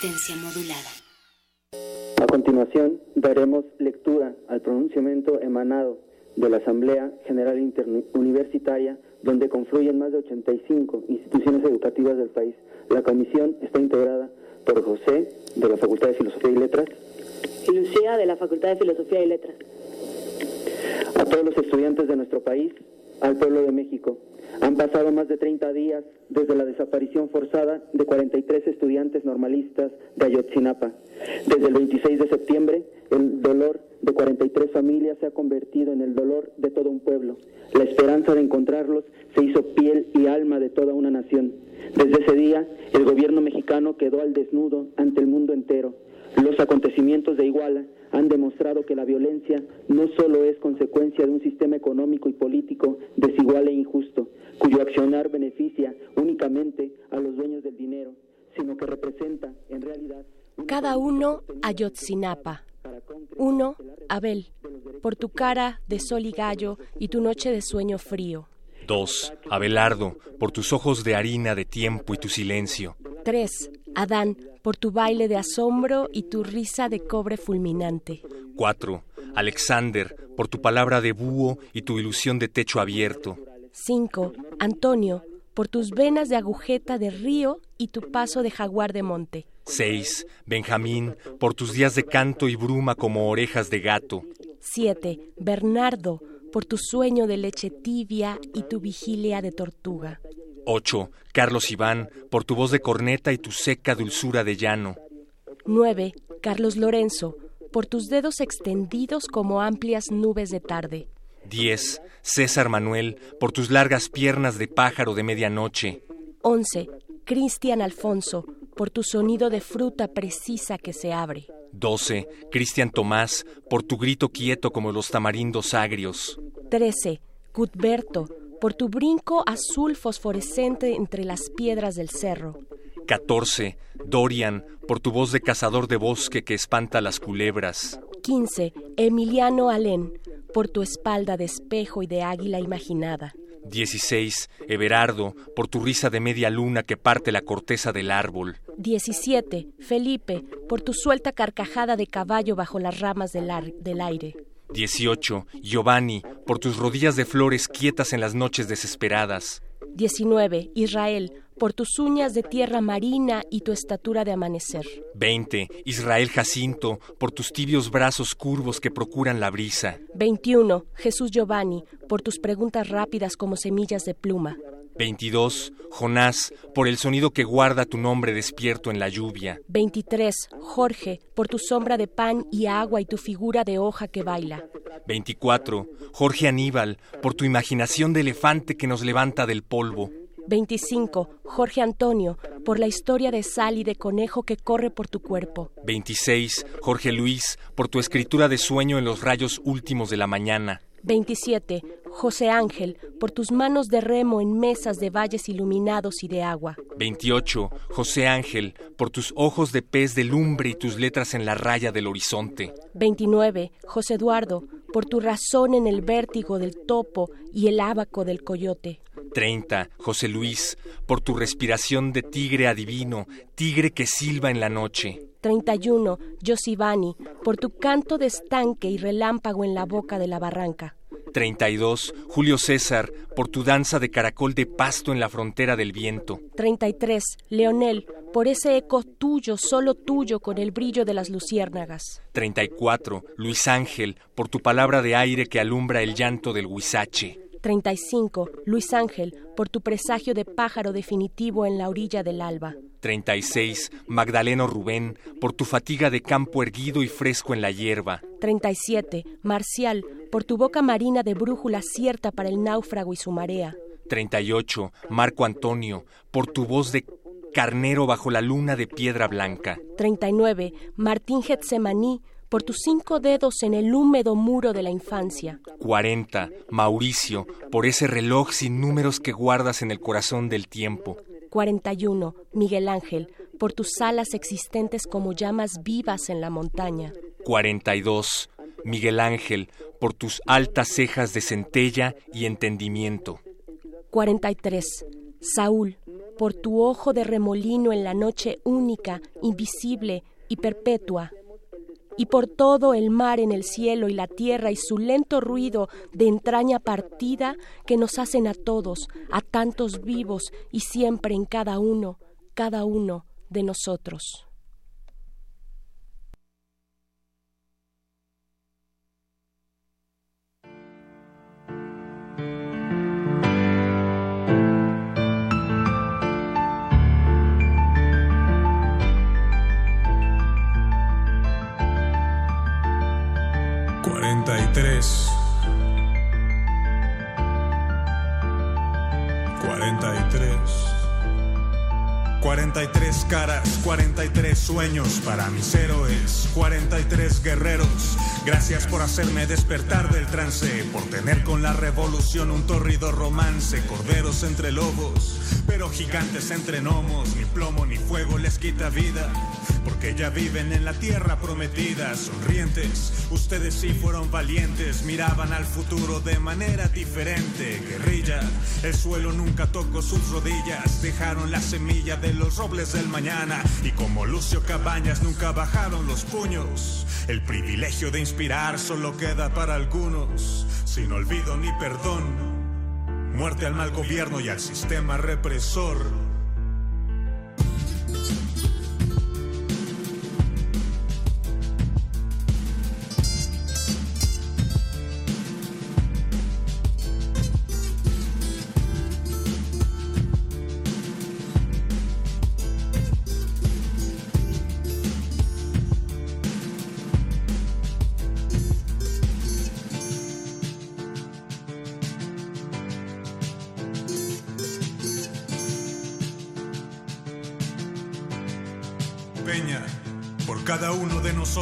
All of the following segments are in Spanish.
Resistencia modulada. A continuación, daremos lectura al pronunciamiento emanado de la Asamblea General Interuniversitaria, donde confluyen más de 85 instituciones educativas del país. La comisión está integrada por José, de la Facultad de Filosofía y Letras, y Lucía, de la Facultad de Filosofía y Letras. A todos los estudiantes de nuestro país, al pueblo de México. Han pasado más de 30 días desde la desaparición forzada de 43 estudiantes normalistas de Ayotzinapa. Desde el 26 de septiembre, el dolor de 43 familias se ha convertido en el dolor de todo un pueblo. La esperanza de encontrarlos se hizo piel y alma de toda una nación. Desde ese día, el gobierno mexicano quedó al desnudo ante el mundo entero. Los acontecimientos de Iguala han demostrado que la violencia no solo es consecuencia de un sistema económico y político desigual e injusto, cuyo accionar beneficia únicamente a los dueños del dinero, sino que representa en realidad... Cada uno Ayotzinapa. Uno, Abel, por tu cara de sol y gallo y tu noche de sueño frío. Dos, Abelardo, por tus ojos de harina de tiempo y tu silencio. Tres, Adán, por tu baile de asombro y tu risa de cobre fulminante. 4. Alexander, por tu palabra de búho y tu ilusión de techo abierto. 5. Antonio, por tus venas de agujeta de río y tu paso de jaguar de monte. 6. Benjamín, por tus días de canto y bruma como orejas de gato. 7. Bernardo, por tu sueño de leche tibia y tu vigilia de tortuga. 8. Carlos Iván, por tu voz de corneta y tu seca dulzura de llano. 9. Carlos Lorenzo, por tus dedos extendidos como amplias nubes de tarde. 10. César Manuel, por tus largas piernas de pájaro de medianoche. 11. Cristian Alfonso, por tu sonido de fruta precisa que se abre. 12. Cristian Tomás, por tu grito quieto como los tamarindos agrios. 13. Cutberto, por tu brinco azul fosforescente entre las piedras del cerro. 14. Dorian, por tu voz de cazador de bosque que espanta las culebras. 15. Emiliano Alén, por tu espalda de espejo y de águila imaginada. 16. Everardo, por tu risa de media luna que parte la corteza del árbol. 17. Felipe, por tu suelta carcajada de caballo bajo las ramas del, del aire. 18. Giovanni, por tus rodillas de flores quietas en las noches desesperadas. 19. Israel, por tus uñas de tierra marina y tu estatura de amanecer. 20. Israel Jacinto, por tus tibios brazos curvos que procuran la brisa. 21. Jesús Giovanni, por tus preguntas rápidas como semillas de pluma. 22. Jonás, por el sonido que guarda tu nombre despierto en la lluvia. 23. Jorge, por tu sombra de pan y agua y tu figura de hoja que baila. 24. Jorge Aníbal, por tu imaginación de elefante que nos levanta del polvo. 25. Jorge Antonio, por la historia de sal y de conejo que corre por tu cuerpo. 26. Jorge Luis, por tu escritura de sueño en los rayos últimos de la mañana. 27. José Ángel, por tus manos de remo en mesas de valles iluminados y de agua. 28. José Ángel, por tus ojos de pez de lumbre y tus letras en la raya del horizonte. 29. José Eduardo, por tu razón en el vértigo del topo y el ábaco del coyote. 30. José Luis, por tu respiración de tigre adivino, tigre que silba en la noche. 31. Yosivani, por tu canto de estanque y relámpago en la boca de la barranca. 32. Julio César, por tu danza de caracol de pasto en la frontera del viento. 33. Leonel, por ese eco tuyo, solo tuyo, con el brillo de las luciérnagas. 34. Luis Ángel, por tu palabra de aire que alumbra el llanto del huizache. 35. Luis Ángel, por tu presagio de pájaro definitivo en la orilla del alba. 36. Magdaleno Rubén, por tu fatiga de campo erguido y fresco en la hierba. 37. Marcial, por tu boca marina de brújula cierta para el náufrago y su marea. 38. Marco Antonio, por tu voz de carnero bajo la luna de piedra blanca. 39. Martín Getsemaní, por tus cinco dedos en el húmedo muro de la infancia. 40. Mauricio, por ese reloj sin números que guardas en el corazón del tiempo. 41. Miguel Ángel, por tus alas existentes como llamas vivas en la montaña. 42. Miguel Ángel, por tus altas cejas de centella y entendimiento. 43. Saúl, por tu ojo de remolino en la noche única, invisible y perpetua y por todo el mar en el cielo y la tierra y su lento ruido de entraña partida que nos hacen a todos, a tantos vivos y siempre en cada uno, cada uno de nosotros. 43 43 43 caras, 43 sueños para mis héroes, 43 guerreros. Gracias por hacerme despertar del trance, por tener con la revolución un torrido romance, corderos entre lobos, pero gigantes entre gnomos, ni plomo ni fuego les quita vida porque ya viven en la tierra prometida, sonrientes. Ustedes sí fueron valientes, miraban al futuro de manera diferente. Guerrilla, el suelo nunca tocó sus rodillas, dejaron la semilla de los robles del mañana y como Lucio Cabañas nunca bajaron los puños. El privilegio de inspirar solo queda para algunos, sin olvido ni perdón. Muerte al mal gobierno y al sistema represor.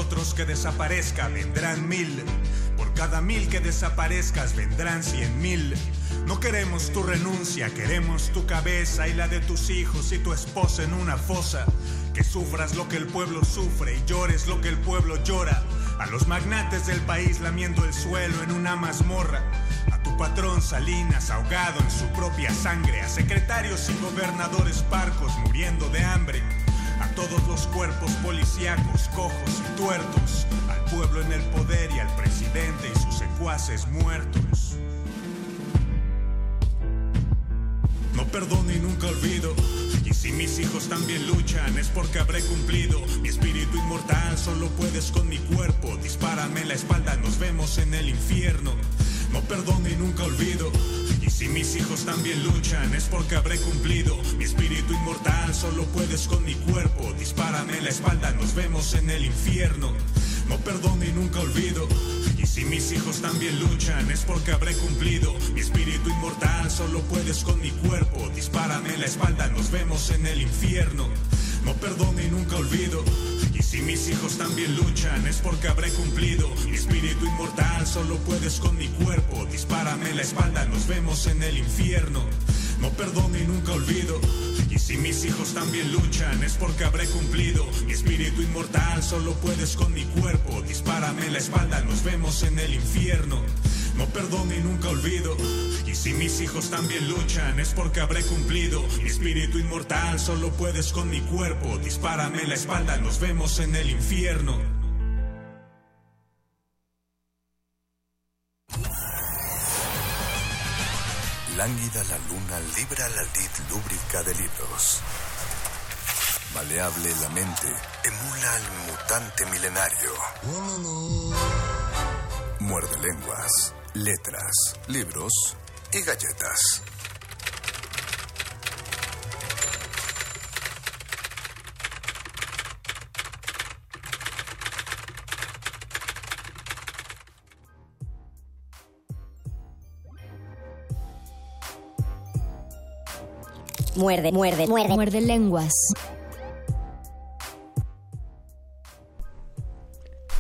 Que desaparezca vendrán mil. Por cada mil que desaparezcas vendrán cien mil. No queremos tu renuncia, queremos tu cabeza y la de tus hijos y tu esposa en una fosa. Que sufras lo que el pueblo sufre y llores lo que el pueblo llora. A los magnates del país lamiendo el suelo en una mazmorra. A tu patrón Salinas ahogado en su propia sangre. A secretarios y gobernadores parcos muriendo de hambre todos los cuerpos policíacos, cojos y tuertos, al pueblo en el poder y al presidente y sus secuaces muertos. No perdono y nunca olvido. Y si mis hijos también luchan es porque habré cumplido. Mi espíritu inmortal solo puedes con mi cuerpo. Dispárame en la espalda, nos vemos en el infierno. No perdono y nunca olvido. Si mis hijos también luchan es porque habré cumplido. Mi espíritu inmortal solo puedes con mi cuerpo. Dispárame la espalda, nos vemos en el infierno. No perdono y nunca olvido. Y si mis hijos también luchan es porque habré cumplido. Mi espíritu inmortal solo puedes con mi cuerpo. Dispárame la espalda, nos vemos en el infierno. No perdono y nunca olvido. Y si mis hijos también luchan es porque habré cumplido. Espíritu inmortal solo puedes con mi cuerpo. Dispárame la espalda, nos vemos en el infierno. No perdono y nunca olvido. Y si mis hijos también luchan es porque habré cumplido. Espíritu inmortal solo puedes con mi cuerpo. Dispárame la espalda, nos vemos en el infierno. No perdono y nunca olvido. Y si mis hijos también luchan es porque habré cumplido. Mi espíritu inmortal solo puedes con mi cuerpo. Dispárame la espalda, nos vemos en el infierno. Lánguida la luna libra la lid lúbrica de libros. Maleable la mente emula al mutante milenario. Muerde lenguas, letras, libros y galletas. Muerde, muerde, muerde. Muerde lenguas.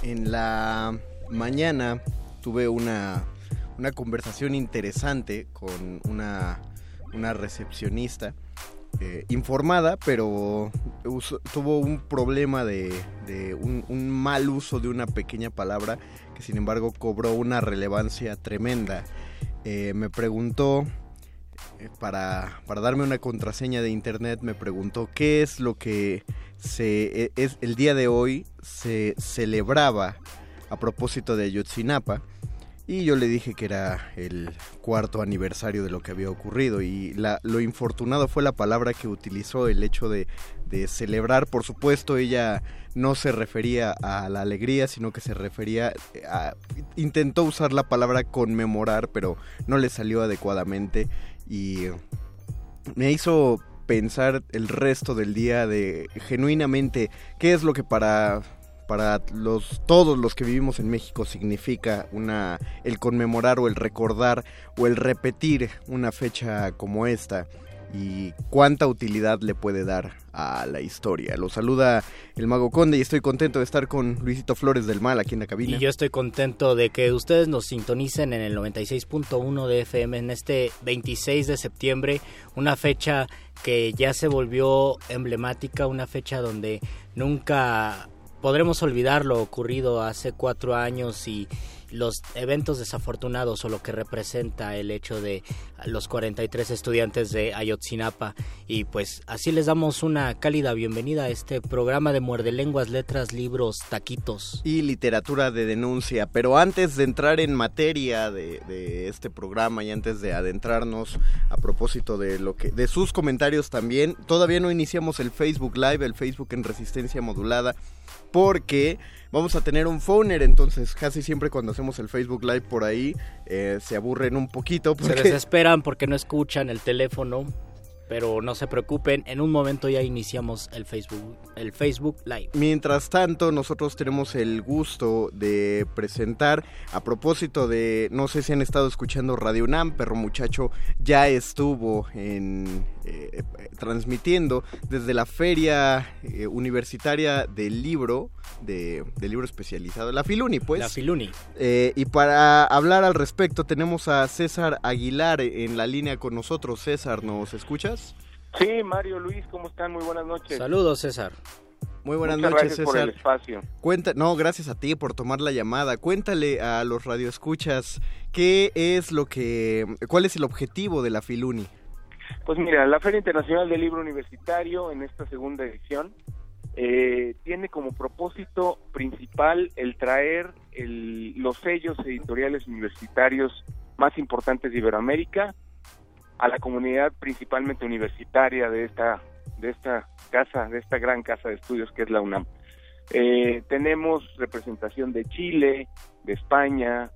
En la mañana tuve una, una conversación interesante con una, una recepcionista. eh, informada, pero tuvo un problema de, de un, un mal uso de una pequeña palabra que sin embargo cobró una relevancia tremenda. Eh, me preguntó, eh, para, para darme una contraseña de internet, me preguntó qué es lo que se, e- es, el día de hoy se celebraba a propósito de Ayotzinapa. Y yo le dije que era el cuarto aniversario de lo que había ocurrido. Y lo infortunado fue la palabra que utilizó, el hecho de, de celebrar. Por supuesto, ella no se refería a la alegría, sino que se refería a... Intentó usar la palabra conmemorar, pero no le salió adecuadamente. Y me hizo pensar el resto del día de genuinamente qué es lo que para para los todos los que vivimos en México significa una el conmemorar o el recordar o el repetir una fecha como esta y cuánta utilidad le puede dar a la historia. Lo saluda el Mago Conde y estoy contento de estar con Luisito Flores del Mal aquí en la cabina. Y yo estoy contento de que ustedes nos sintonicen en el 96.1 de FM en este 26 de septiembre, una fecha que ya se volvió emblemática, una fecha donde nunca podremos olvidar lo ocurrido hace cuatro años y los eventos desafortunados o lo que representa el hecho de los 43 estudiantes de Ayotzinapa y pues así les damos una cálida bienvenida a este programa de muerde lenguas, letras, libros, taquitos. y literatura de denuncia. Pero antes de entrar en materia de, este programa y antes de adentrarnos a propósito de lo que de sus comentarios también, todavía no iniciamos el Facebook Live, el Facebook en resistencia modulada, porque vamos a tener un phoner. Entonces, casi siempre cuando hacemos el Facebook Live por ahí eh, se aburren un poquito. Se Porque... desesperan porque no escuchan el teléfono, pero no se preocupen, en un momento ya iniciamos el Facebook, el Facebook Live. Mientras tanto, nosotros tenemos el gusto de presentar, a propósito de, no sé si han estado escuchando Radio UNAM, Perro Muchacho ya estuvo en, eh, eh, transmitiendo desde la Feria eh, Universitaria del Libro, de, del libro especializado, la Filuni, pues. La Filuni. Eh, y para hablar al respecto tenemos a César Aguilar en la línea con nosotros. César, ¿nos escuchas? Sí, Mario, Luis, ¿cómo están? Muy buenas noches. Saludos, César. Muy buenas Muchas noches, gracias por César. el espacio. Cuenta, no, gracias a ti por tomar la llamada. Cuéntale a los radioescuchas qué es lo que, cuál es el objetivo de la Filuni. Pues mira, la Feria Internacional del Libro Universitario en esta segunda edición eh, tiene como propósito principal el traer el- los sellos editoriales universitarios más importantes de Iberoamérica a la comunidad principalmente universitaria de esta de esta casa, de esta gran casa de estudios que es la UNAM. Eh, tenemos representación de Chile, de España,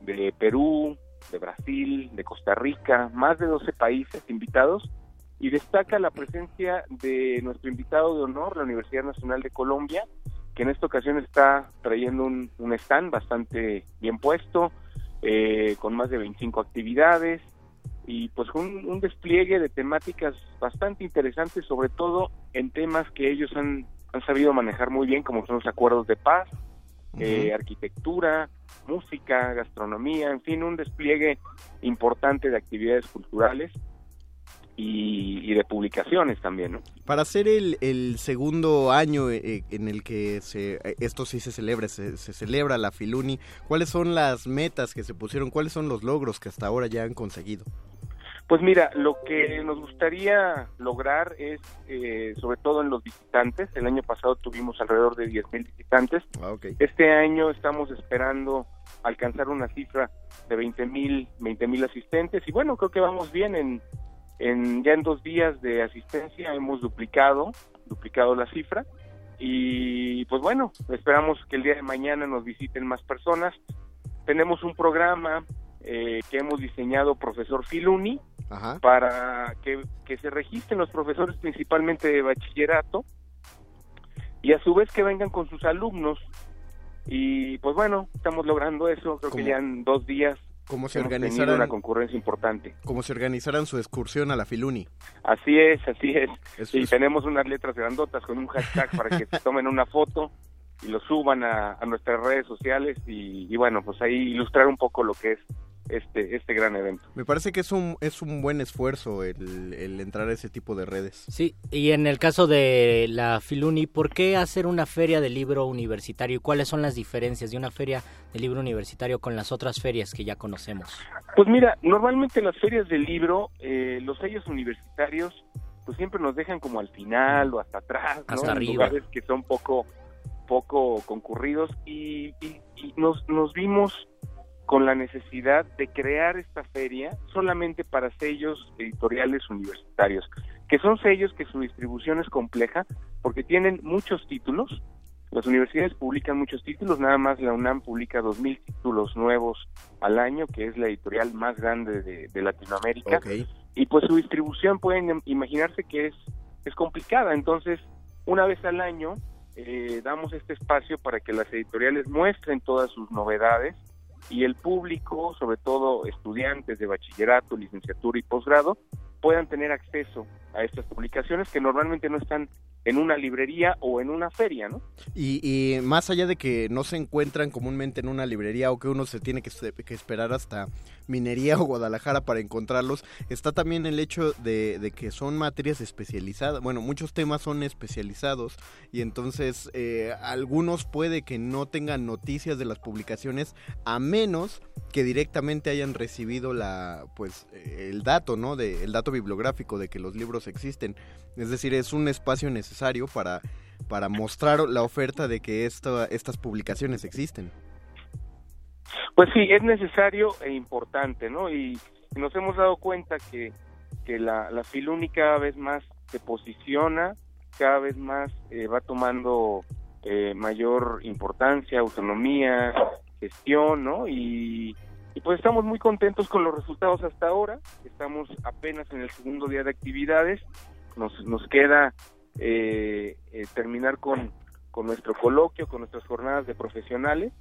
de Perú, de Brasil, de Costa Rica, más de 12 países invitados y destaca la presencia de nuestro invitado de honor, la Universidad Nacional de Colombia, que en esta ocasión está trayendo un, un stand bastante bien puesto, eh, con más de 25 actividades y pues un, un despliegue de temáticas bastante interesantes, sobre todo en temas que ellos han, han sabido manejar muy bien, como son los acuerdos de paz, eh, arquitectura, música, gastronomía, en fin, un despliegue importante de actividades culturales y, y de publicaciones también, ¿no? Para ser el, el segundo año eh, en el que se, eh, esto sí se celebra, se, se celebra la Filuni, ¿cuáles son las metas que se pusieron? ¿Cuáles son los logros que hasta ahora ya han conseguido? Pues mira, lo que nos gustaría lograr es, eh, sobre todo en los visitantes, el año pasado tuvimos alrededor de 10.000 visitantes, Ah, este año estamos esperando alcanzar una cifra de 20 mil 20 mil asistentes y bueno creo que vamos bien en, en ya en dos días de asistencia hemos duplicado duplicado la cifra y pues bueno esperamos que el día de mañana nos visiten más personas. Tenemos un programa eh, que hemos diseñado profesor Filuni para que, que se registren los profesores principalmente de bachillerato y a su vez que vengan con sus alumnos y pues bueno, estamos logrando eso, creo que ya en dos días ¿Cómo se hemos tenido organizaran, una concurrencia importante. como se organizaran su excursión a la Filuni. Así es, así es. Eso y es. tenemos unas letras grandotas con un hashtag para que se tomen una foto y lo suban a, a nuestras redes sociales y, y bueno, pues ahí ilustrar un poco lo que es este este gran evento. Me parece que es un, es un buen esfuerzo el, el entrar a ese tipo de redes. Sí, y en el caso de la Filuni, ¿por qué hacer una feria de libro universitario y cuáles son las diferencias de una feria de libro universitario con las otras ferias que ya conocemos? Pues mira, normalmente las ferias del libro, eh, los sellos universitarios, pues siempre nos dejan como al final o hasta atrás, ¿no? Hasta En arriba. lugares que son poco poco concurridos y, y- y nos, nos vimos con la necesidad de crear esta feria solamente para sellos editoriales universitarios, que son sellos que su distribución es compleja porque tienen muchos títulos. Las universidades publican muchos títulos, nada más la UNAM publica 2.000 títulos nuevos al año, que es la editorial más grande de, de Latinoamérica. Y pues su distribución pueden im- imaginarse que es, es complicada. Entonces, una vez al año eh, damos este espacio para que las editoriales muestren todas sus novedades y el público, sobre todo estudiantes de bachillerato, licenciatura y posgrado, puedan tener acceso a estas publicaciones que normalmente no están en una librería o en una feria, ¿no? Y, y más allá de que no se encuentran comúnmente en una librería o que uno se tiene que, esperar hasta Minería o Guadalajara para encontrarlos, está también el hecho de, de que son materias especializadas. Bueno, muchos temas son especializados y entonces eh, algunos puede que no tengan noticias de las publicaciones a menos que directamente hayan recibido la pues eh, el dato, ¿no? De, el dato bibliográfico de que los libros existen. Es decir, es un espacio necesario para para mostrar la oferta de que esta, estas publicaciones existen. Pues sí, es necesario e importante, ¿no? Y nos hemos dado cuenta que, que la, la Filuni cada vez más se posiciona, cada vez más eh, va tomando eh, mayor importancia, autonomía, gestión, ¿no? Y, y pues estamos muy contentos con los resultados hasta ahora, estamos apenas en el segundo día de actividades, nos, nos queda eh, eh, terminar con, con nuestro coloquio, con nuestras jornadas de profesionales.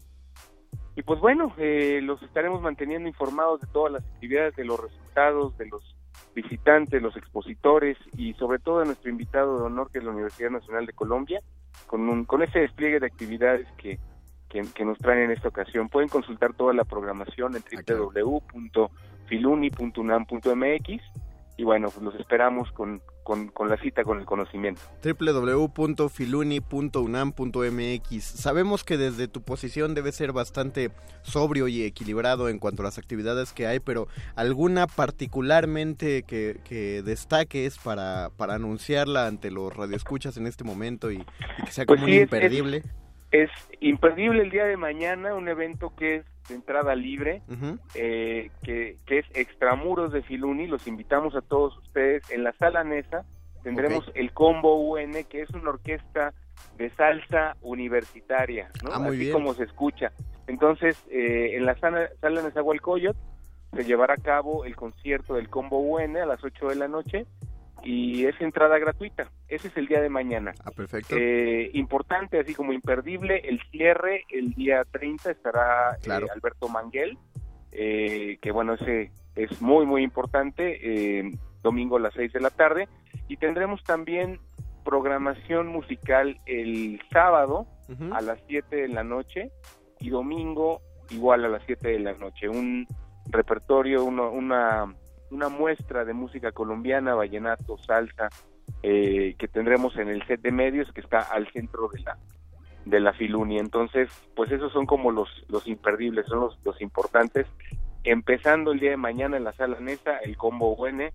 Y pues bueno, eh, los estaremos manteniendo informados de todas las actividades, de los resultados, de los visitantes, los expositores y sobre todo de nuestro invitado de honor que es la Universidad Nacional de Colombia, con, un, con ese despliegue de actividades que, que, que nos traen en esta ocasión. Pueden consultar toda la programación en www.filuni.unam.mx y bueno, pues los esperamos con, con, con la cita con el conocimiento. www.filuni.unam.mx Sabemos que desde tu posición debe ser bastante sobrio y equilibrado en cuanto a las actividades que hay, pero ¿alguna particularmente que, que destaques para, para anunciarla ante los radioescuchas en este momento y, y que sea Pues como sí, un es- imperdible? Es imperdible el día de mañana, un evento que es de entrada libre, eh, que, que es Extramuros de Filuni. Los invitamos a todos ustedes. En la sala Nesa tendremos el Combo UN, que es una orquesta de salsa universitaria, ¿no? Ah, así bien. como se escucha. Entonces, eh, en la sala, sala Nezahualcóyotl se llevará a cabo el concierto del Combo UN a las 8 de la noche y es entrada gratuita. Ese es el día de mañana. Ah, perfecto. Eh, importante, así como imperdible, el cierre el día 30 estará eh. Alberto Manguel, eh, que bueno, ese es muy, muy importante, eh, domingo a las 6 de la tarde, y tendremos también programación musical el sábado a las 7 de la noche y domingo igual a las 7 de la noche, un repertorio, uno- una, una muestra de música colombiana, vallenato, salsa, eh, que tendremos en el set de medios que está al centro de la de la Filuni. Entonces, pues esos son como los, los imperdibles, son los, los importantes. Empezando el día de mañana en la sala Nesa, el combo UN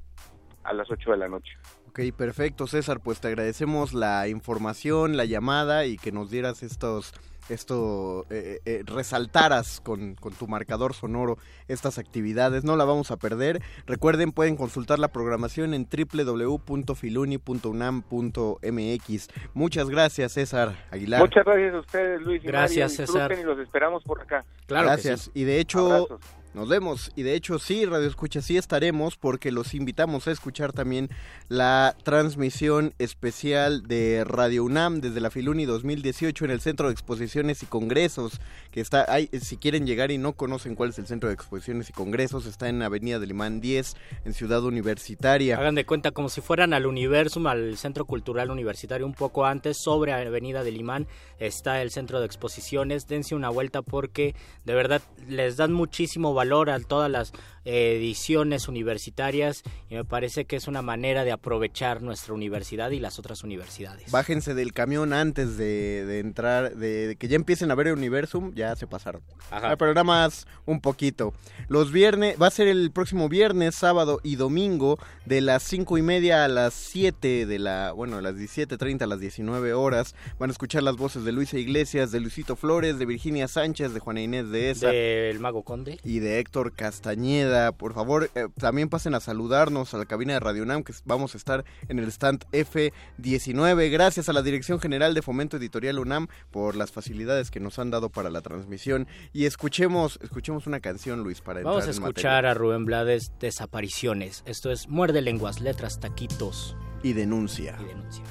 a las 8 de la noche. Ok, perfecto, César. Pues te agradecemos la información, la llamada y que nos dieras estos esto eh, eh, resaltaras con, con, tu marcador sonoro estas actividades. No la vamos a perder. Recuerden, pueden consultar la programación en www.filuni.unam.mx. Muchas gracias, César Aguilar. Muchas gracias a ustedes, Luis. gracias, César. Y los esperamos por acá. Claro gracias. Y de hecho... Nos vemos. Y de hecho sí, Radio Escucha, sí estaremos porque los invitamos a escuchar también la transmisión especial de Radio UNAM desde la Filuni 2018 en el Centro de Exposiciones y Congresos, que está ahí, si quieren llegar y no conocen cuál es el Centro de Exposiciones y Congresos, está en Avenida del Imán 10 en Ciudad Universitaria. Hagan de cuenta como si fueran al Universum, al Centro Cultural Universitario un poco antes, sobre Avenida del Imán está el Centro de Exposiciones, dense una vuelta porque de verdad les dan muchísimo valor a todas las ediciones universitarias y me parece que es una manera de aprovechar nuestra universidad y las otras universidades. Bájense del camión antes de, entrar, de, que ya empiecen a ver el Universum, ya se pasaron. Ajá. Pero nada más un poquito. Los viernes, va a ser el próximo viernes, sábado y domingo de las cinco y media a las 7 de la, bueno, a las 17.30 a las 19 horas. Van a escuchar las voces de Luisa Iglesias, de Luisito Flores, de Virginia Sánchez, de Juana Inés de Esa. Del Mago Conde. Y de Héctor Castañeda por favor, eh, también pasen a saludarnos a la cabina de Radio UNAM, que vamos a estar en el stand F19. Gracias a la Dirección General de Fomento Editorial UNAM por las facilidades que nos han dado para la transmisión. Y escuchemos, escuchemos una canción, Luis, para Vamos a escuchar a Rubén Blades, Desapariciones. Esto es Muerde Lenguas, Letras, Taquitos. Y denuncia. Y denuncia.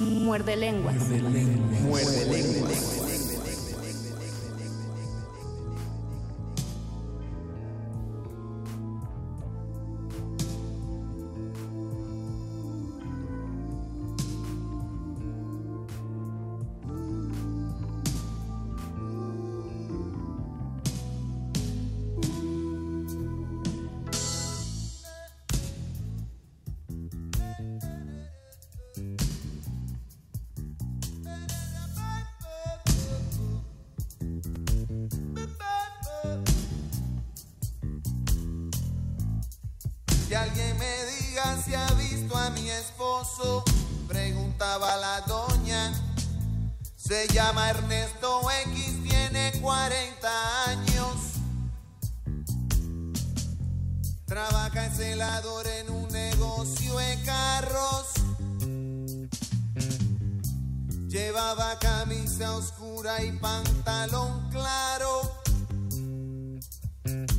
Muerde lenguas. Muerde lenguas. Muerde lenguas. Que alguien me diga si ha visto a mi esposo, preguntaba la doña. Se llama Ernesto X, tiene 40 años. Trabaja en celador en un negocio de carros. Llevaba camisa oscura y pantalón claro.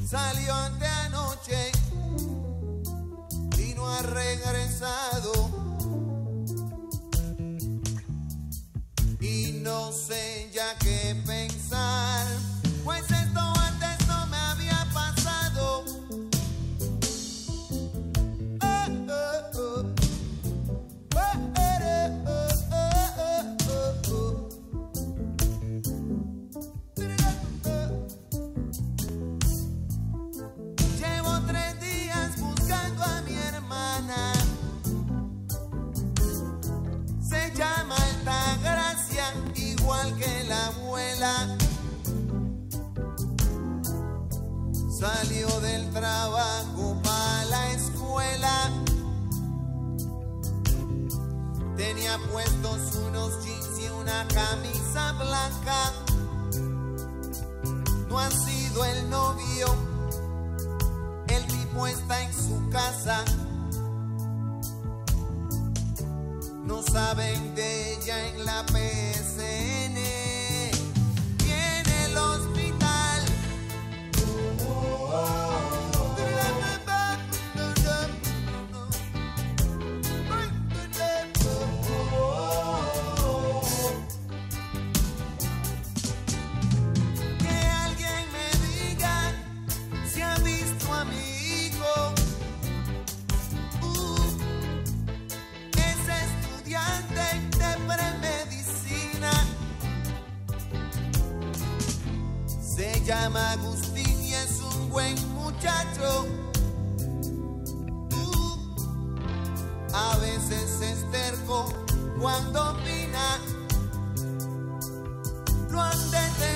Salió ante anoche ha regresado. Y no sé Tenía puestos unos jeans y una camisa blanca. No ha sido el novio. El tipo está en su casa. No saben de ella en la PSN. Tiene el cuando opina. Lo han detenido.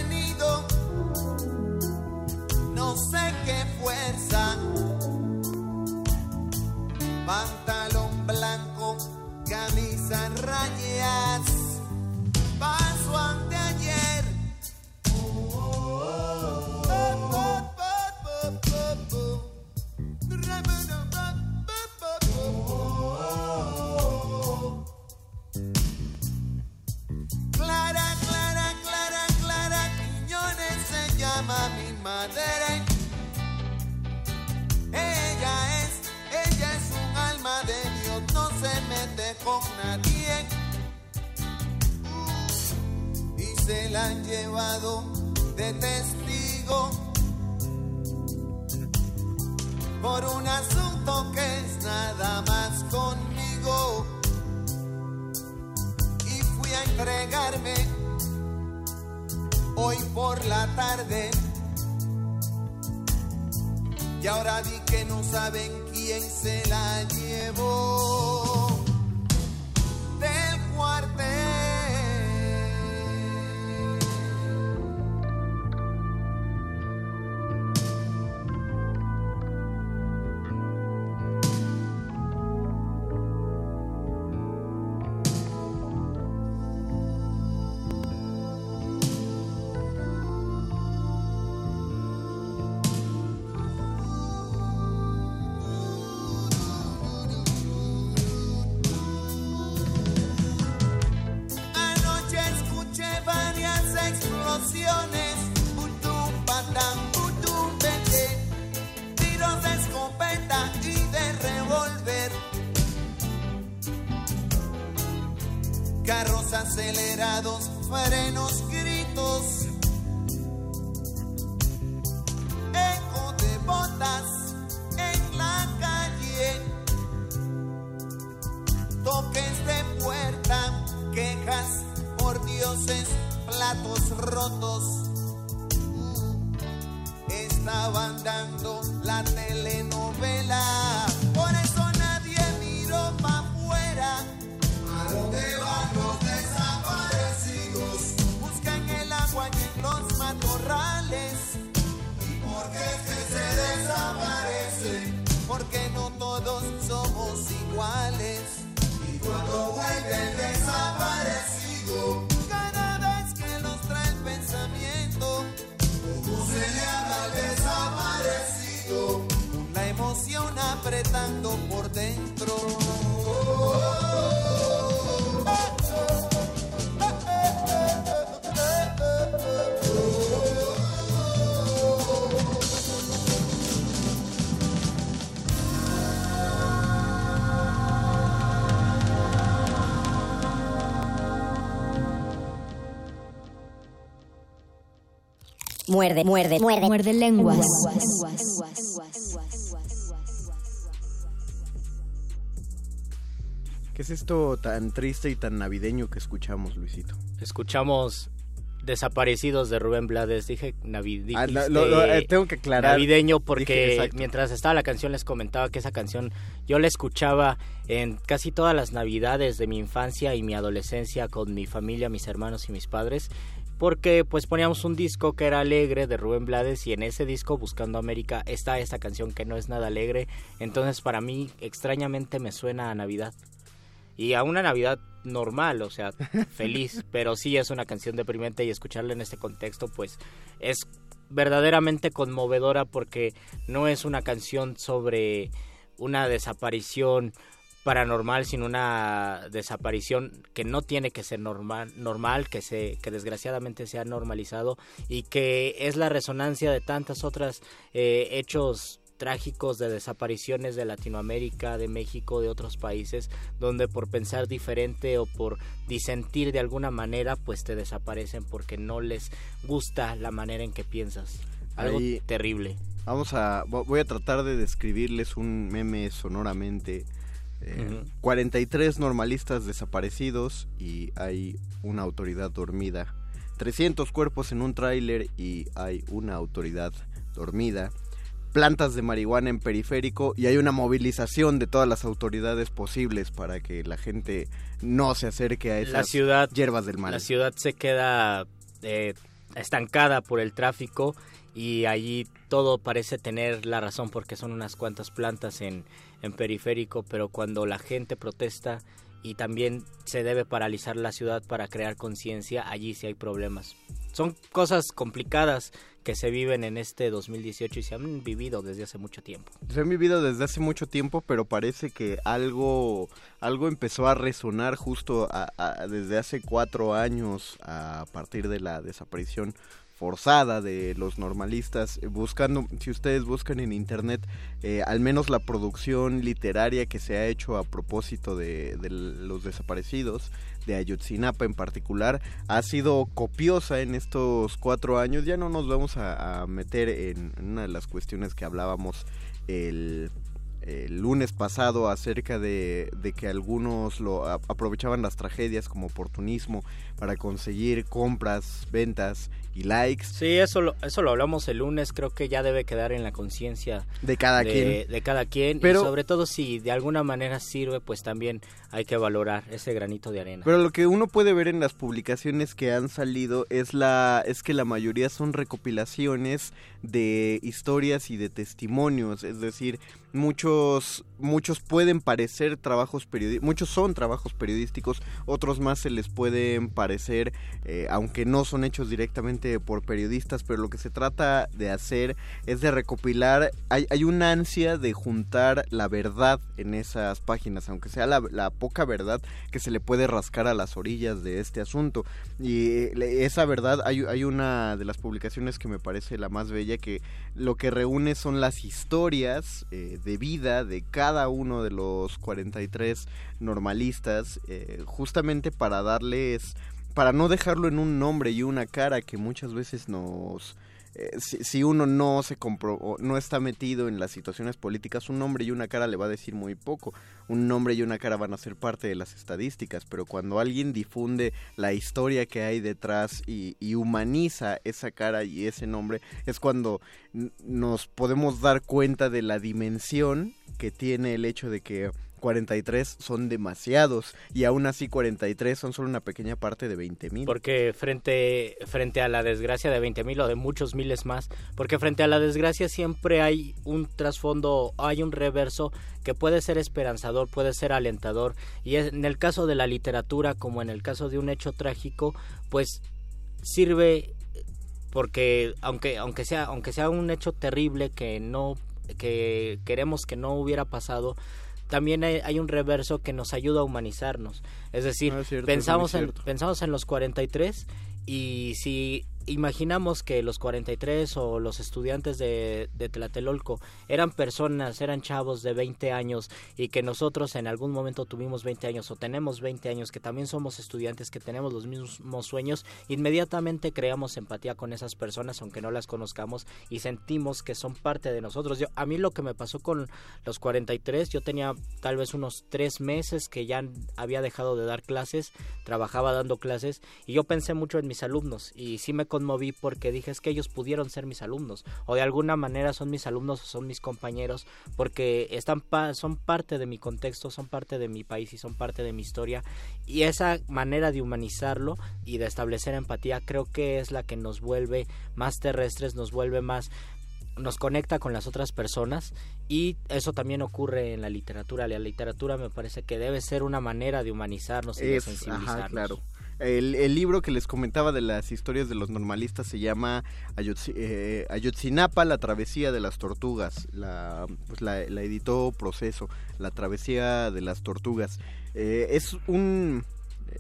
Muerde, muerde, muerde. Muerde lenguas. ¿Qué es esto tan triste y tan navideño que escuchamos, Luisito? Escuchamos Desaparecidos de Rubén Blades. Dije navi- Ah, dijiste lo- lo- eh, tengo que aclarar. Navideño porque mientras estaba la canción les comentaba que esa canción yo la escuchaba en casi todas las navidades de mi infancia y mi adolescencia con mi familia, mis hermanos y mis padres. Porque pues poníamos un disco que era alegre de Rubén Blades y en ese disco Buscando América está esta canción que no es nada alegre. Entonces para mí extrañamente me suena a Navidad y a una Navidad normal, o sea, feliz, pero sí es una canción deprimente y escucharla en este contexto pues es verdaderamente conmovedora porque no es una canción sobre una desaparición paranormal, sino una desaparición que no tiene que ser normal, normal que se que desgraciadamente se ha normalizado y que es la resonancia de tantas otras eh, hechos trágicos de desapariciones de Latinoamérica, de México, de otros países, donde por pensar diferente o por disentir de alguna manera, pues te desaparecen porque no les gusta la manera en que piensas. Algo Ahí- terrible. Vamos a, vo- voy a tratar de describirles un meme sonoramente. Eh, Ujú. 43 normalistas desaparecidos y hay una autoridad dormida. 300 cuerpos en un tráiler y hay una autoridad dormida. Plantas de marihuana en periférico y hay una movilización de todas las autoridades posibles para que la gente no se acerque a esas la ciudad hierbas del mal. La ciudad se queda eh, estancada por el tráfico y allí todo parece tener la razón porque son unas cuantas plantas en, en periférico, pero cuando la gente protesta y también se debe paralizar la ciudad para crear conciencia, allí sí hay problemas. Son cosas complicadas que se viven en este 2018 y se han vivido desde hace mucho tiempo. Se han vivido desde hace mucho tiempo, pero parece que algo, algo empezó a resonar justo desde hace cuatro años a partir de la desaparición forzada de los normalistas, eh, buscando, si ustedes buscan en internet, eh, al menos la producción literaria que se ha hecho a propósito de, los desaparecidos, de Ayotzinapa en particular, ha sido copiosa en estos cuatro años. Ya no nos vamos a, a meter en una de las cuestiones que hablábamos el el lunes pasado acerca de, de que algunos lo aprovechaban las tragedias como oportunismo para conseguir compras, ventas y likes. Sí, eso lo, eso lo hablamos el lunes, creo que ya debe quedar en la conciencia de cada quien. De cada quien, pero, y sobre todo si de alguna manera sirve, pues también hay que valorar ese granito de arena. Pero lo que uno puede ver en las publicaciones que han salido es la es que la mayoría son recopilaciones de historias y de testimonios, es decir, muchos muchos pueden parecer trabajos periodísticos, muchos son trabajos periodísticos, otros más se les pueden parecer, eh, aunque no son hechos directamente por periodistas, pero lo que se trata de hacer es de recopilar, hay, hay una ansia de juntar la verdad en esas páginas, aunque sea la, la poca verdad que se le puede rascar a las orillas de este asunto. Y esa verdad, hay, hay una de las publicaciones que me parece la más bella, que lo que reúne son las historias eh, de vida de cada uno de los 43 normalistas, eh, justamente para darles, para no dejarlo en un nombre y una cara que muchas veces nos eh, si, uno no se compro, no está metido en las situaciones políticas, un nombre y una cara le va a decir muy poco. Un nombre y una cara van a ser parte de las estadísticas, pero cuando alguien difunde la historia que hay detrás y, humaniza esa cara y ese nombre, es cuando nos podemos dar cuenta de la dimensión que tiene el hecho de que 43 son demasiados y aún así 43 son solo una pequeña parte de 20 mil. Porque frente, frente a la desgracia de 20 mil o de muchos miles más, porque frente a la desgracia siempre hay un trasfondo, hay un reverso que puede ser esperanzador, puede ser alentador y en el caso de la literatura como en el caso de un hecho trágico, pues sirve porque aunque aunque sea aunque sea un hecho terrible que no que queremos que no hubiera pasado también hay, un reverso que nos ayuda a humanizarnos. Es decir, ah, pensamos, en, pensamos en los 43 y si imaginamos que los 43 o los estudiantes de, de, Tlatelolco eran personas, eran chavos de 20 años y que nosotros en algún momento tuvimos 20 años o tenemos 20 años, que también somos estudiantes, que tenemos los mismos sueños, inmediatamente creamos empatía con esas personas aunque no las conozcamos y sentimos que son parte de nosotros. Yo, a mí lo que me pasó con los 43, yo tenía tal vez unos tres meses que ya había dejado de dar clases, trabajaba dando clases y yo pensé mucho en mis alumnos y sí me conmoví porque dije es que ellos pudieron ser mis alumnos o de alguna manera son mis alumnos o son mis compañeros porque están son parte de mi contexto, son parte de mi país y son parte de mi historia y esa manera de humanizarlo y de establecer empatía creo que es la que nos vuelve más terrestres, nos vuelve más nos conecta con las otras personas y eso también ocurre en la literatura. La literatura me parece que debe ser una manera de humanizarnos y de sensibilizarnos. claro. El, libro que les comentaba de las historias de los normalistas se llama eh, Ayotzinapa, la travesía de las tortugas. La, pues la, editó Proceso, la travesía de las tortugas. Eh, es un,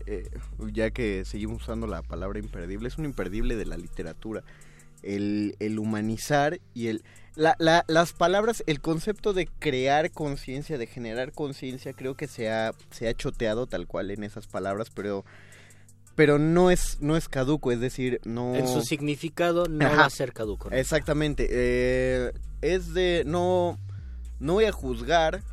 eh, ya que seguimos usando la palabra imperdible, es un imperdible de la literatura. El, el humanizar y el... La, la, las palabras, el concepto de crear conciencia, de generar conciencia, creo que se ha, se ha choteado tal cual en esas palabras, pero pero no es no es caduco, es decir, no en su significado no va a ser caduco. Exactamente, eh, es de no no voy a juzgar,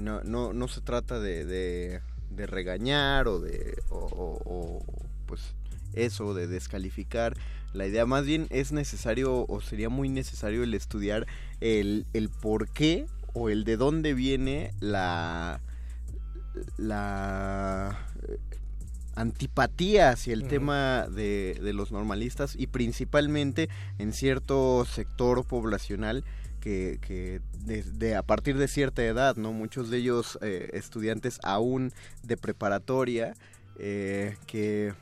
no no, no se trata de, de, de regañar o de o, pues eso de descalificar. La idea más bien es necesario o sería muy necesario el estudiar el, el por qué o el de dónde viene la la antipatía hacia el tema de, los normalistas y principalmente en cierto sector poblacional que, que de, a partir de cierta edad, ¿no? Muchos de ellos eh, estudiantes aún de preparatoria eh, que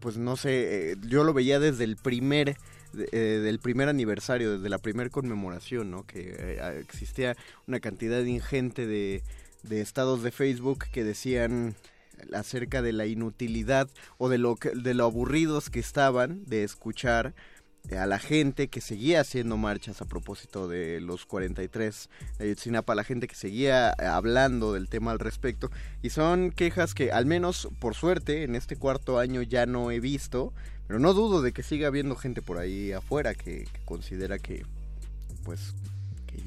pues no sé, eh, yo lo veía desde el primer del primer aniversario, desde la primera conmemoración, ¿no? Que existía una cantidad ingente de, de estados de Facebook que decían acerca de la inutilidad o de lo, que, de lo aburridos que estaban de escuchar a la gente que seguía haciendo marchas a propósito de los 43 de Ayotzinapa, la gente que seguía hablando del tema al respecto. Y son quejas que al menos por suerte en este cuarto año ya no he visto, pero no dudo de que siga habiendo gente por ahí afuera que, que considera que pues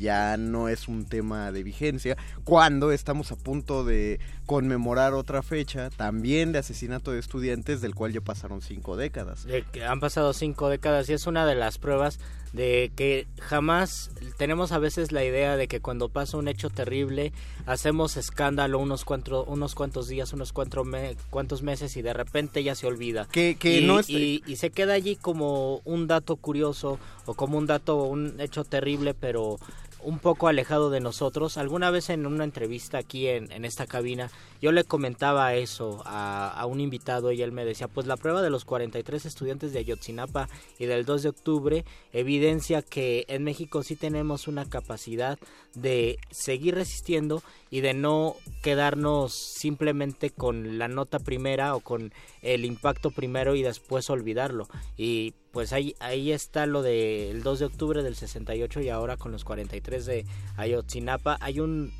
ya no es un tema de vigencia, cuando estamos a punto de conmemorar otra fecha, también de asesinato de estudiantes, del cual ya pasaron cinco décadas. han pasado cinco décadas y es una de las pruebas de que jamás tenemos a veces la idea de que cuando pasa un hecho terrible hacemos escándalo unos, cuatro, unos cuantos días, unos cuatro cuantos meses y de repente ya se olvida. Que, y, no y, y, se queda allí como un dato curioso o como un dato, un hecho terrible, pero un poco alejado de nosotros. Alguna vez en una entrevista aquí en, en esta cabina, yo le comentaba eso a, a, un invitado y él me decía, pues la prueba de los 43 estudiantes de Ayotzinapa y del 2 de octubre evidencia que en México sí tenemos una capacidad de seguir resistiendo y de no quedarnos simplemente con la nota primera o con el impacto primero y después olvidarlo. Y pues ahí, ahí está lo del 2 de octubre del 68 y ahora con los 43 de Ayotzinapa. Hay un,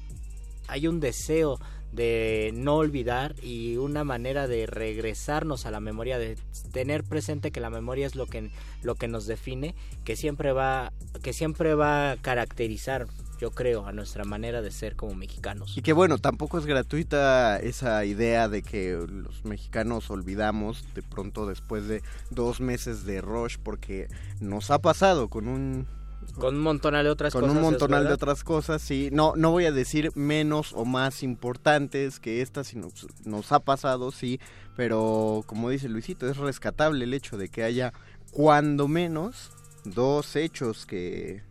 hay un deseo de no olvidar y una manera de regresarnos a la memoria, de tener presente que la memoria es lo que, lo que nos define, que siempre va, que siempre va a caracterizar yo creo, a nuestra manera de ser como mexicanos. Y que bueno, tampoco es gratuita esa idea de que los mexicanos olvidamos de pronto después de dos meses de rush, porque nos ha pasado con un con un montonal de otras con cosas. Con un montonal de otras cosas, sí. No, no voy a decir menos o más importantes que estas, sino nos ha pasado, sí. Pero como dice Luisito, es rescatable el hecho de que haya cuando menos dos hechos que,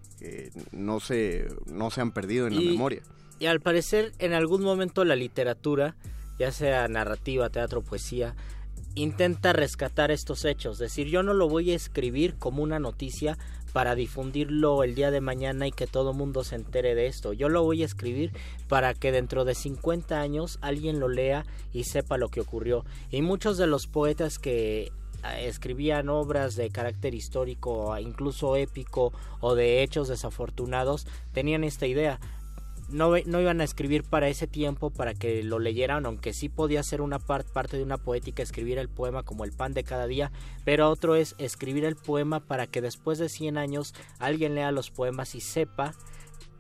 no, se, no se han perdido en y, la memoria. Y al parecer en algún momento la literatura, ya sea narrativa, teatro, poesía, intenta rescatar estos hechos. Es decir, yo no lo voy a escribir como una noticia para difundirlo el día de mañana y que todo mundo se entere de esto. Yo lo voy a escribir para que dentro de 50 años alguien lo lea y sepa lo que ocurrió. Y muchos de los poetas que escribían obras de carácter histórico, incluso épico o de hechos desafortunados, tenían esta idea. No, no, iban a escribir para ese tiempo para que lo leyeran, aunque sí podía ser una part, parte de una poética escribir el poema como el pan de cada día, pero otro es escribir el poema para que después de 100 años alguien lea los poemas y sepa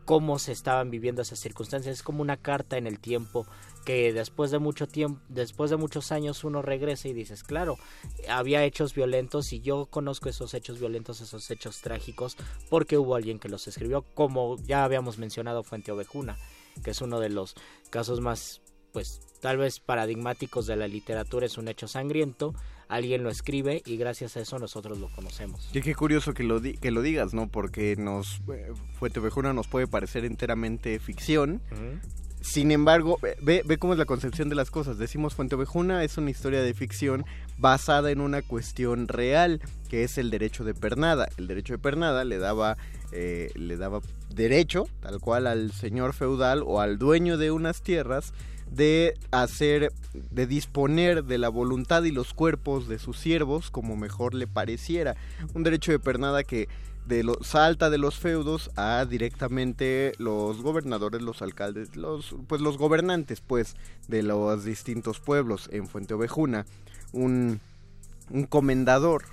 cómo se estaban viviendo esas circunstancias. Es como una carta en el tiempo que después de mucho tiempo, después de muchos años uno regresa y dices, claro, había hechos violentos y yo conozco esos hechos violentos, esos hechos trágicos, porque hubo alguien que los escribió, como ya habíamos mencionado Fuente Ovejuna, que es uno de los casos más, pues, tal vez paradigmáticos de la literatura, es un hecho sangriento, alguien lo escribe y gracias a eso nosotros lo conocemos. Y qué curioso que lo, di que lo digas, ¿no? Porque nos eh, Fuente Ovejuna nos puede parecer enteramente ficción, uh -huh. Sin embargo, ve, ve cómo es la concepción de las cosas. Decimos Fuente Ovejuna es una historia de ficción basada en una cuestión real, que es el derecho de pernada. El derecho de pernada le daba, eh, le daba derecho, tal cual al señor feudal o al dueño de unas tierras, de hacer, de disponer de la voluntad y los cuerpos de sus siervos como mejor le pareciera. Un derecho de pernada que de lo, salta de los feudos a directamente los gobernadores, los alcaldes, los pues los gobernantes pues de los distintos pueblos en Fuente Ovejuna. Un, un comendador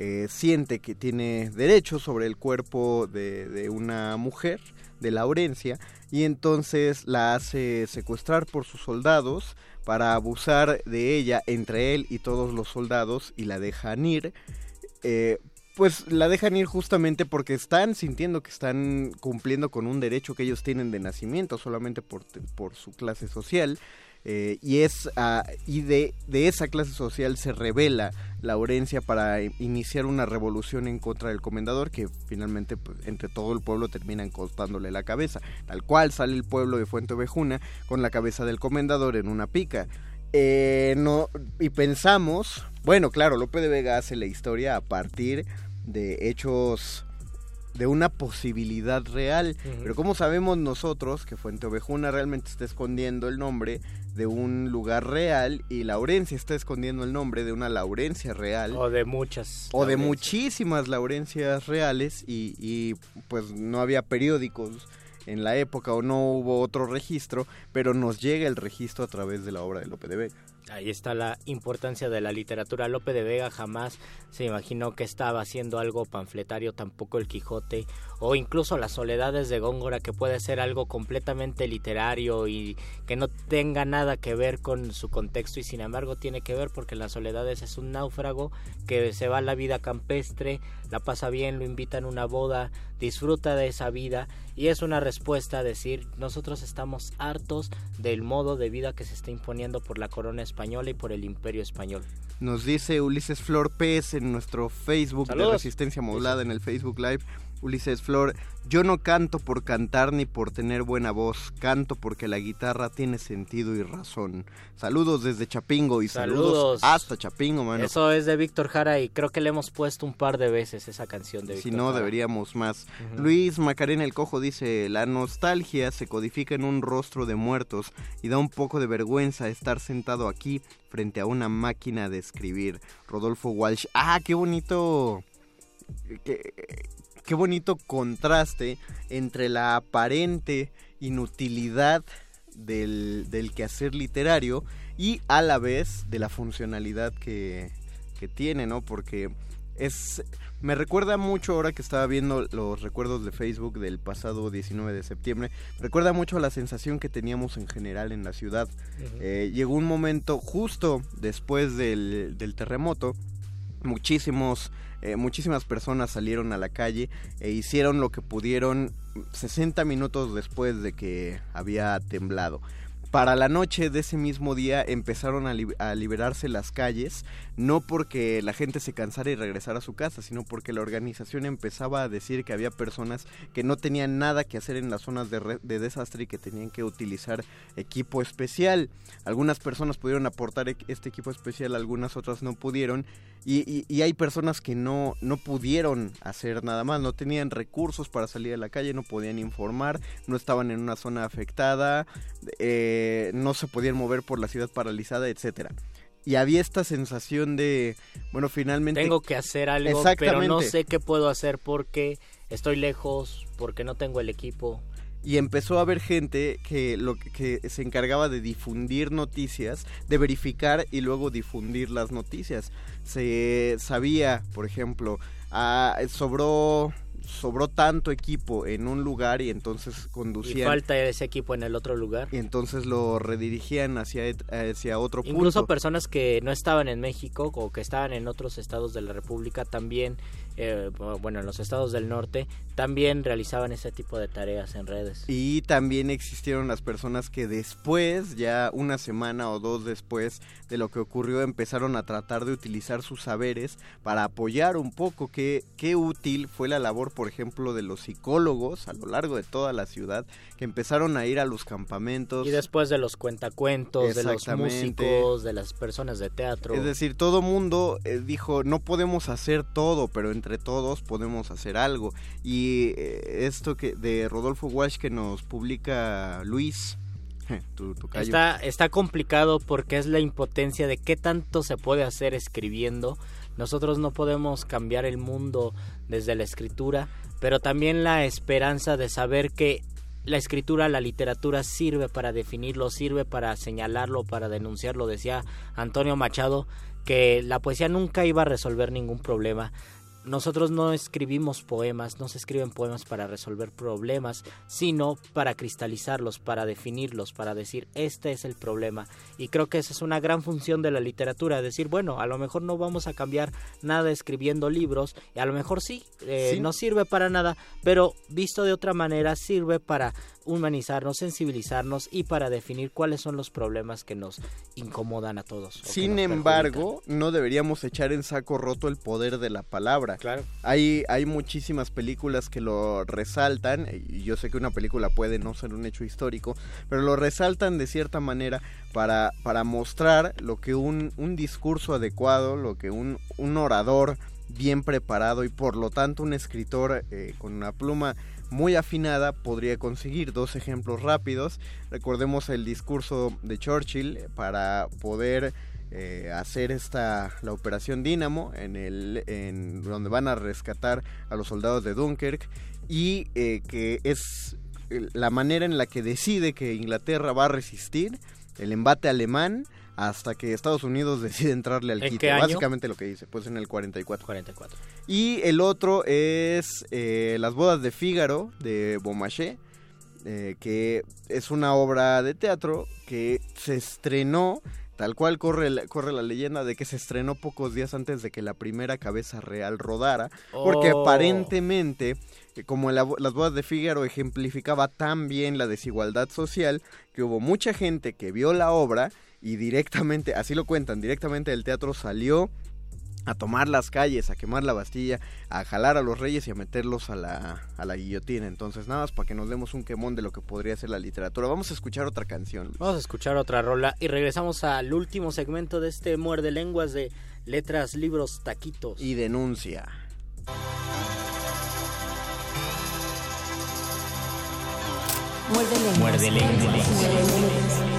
eh, siente que tiene derecho sobre el cuerpo de, una mujer, de Laurencia, y entonces la hace secuestrar por sus soldados para abusar de ella entre él y todos los soldados y la dejan ir. Eh, pues la dejan ir justamente porque están sintiendo que están cumpliendo con un derecho que ellos tienen de nacimiento solamente por, por su clase social. Eh, y es uh, y de, de, esa clase social se revela Laurencia para iniciar una revolución en contra del comendador que finalmente pues, entre todo el pueblo terminan costándole la cabeza tal cual sale el pueblo de Fuente Ovejuna con la cabeza del comendador en una pica eh, no y pensamos bueno claro Lope de Vega hace la historia a partir de hechos de una posibilidad real. Pero ¿cómo sabemos nosotros que Fuente Ovejuna realmente está escondiendo el nombre de un lugar real y Laurencia está escondiendo el nombre de una Laurencia real? O de muchas. O de muchísimas Laurencias reales y, y pues no había periódicos en la época o no hubo otro registro, pero nos llega el registro a través de la obra de Lope de Vega. Ahí está la importancia de la literatura. Lope de Vega jamás se imaginó que estaba haciendo algo panfletario, tampoco el Quijote, o incluso las soledades de Góngora, que puede ser algo completamente literario y que no tenga nada que ver con su contexto, y sin embargo tiene que ver porque las soledades es un náufrago que se va a la vida campestre, la pasa bien, lo invitan a una boda, disfruta de esa vida, y es una respuesta a decir, nosotros estamos hartos del modo de vida que se está imponiendo por la corona española y por el imperio español. Nos dice Ulises Flor Pérez en nuestro Facebook de Resistencia Modulada en el Facebook Live. Ulises Flor, yo no canto por cantar ni por tener buena voz, canto porque la guitarra tiene sentido y razón. Saludos desde Chapingo y saludos, hasta Chapingo, mano. Eso es de Víctor Jara y creo que le hemos puesto un par de veces esa canción de Víctor Si no, deberíamos más. Luis Macarena el Cojo dice, la nostalgia se codifica en un rostro de muertos y da un poco de vergüenza estar sentado aquí frente a una máquina de escribir. Rodolfo Walsh, ah, qué bonito... Qué, qué bonito contraste entre la aparente inutilidad del, del, quehacer literario y a la vez de la funcionalidad que, que tiene, ¿no? Porque es... Me recuerda mucho ahora que estaba viendo los recuerdos de Facebook del pasado 19 de septiembre, recuerda mucho a la sensación que teníamos en general en la ciudad. eh, llegó un momento justo después del, del terremoto, muchísimos eh, muchísimas personas salieron a la calle e hicieron lo que pudieron 60 minutos después de que había temblado. Para la noche de ese mismo día empezaron a, li a, liberarse las calles, no porque la gente se cansara y regresara a su casa, sino porque la organización empezaba a decir que había personas que no tenían nada que hacer en las zonas de, de desastre y que tenían que utilizar equipo especial. Algunas personas pudieron aportar este equipo especial, algunas otras no pudieron. Y, y, y, hay personas que no, no pudieron hacer nada más, no tenían recursos para salir a la calle, no podían informar, no estaban en una zona afectada, eh, no se podían mover por la ciudad paralizada, etcétera. Y había esta sensación de, bueno, finalmente... Tengo que hacer algo, pero no sé qué puedo hacer porque estoy lejos, porque no tengo el equipo y empezó a haber gente que lo que, se encargaba de difundir noticias, de verificar y luego difundir las noticias. Se sabía, por ejemplo, ah, sobró sobró tanto equipo en un lugar y entonces conducían. Y falta ese equipo en el otro lugar. Y entonces lo redirigían hacia, hacia otro punto. Incluso personas que no estaban en México o que estaban en otros estados de la República también, eh, bueno, en los estados del norte, también realizaban ese tipo de tareas en redes. Y también existieron las personas que después, ya una semana o dos después de lo que ocurrió, empezaron a tratar de utilizar sus saberes para apoyar un poco qué, qué útil fue la labor por ejemplo, de los psicólogos a lo largo de toda la ciudad que empezaron a ir a los campamentos. Y después de los cuentacuentos, de los músicos, de las personas de teatro. Es decir, todo mundo eh, dijo, no podemos hacer todo, pero entre todos podemos hacer algo. Y eh, esto que de Rodolfo Walsh que nos publica Luis, Tu, tu está, está complicado porque es la impotencia de qué tanto se puede hacer escribiendo. Nosotros no podemos cambiar el mundo desde la escritura, pero también la esperanza de saber que la escritura, la literatura sirve para definirlo, sirve para señalarlo, para denunciarlo. Decía Antonio Machado que la poesía nunca iba a resolver ningún problema, nosotros no escribimos poemas, no se escriben poemas para resolver problemas, sino para cristalizarlos, para definirlos, para decir este es el problema. Y creo que esa es una gran función de la literatura, decir, bueno, a lo mejor no vamos a cambiar nada escribiendo libros, y a lo mejor sí, eh, ¿Sí? no sirve para nada, pero visto de otra manera sirve para humanizarnos, sensibilizarnos y para definir cuáles son los problemas que nos incomodan a todos. Sin embargo, no deberíamos echar en saco roto el poder de la palabra. Claro. Hay, hay muchísimas películas que lo resaltan, y yo sé que una película puede no ser un hecho histórico, pero lo resaltan de cierta manera para, para mostrar lo que un, un discurso adecuado, lo que un, un orador bien preparado y por lo tanto un escritor eh, con una pluma muy afinada podría conseguir dos ejemplos rápidos. Recordemos el discurso de Churchill para poder eh, hacer esta la operación Dínamo en el en donde van a rescatar a los soldados de Dunkirk y eh, que es la manera en la que decide que Inglaterra va a resistir el embate alemán hasta que Estados Unidos decide entrarle al quite. Básicamente lo que dice, pues en el 44. 44. Y el otro es eh, Las bodas de Fígaro de Beaumarchais, eh, que es una obra de teatro que se estrenó Tal cual corre, la, corre la leyenda de que se estrenó pocos días antes de que la primera cabeza real rodara, porque Oh. aparentemente, eh, como la- las bodas de Fígaro ejemplificaba tan bien la desigualdad social, que hubo mucha gente que vio la obra y directamente, así lo cuentan, directamente del teatro salió a tomar las calles, a quemar la Bastilla, a jalar a los reyes y a meterlos a la, a la guillotina. Entonces, nada más para que nos demos un quemón de lo que podría ser la literatura. Vamos a escuchar otra canción. Luis. Vamos a escuchar otra rola y regresamos al último segmento de este muerde lenguas de letras, libros, taquitos. Y denuncia. Muerde lenguas. Muerde lenguas. Muerde lenguas.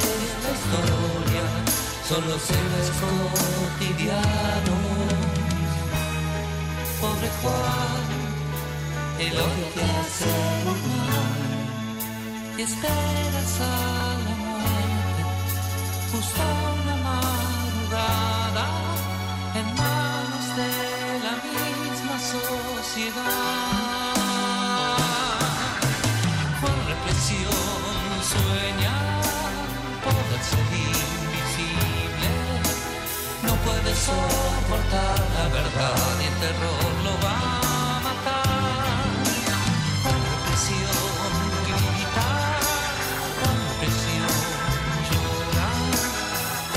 son los cotidianos pobre Juan el odio que hace mal. Y esperas a la muerte justo una madrugada en manos de la misma sociedad soportar la verdad y el terror lo va a matar con represión gritar, con represión llorar.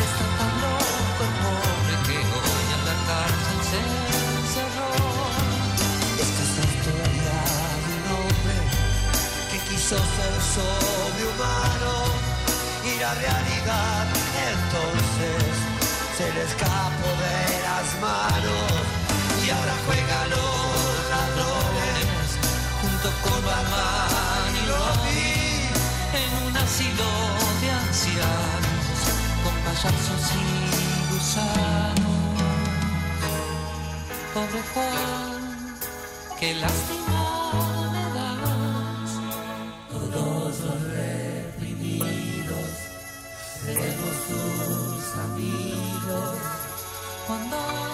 Está tan loco el pobre que hoy en la cárcel se encerró. Esta es la historia de un hombre que quiso ser sobrehumano y la realidad escapó de las manos y ahora juega los ladrones junto con Batman y Robin en un asilo de ancianos con payasos y gusanos. Pobre Juan, qué lástima me das. Todos los reprimidos seremos tus amigos cuando tires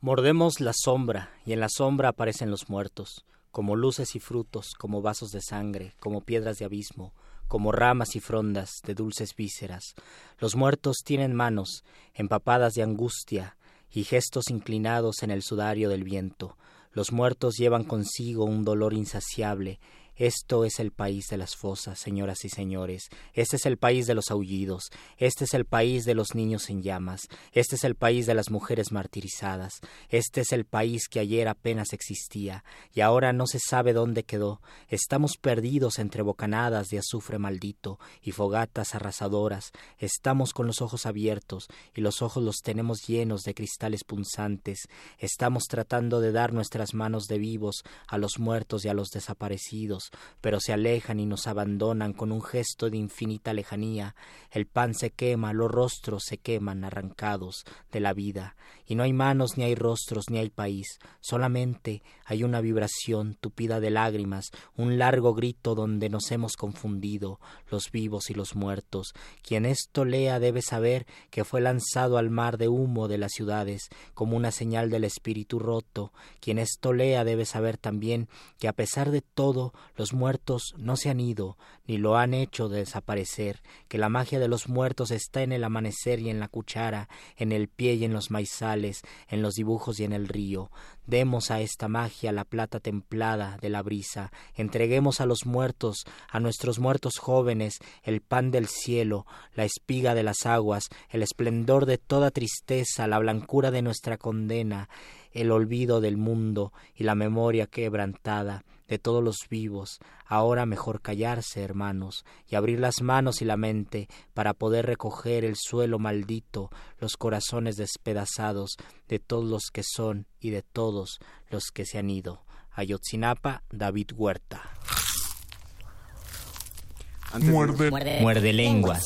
Mordemos la sombra y en la sombra aparecen los muertos, como luces y frutos, como vasos de sangre, como piedras de abismo, como ramas y frondas de dulces vísceras. Los muertos tienen manos empapadas de angustia y gestos inclinados en el sudario del viento. Los muertos llevan consigo un dolor insaciable esto es el país de las fosas, señoras y señores. Este es el país de los aullidos. Este es el país de los niños en llamas. Este es el país de las mujeres martirizadas. Este es el país que ayer apenas existía y ahora no se sabe dónde quedó. Estamos perdidos entre bocanadas de azufre maldito y fogatas arrasadoras. Estamos con los ojos abiertos y los ojos los tenemos llenos de cristales punzantes. Estamos tratando de dar nuestras manos de vivos a los muertos y a los desaparecidos pero se alejan y nos abandonan con un gesto de infinita lejanía. El pan se quema, los rostros se queman arrancados de la vida, y no hay manos, ni hay rostros, ni hay país, solamente hay una vibración tupida de lágrimas, un largo grito donde nos hemos confundido, los vivos y los muertos. Quien esto lea debe saber que fue lanzado al mar de humo de las ciudades, como una señal del espíritu roto. Quien esto lea debe saber también que a pesar de todo los muertos no se han ido, ni lo han hecho desaparecer, que la magia de los muertos está en el amanecer y en la cuchara, en el pie y en los maizales, en los dibujos y en el río. Demos a esta magia la plata templada de la brisa, entreguemos a los muertos, a nuestros muertos jóvenes, el pan del cielo, la espiga de las aguas, el esplendor de toda tristeza, la blancura de nuestra condena, el olvido del mundo y la memoria quebrantada de todos los vivos. Ahora mejor callarse, hermanos, y abrir las manos y la mente para poder recoger el suelo maldito, los corazones despedazados de todos los que son y de todos los que se han ido. Ayotzinapa, David Huerta. Muerde. Muerde lenguas.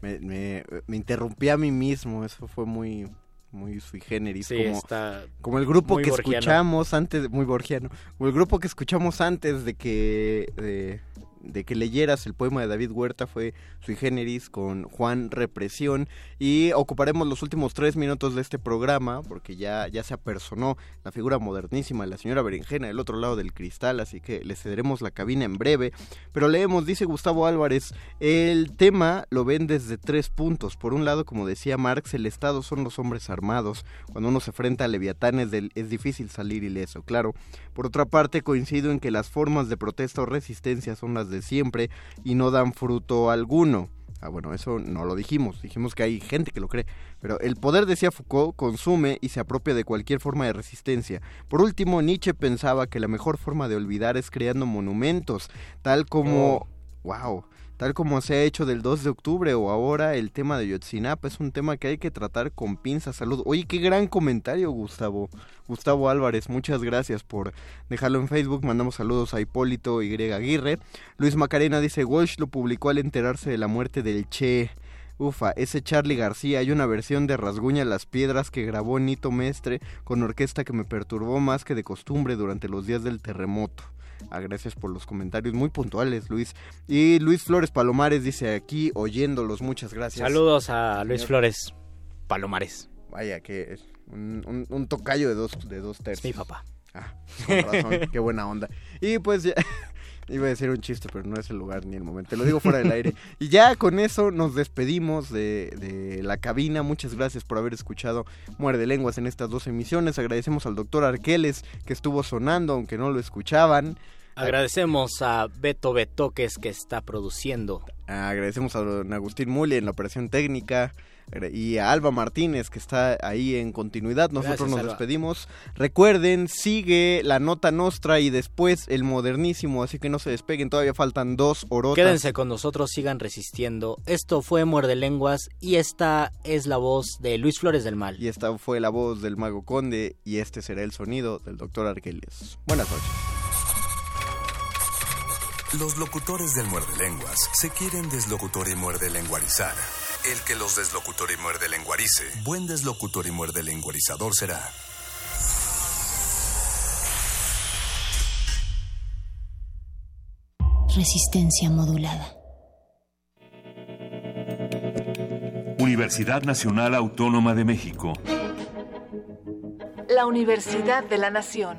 Me, me, me interrumpí a mí mismo, eso fue muy muy sui generis Sí, como, está como el grupo que borgiano. escuchamos antes muy borgiano como el grupo que escuchamos antes de que de, de que leyeras el poema de David Huerta fue sui generis con Juan Represión. Y ocuparemos los últimos tres minutos de este programa porque ya ya se apersonó la figura modernísima de la señora Berenjena del otro lado del cristal así que le cederemos la cabina en breve. Pero leemos dice Gustavo Álvarez el tema lo ven desde tres puntos. Por un lado como decía Marx el Estado son los hombres armados. Cuando uno se enfrenta a leviatanes del- es difícil salir ileso claro. Por otra parte coincido en que las formas de protesta o resistencia son las de siempre y no dan fruto alguno Ah, bueno, eso no lo dijimos, dijimos que hay gente que lo cree, pero el poder, decía Foucault, consume y se apropia de cualquier forma de resistencia. Por último, Nietzsche pensaba que la mejor forma de olvidar es creando monumentos, tal como... ¡Wow! Tal como se ha hecho del 2 de octubre o ahora el tema de Yotzinapa es un tema que hay que tratar con pinzas. Salud. Oye, qué gran comentario, Gustavo. Gustavo Álvarez, muchas gracias por dejarlo en Facebook. Mandamos saludos a Hipólito Y. Aguirre. Luis Macarena dice, Walsh lo publicó al enterarse de la muerte del Che. Ufa, ese Charlie García, hay una versión de Rasguña las Piedras que grabó Nito Mestre con orquesta que me perturbó más que de costumbre durante los días del terremoto. Ah, gracias por los comentarios muy puntuales, Luis. Y Luis Flores Palomares dice aquí, oyéndolos, muchas gracias. Saludos a Luis Señor. Flores Palomares. Vaya, que es un, un- un tocayo de dos, de dos tercios. mi papá. Ah, con razón, qué buena onda. Y pues ya, iba a decir un chiste, pero no es el lugar ni el momento. Te lo digo fuera del aire. Y ya con eso nos despedimos de, de la cabina. Muchas gracias por haber escuchado Muerde Lenguas en estas dos emisiones. Agradecemos al doctor Arqueles que estuvo sonando, aunque no lo escuchaban. Agradecemos a Beto Betoques que está produciendo. Agradecemos a don Agustín Muli en la operación técnica y a Alba Martínez que está ahí en continuidad. Nosotros Gracias, nos Alba. despedimos. Recuerden, sigue la nota nostra y después el modernísimo, así que no se despeguen, todavía faltan dos orotas. Quédense con nosotros, sigan resistiendo. Esto fue Muerde Lenguas y esta es la voz de Luis Flores del Mal. Y esta fue la voz del Mago Conde y este será el sonido del doctor Arqueles. Buenas noches. Los locutores del muerde lenguas se quieren deslocutor y muerde lenguarizar. El que los deslocutor y muerde lenguarice, buen deslocutor y muerde lenguarizador será. Resistencia modulada. Universidad Nacional Autónoma de México. La Universidad de la Nación.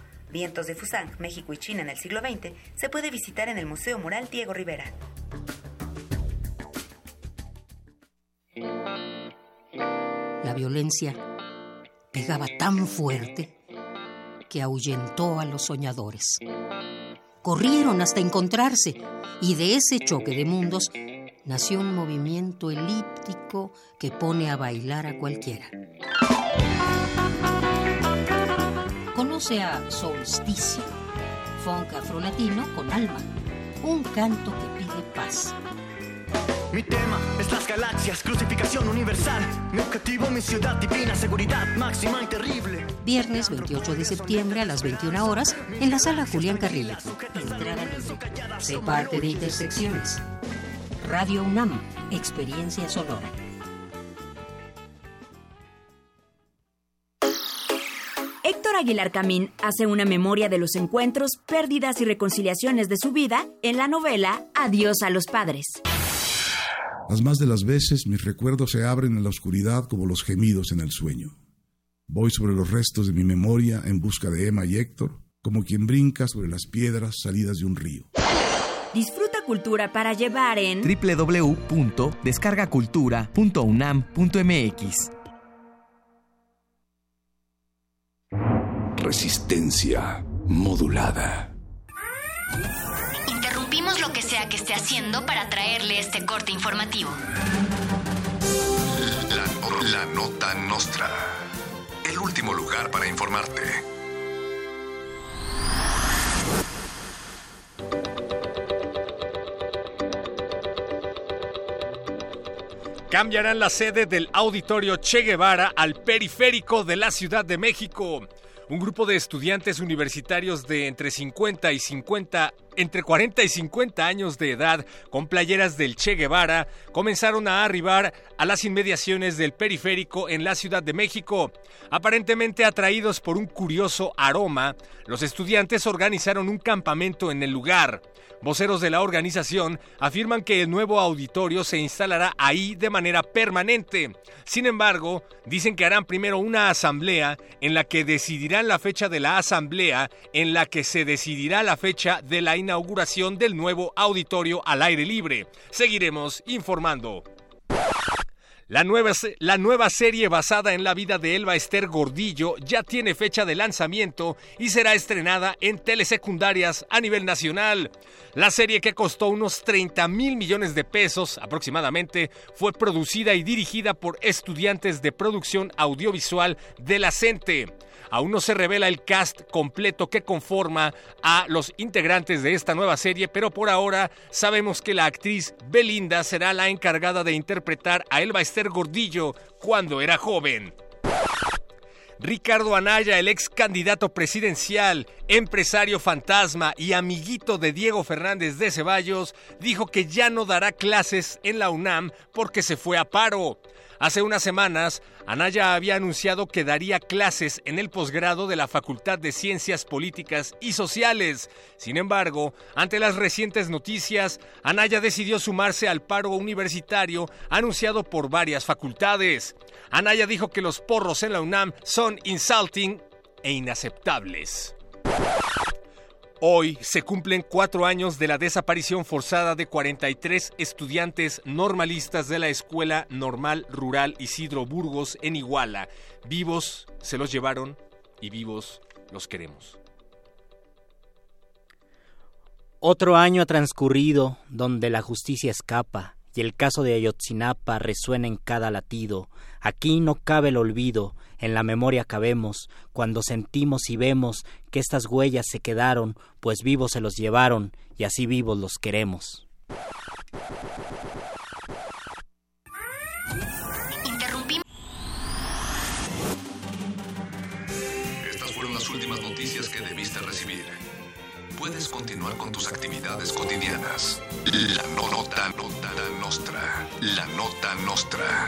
Vientos de Fusang, México y China en el siglo XX se puede visitar en el Museo Moral Diego Rivera. La violencia pegaba tan fuerte que ahuyentó a los soñadores. Corrieron hasta encontrarse y de ese choque de mundos nació un movimiento elíptico que pone a bailar a cualquiera. Conoce a Solsticio, funk afrolatino con alma, un canto que pide paz. Mi tema es las galaxias, crucificación universal. Mi objetivo, mi ciudad divina, seguridad máxima y terrible. Viernes 28 de septiembre a las 21 horas en la sala Julián Carrillo. Entrada libre. Se parte de Intersecciones. Radio UNAM, experiencia sonora. Héctor Aguilar Camín hace una memoria de los encuentros, pérdidas y reconciliaciones de su vida en la novela Adiós a los padres. Las más de las veces mis recuerdos se abren en la oscuridad como los gemidos en el sueño. Voy sobre los restos de mi memoria en busca de Emma y Héctor, como quien brinca sobre las piedras salidas de un río. Disfruta cultura para llevar en www.descargacultura.unam.mx. Resistencia modulada. Interrumpimos lo que sea que esté haciendo para traerle este corte informativo. La, la nota nostra. El último lugar para informarte. Cambiarán la sede del Auditorio Che Guevara al periférico de la Ciudad de México. Un grupo de estudiantes universitarios de entre 50 y 50, entre 40 y 50 años de edad, con playeras del Che Guevara, comenzaron a arribar a las inmediaciones del periférico en la Ciudad de México. Aparentemente atraídos por un curioso aroma, los estudiantes organizaron un campamento en el lugar. Voceros de la organización afirman que el nuevo auditorio se instalará ahí de manera permanente. Sin embargo, dicen que harán primero una asamblea en la que decidirán la fecha de la asamblea, en la que se decidirá la fecha de la inauguración del nuevo auditorio al aire libre. Seguiremos informando. La nueva, la nueva, serie basada en la vida de Elba Esther Gordillo ya tiene fecha de lanzamiento y será estrenada en telesecundarias a nivel nacional. La serie que costó unos 30 mil millones de pesos aproximadamente fue producida y dirigida por estudiantes de producción audiovisual de la CENTE. Aún no se revela el cast completo que conforma a los integrantes de esta nueva serie, pero por ahora sabemos que la actriz Belinda será la encargada de interpretar a Elba Esther Gordillo cuando era joven. Ricardo Anaya, el ex candidato presidencial, empresario fantasma y amiguito de Diego Fernández de Ceballos, dijo que ya no dará clases en la UNAM porque se fue a paro. Hace unas semanas, Anaya había anunciado que daría clases en el posgrado de la Facultad de Ciencias Políticas y Sociales. Sin embargo, ante las recientes noticias, Anaya decidió sumarse al paro universitario anunciado por varias facultades. Anaya dijo que los porros en la UNAM son insulting e inaceptables. Hoy se cumplen cuatro años de la desaparición forzada de 43 estudiantes normalistas de la Escuela Normal Rural Isidro Burgos en Iguala. Vivos se los llevaron y vivos los queremos. Otro año ha transcurrido donde la justicia escapa y el caso de Ayotzinapa resuena en cada latido. Aquí no cabe el olvido, en la memoria cabemos, cuando sentimos y vemos que estas huellas se quedaron, pues vivos se los llevaron y así vivos los queremos. Estas fueron las últimas noticias que debiste recibir. Puedes continuar con tus actividades cotidianas. La no- nota nota nostra. La nota nostra.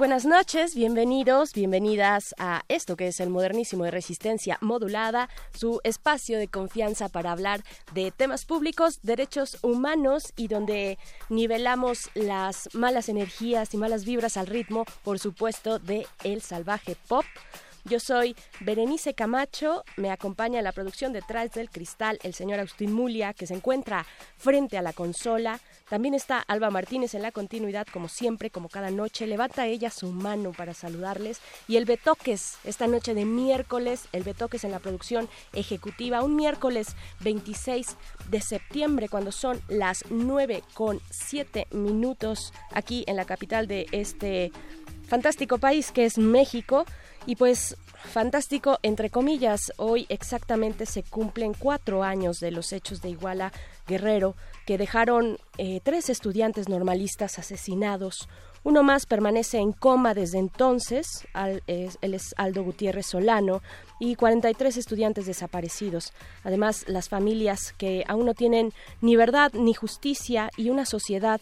Buenas noches, bienvenidos, bienvenidas a esto que es el modernísimo de resistencia modulada, su espacio de confianza para hablar de temas públicos, derechos humanos y donde nivelamos las malas energías y malas vibras al ritmo, por supuesto, de el salvaje pop. Yo soy Berenice Camacho, me acompaña en la producción detrás del cristal el señor Agustín Mulia, que se encuentra frente a la consola. También está Alba Martínez en la continuidad, como siempre, como cada noche. Levanta ella su mano para saludarles. Y el Betoques, esta noche de miércoles, el Betoques en la producción ejecutiva, un miércoles 26 de septiembre, cuando son las 9 con 7 minutos aquí en la capital de este fantástico país que es México. Y pues fantástico, entre comillas, hoy exactamente se cumplen cuatro años de los hechos de Iguala Guerrero, que dejaron eh, tres estudiantes normalistas asesinados. Uno más permanece en coma desde entonces, al- es- él Aldo Gutiérrez Solano, y 43 estudiantes desaparecidos. Además, las familias que aún no tienen ni verdad ni justicia y una sociedad,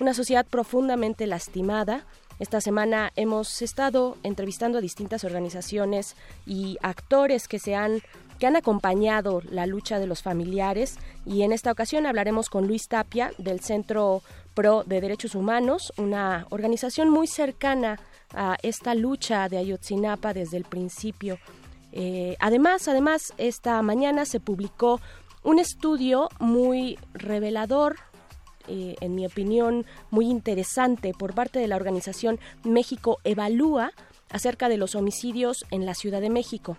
una sociedad profundamente lastimada, esta semana hemos estado entrevistando a distintas organizaciones y actores que se han que han acompañado la lucha de los familiares y en esta ocasión hablaremos con Luis Tapia del Centro Pro de Derechos Humanos, una organización muy cercana a esta lucha de Ayotzinapa desde el principio. Eh, además, además, esta mañana se publicó un estudio muy revelador eh, en mi opinión, muy interesante por parte de la organización México Evalúa acerca de los homicidios en la Ciudad de México.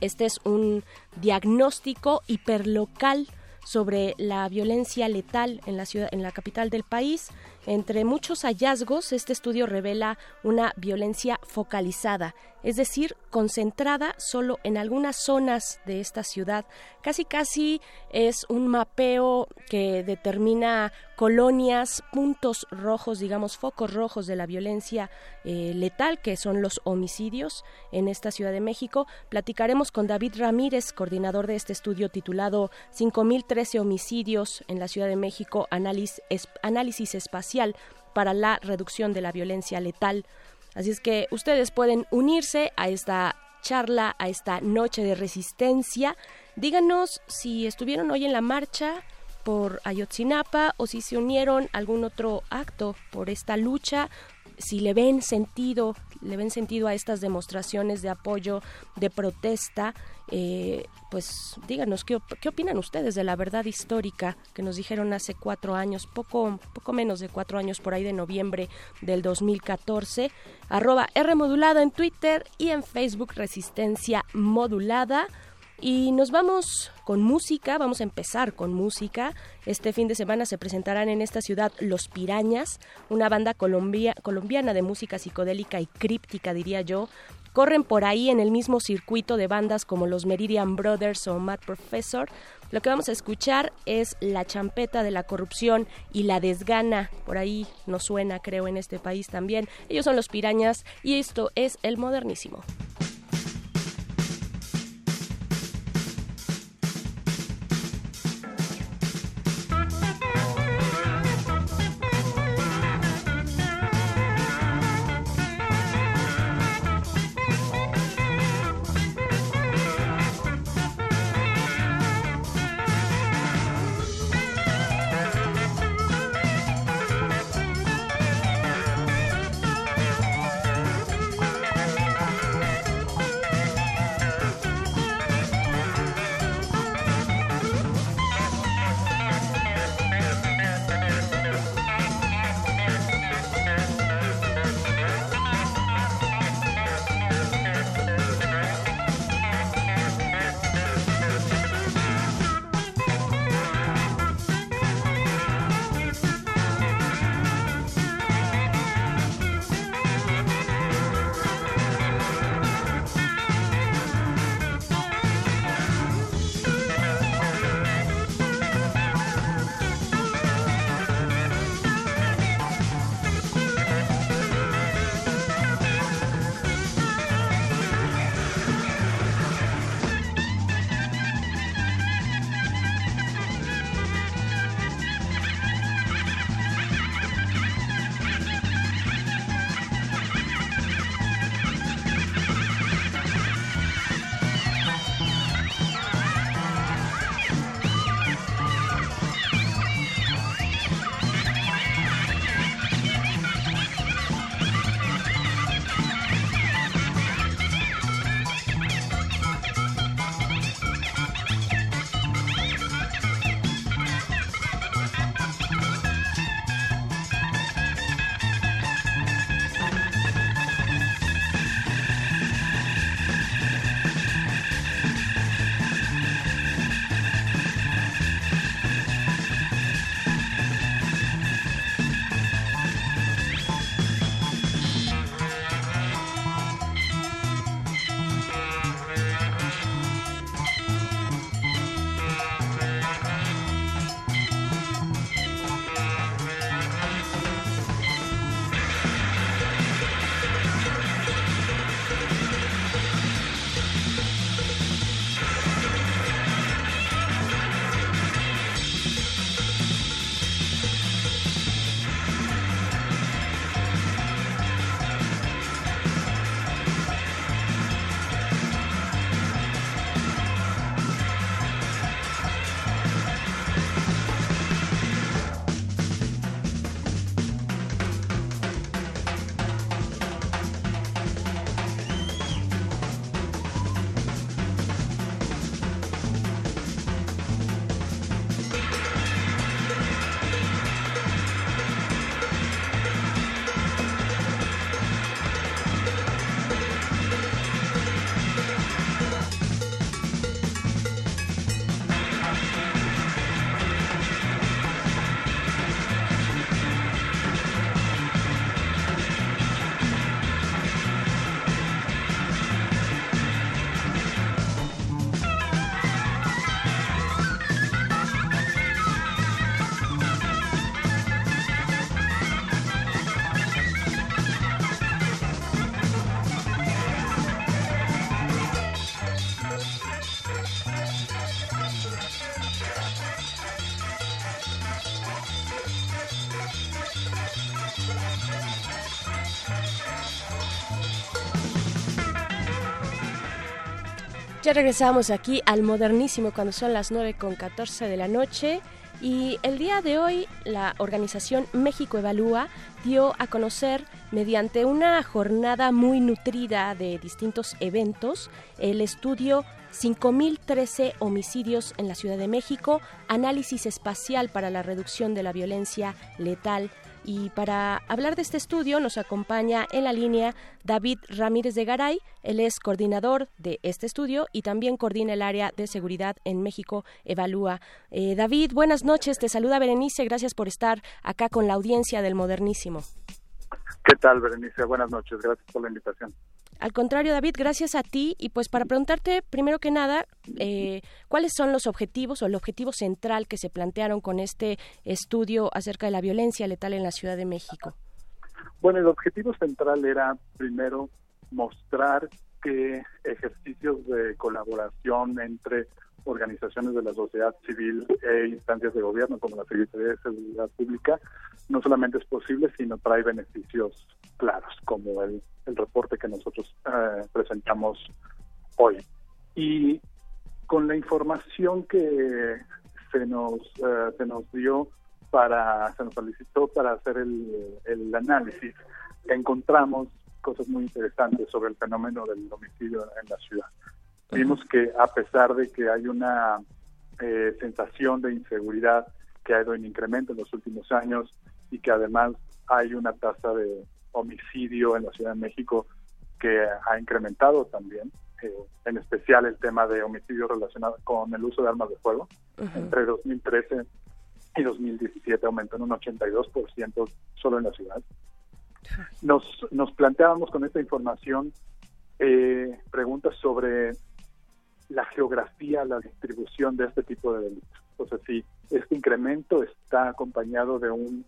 Este es un diagnóstico hiperlocal sobre la violencia letal en la ciudad en la capital del país. Entre muchos hallazgos, este estudio revela una violencia focalizada, es decir, concentrada solo en algunas zonas de esta ciudad. Casi casi es un mapeo que determina colonias, puntos rojos, digamos, focos rojos de la violencia eh, letal, que son los homicidios en esta Ciudad de México. Platicaremos con David Ramírez, coordinador de este estudio titulado 5013 homicidios en la Ciudad de México, análisis, es- análisis espacial para la reducción de la violencia letal. Así es que ustedes pueden unirse a esta charla, a esta noche de resistencia. Díganos si estuvieron hoy en la marcha por Ayotzinapa o si se unieron a algún otro acto por esta lucha, si le ven sentido, le ven sentido a estas demostraciones de apoyo, de protesta, eh, pues díganos ¿qué, qué opinan ustedes de la verdad histórica que nos dijeron hace cuatro años, poco, poco menos de cuatro años por ahí de noviembre del 2014, arroba R modulada en Twitter y en Facebook Resistencia Modulada. Y nos vamos con música, vamos a empezar con música. Este fin de semana se presentarán en esta ciudad Los Pirañas, una banda colombiana de música psicodélica y críptica, diría yo, corren por ahí en el mismo circuito de bandas como los Meridian Brothers o Mad Professor. Lo que vamos a escuchar es La champeta de la corrupción y la desgana. Por ahí nos suena, creo, en este país también. Ellos son los pirañas y esto es el modernísimo. Ya regresamos aquí al modernísimo cuando son las 9 con 14 de la noche. Y el día de hoy la organización México Evalúa dio a conocer mediante una jornada muy nutrida de distintos eventos el estudio 5.013 homicidios en la Ciudad de México, análisis espacial para la reducción de la violencia letal Y para hablar de este estudio nos acompaña en la línea David Ramírez de Garay. Él es coordinador de este estudio y también coordina el área de seguridad en México Evalúa. Eh, David, buenas noches. Te saluda Berenice. Gracias por estar acá con la audiencia del Modernísimo. ¿Qué tal, Berenice? Buenas noches. Gracias por la invitación. Al contrario, David, gracias a ti. Y pues para preguntarte, primero que nada, eh, ¿cuáles son los objetivos o el objetivo central que se plantearon con este estudio acerca de la violencia letal en la Ciudad de México? Bueno, el objetivo central era primero mostrar que ejercicios de colaboración entre organizaciones de la sociedad civil e instancias de gobierno como la Secretaría de Seguridad Pública no solamente es posible, sino trae beneficios claros, como el, el reporte que nosotros eh, presentamos hoy. Y con la información que se nos, eh, se nos dio para, se nos solicitó para hacer el, el análisis, encontramos cosas muy interesantes sobre el fenómeno del homicidio en la ciudad. Vimos que a pesar de que hay una eh, sensación de inseguridad que ha ido en incremento en los últimos años y que además hay una tasa de homicidio en la Ciudad de México que ha incrementado también, eh, en especial el tema de homicidio relacionado con el uso de armas de fuego. Entre 2013 y 2017 aumentó en un 82% solo en la ciudad. Nos, nos planteábamos con esta información eh, preguntas sobre la geografía, la distribución de este tipo de delitos. O sea, si este incremento está acompañado de un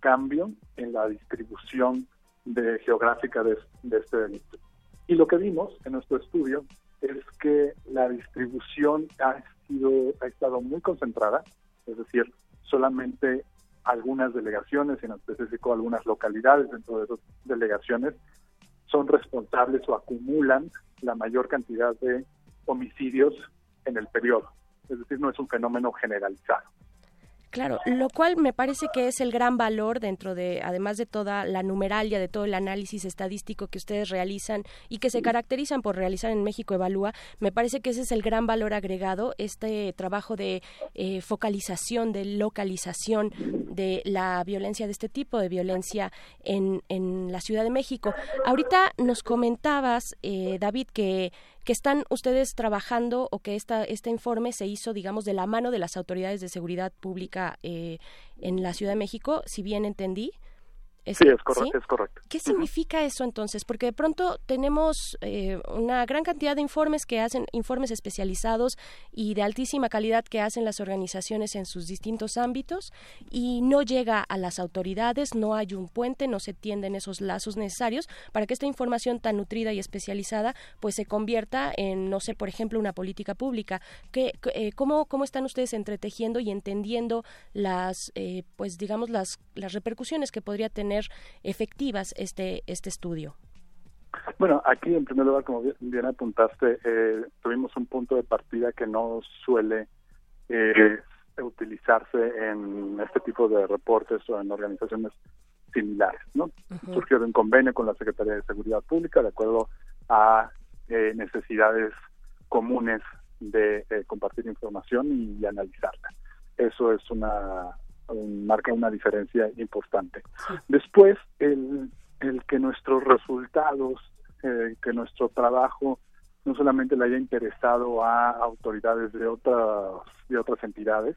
cambio en la distribución de, geográfica de, este delito. Y lo que vimos en nuestro estudio es que la distribución ha sido ha estado muy concentrada, es decir, solamente algunas delegaciones, en específico algunas localidades dentro de esas delegaciones, son responsables o acumulan la mayor cantidad de homicidios en el periodo. Es decir, no es un fenómeno generalizado. Claro, lo cual me parece que es el gran valor dentro de, además de toda la numeralia, de todo el análisis estadístico que ustedes realizan y que se caracterizan por realizar en México Evalúa, me parece que ese es el gran valor agregado, este trabajo de eh, focalización, de localización de la violencia de este tipo, de violencia en, en la Ciudad de México. Ahorita nos comentabas, eh, David, que que están ustedes trabajando o que esta, este informe se hizo, digamos, de la mano de las autoridades de seguridad pública eh, en la Ciudad de México, si bien entendí sí, es, correcto, es correcto. ¿Qué significa eso entonces? Porque de pronto tenemos eh, una gran cantidad de informes que hacen, informes especializados y de altísima calidad que hacen las organizaciones en sus distintos ámbitos y no llega a las autoridades, no hay un puente, no se tienden esos lazos necesarios para que esta información tan nutrida y especializada pues se convierta en, no sé, por ejemplo, una política pública. ¿Qué, eh, cómo, ¿Cómo están ustedes entretejiendo y entendiendo las, eh, pues digamos, las, las repercusiones que podría tener efectivas este, este estudio? Bueno, aquí en primer lugar, como bien, apuntaste, eh, tuvimos un punto de partida que no suele eh, utilizarse en este tipo de reportes o en organizaciones similares, ¿no? Surgió de un convenio con la Secretaría de Seguridad Pública de acuerdo a eh, necesidades comunes de compartir información y analizarla. Eso es una marca una diferencia importante. Después, el, el que nuestros resultados, eh, que nuestro trabajo no solamente le haya interesado a autoridades de otras, de otras entidades,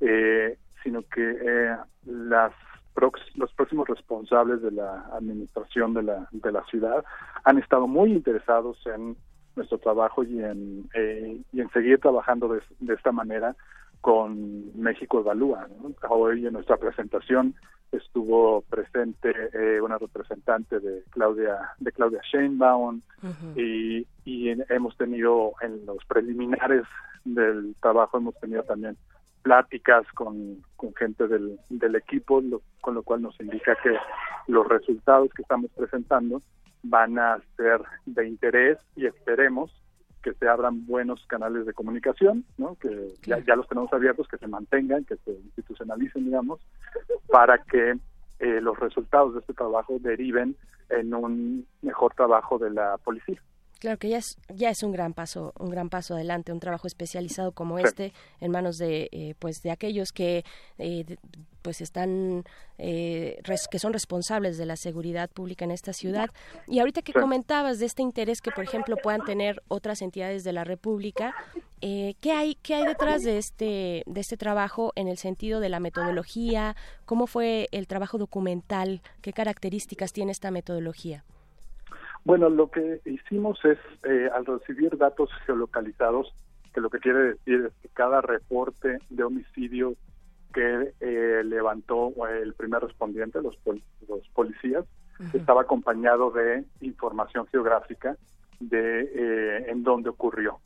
eh, sino que eh, las los próximos responsables de la administración de la, de la ciudad han estado muy interesados en nuestro trabajo y en, y en seguir trabajando de, de esta manera con México Evalúa. Hoy en nuestra presentación estuvo presente eh, una representante de Claudia de Claudia Sheinbaum y, y hemos tenido en los preliminares del trabajo hemos tenido también pláticas con, con gente del, del equipo, con lo cual nos indica que los resultados que estamos presentando van a ser de interés y esperemos que se abran buenos canales de comunicación, ¿no? que ya, ya, los tenemos abiertos, que se mantengan, que se institucionalicen, digamos, para que eh, los resultados de este trabajo deriven en un mejor trabajo de la policía. Claro que ya es, ya es un gran paso, un gran paso adelante, un trabajo especializado como este en manos de, eh, pues, de aquellos que, eh, de- pues, están, eh, res- que son responsables de la seguridad pública en esta ciudad. Y ahorita que comentabas de este interés que, por ejemplo, puedan tener otras entidades de la República, eh, ¿qué hay, qué hay detrás de este, de este trabajo en el sentido de la metodología? ¿Cómo fue el trabajo documental? ¿Qué características tiene esta metodología? Bueno, lo que hicimos es, eh, al recibir datos geolocalizados, que lo que quiere decir es que cada reporte de homicidio que eh, levantó el primer respondiente, los, pol- los policías, estaba acompañado de información geográfica de eh, en dónde ocurrió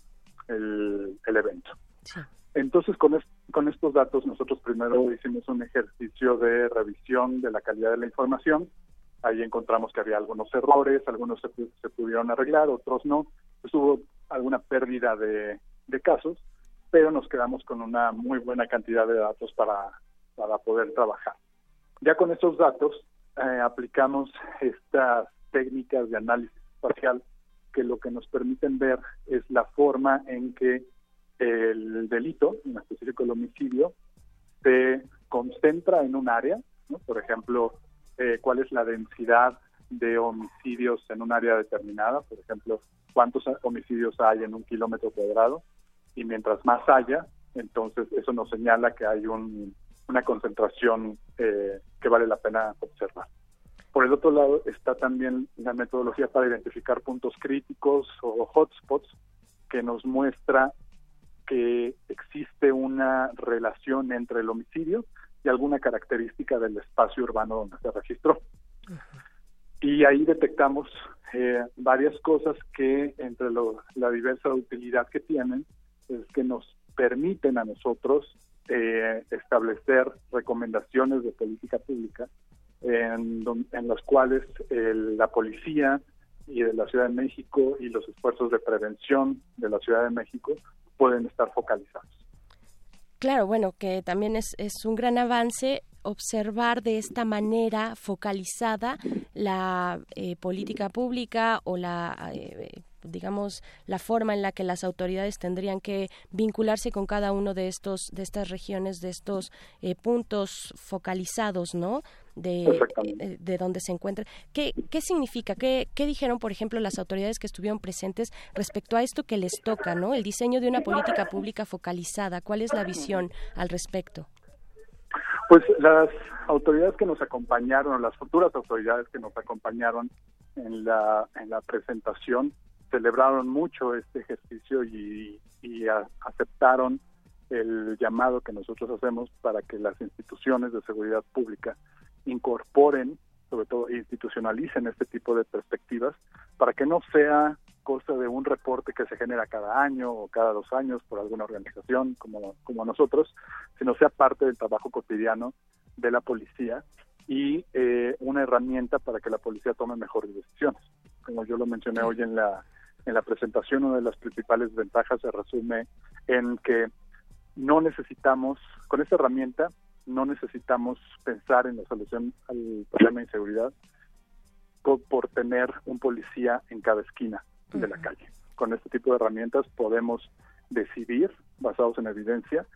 el, el evento. Entonces, con, es- con estos datos, nosotros primero hicimos un ejercicio de revisión de la calidad de la información. Ahí encontramos que había algunos errores, algunos se, se pudieron arreglar, otros no. Pues hubo alguna pérdida de, de casos, pero nos quedamos con una muy buena cantidad de datos para, para poder trabajar. Ya con estos datos eh, aplicamos estas técnicas de análisis espacial que lo que nos permiten ver es la forma en que el delito, en específico el homicidio, se concentra en un área, ¿no? por ejemplo, eh, cuál es la densidad de homicidios en un área determinada, por ejemplo, cuántos homicidios hay en un kilómetro cuadrado, y mientras más haya, entonces eso nos señala que hay un- una concentración eh, que vale la pena observar. Por el otro lado está también la metodología para identificar puntos críticos o hotspots que nos muestra que existe una relación entre el homicidio y alguna característica del espacio urbano donde se registró. Y ahí detectamos eh, varias cosas que entre lo- la diversa utilidad que tienen es que nos permiten a nosotros eh, establecer recomendaciones de política pública en, en las cuales el- la policía y de la Ciudad de México y los esfuerzos de prevención de la Ciudad de México pueden estar focalizados. Claro, bueno, que también es, es un gran avance observar de esta manera focalizada la eh, política pública o la, eh, digamos, la forma en la que las autoridades tendrían que vincularse con cada uno de estos, de estas regiones, de estos eh, puntos focalizados, ¿no? De, eh, de donde se encuentran. ¿Qué, qué significa? ¿Qué, ¿Qué dijeron, por ejemplo, las autoridades que estuvieron presentes respecto a esto que les toca, ¿no? El diseño de una política pública focalizada. ¿Cuál es la visión al respecto? Pues las autoridades que nos acompañaron, las futuras autoridades que nos acompañaron en la, en la presentación, celebraron mucho este ejercicio y, y a- aceptaron el llamado que nosotros hacemos para que las instituciones de seguridad pública incorporen, sobre todo institucionalicen este tipo de perspectivas, para que no sea cosa de un reporte que se genera cada año o cada dos años por alguna organización como, como nosotros, sino sea parte del trabajo cotidiano de la policía y eh, una herramienta para que la policía tome mejores decisiones. Como yo lo mencioné hoy en la, en la presentación, una de las principales ventajas se resume en que no necesitamos, con esta herramienta, no necesitamos pensar en la solución al problema de inseguridad por tener un policía en cada esquina de la calle. Con este tipo de herramientas podemos decidir, basados en evidencia,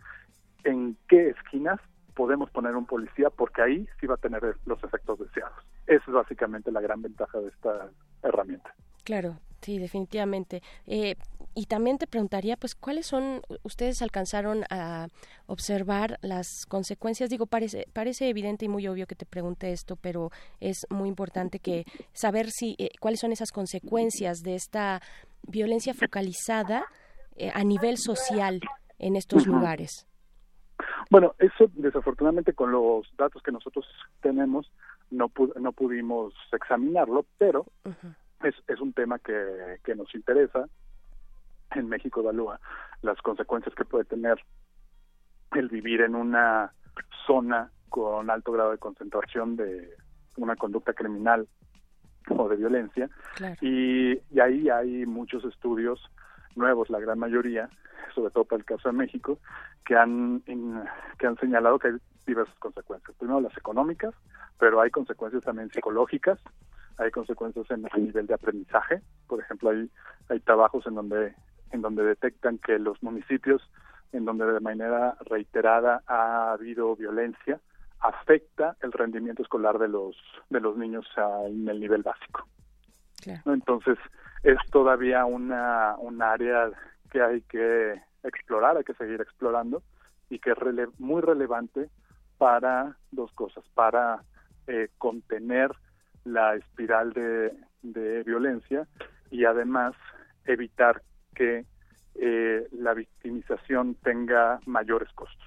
en qué esquinas podemos poner un policía porque ahí sí va a tener los efectos deseados. Esa es básicamente la gran ventaja de esta herramienta. Claro, sí, definitivamente. Eh, y también te preguntaría, pues, ¿cuáles son, ustedes alcanzaron a observar las consecuencias? Digo, parece, parece evidente y muy obvio que te pregunte esto, pero es muy importante que saber si, eh, cuáles son esas consecuencias de esta violencia focalizada eh, a nivel social en estos lugares. Bueno, eso desafortunadamente con los datos que nosotros tenemos no, pu- no pudimos examinarlo, pero es, es un tema que, que nos interesa. En México evalúa las consecuencias que puede tener el vivir en una zona con alto grado de concentración de una conducta criminal o de violencia. Y, y ahí hay muchos estudios nuevos, la gran mayoría, sobre todo para el caso de México, que han, en- que han señalado que hay diversas consecuencias. Primero las económicas, pero hay consecuencias también psicológicas, hay consecuencias en el nivel de aprendizaje. Por ejemplo, hay, hay trabajos en donde, en donde detectan que los municipios en donde de manera reiterada ha habido violencia afecta el rendimiento escolar de los de los niños en el nivel básico. Entonces es todavía una un área que hay que explorar, hay que seguir explorando y que es rele muy relevante para dos cosas, para eh, contener la espiral de, violencia y además evitar que eh, la victimización tenga mayores costos.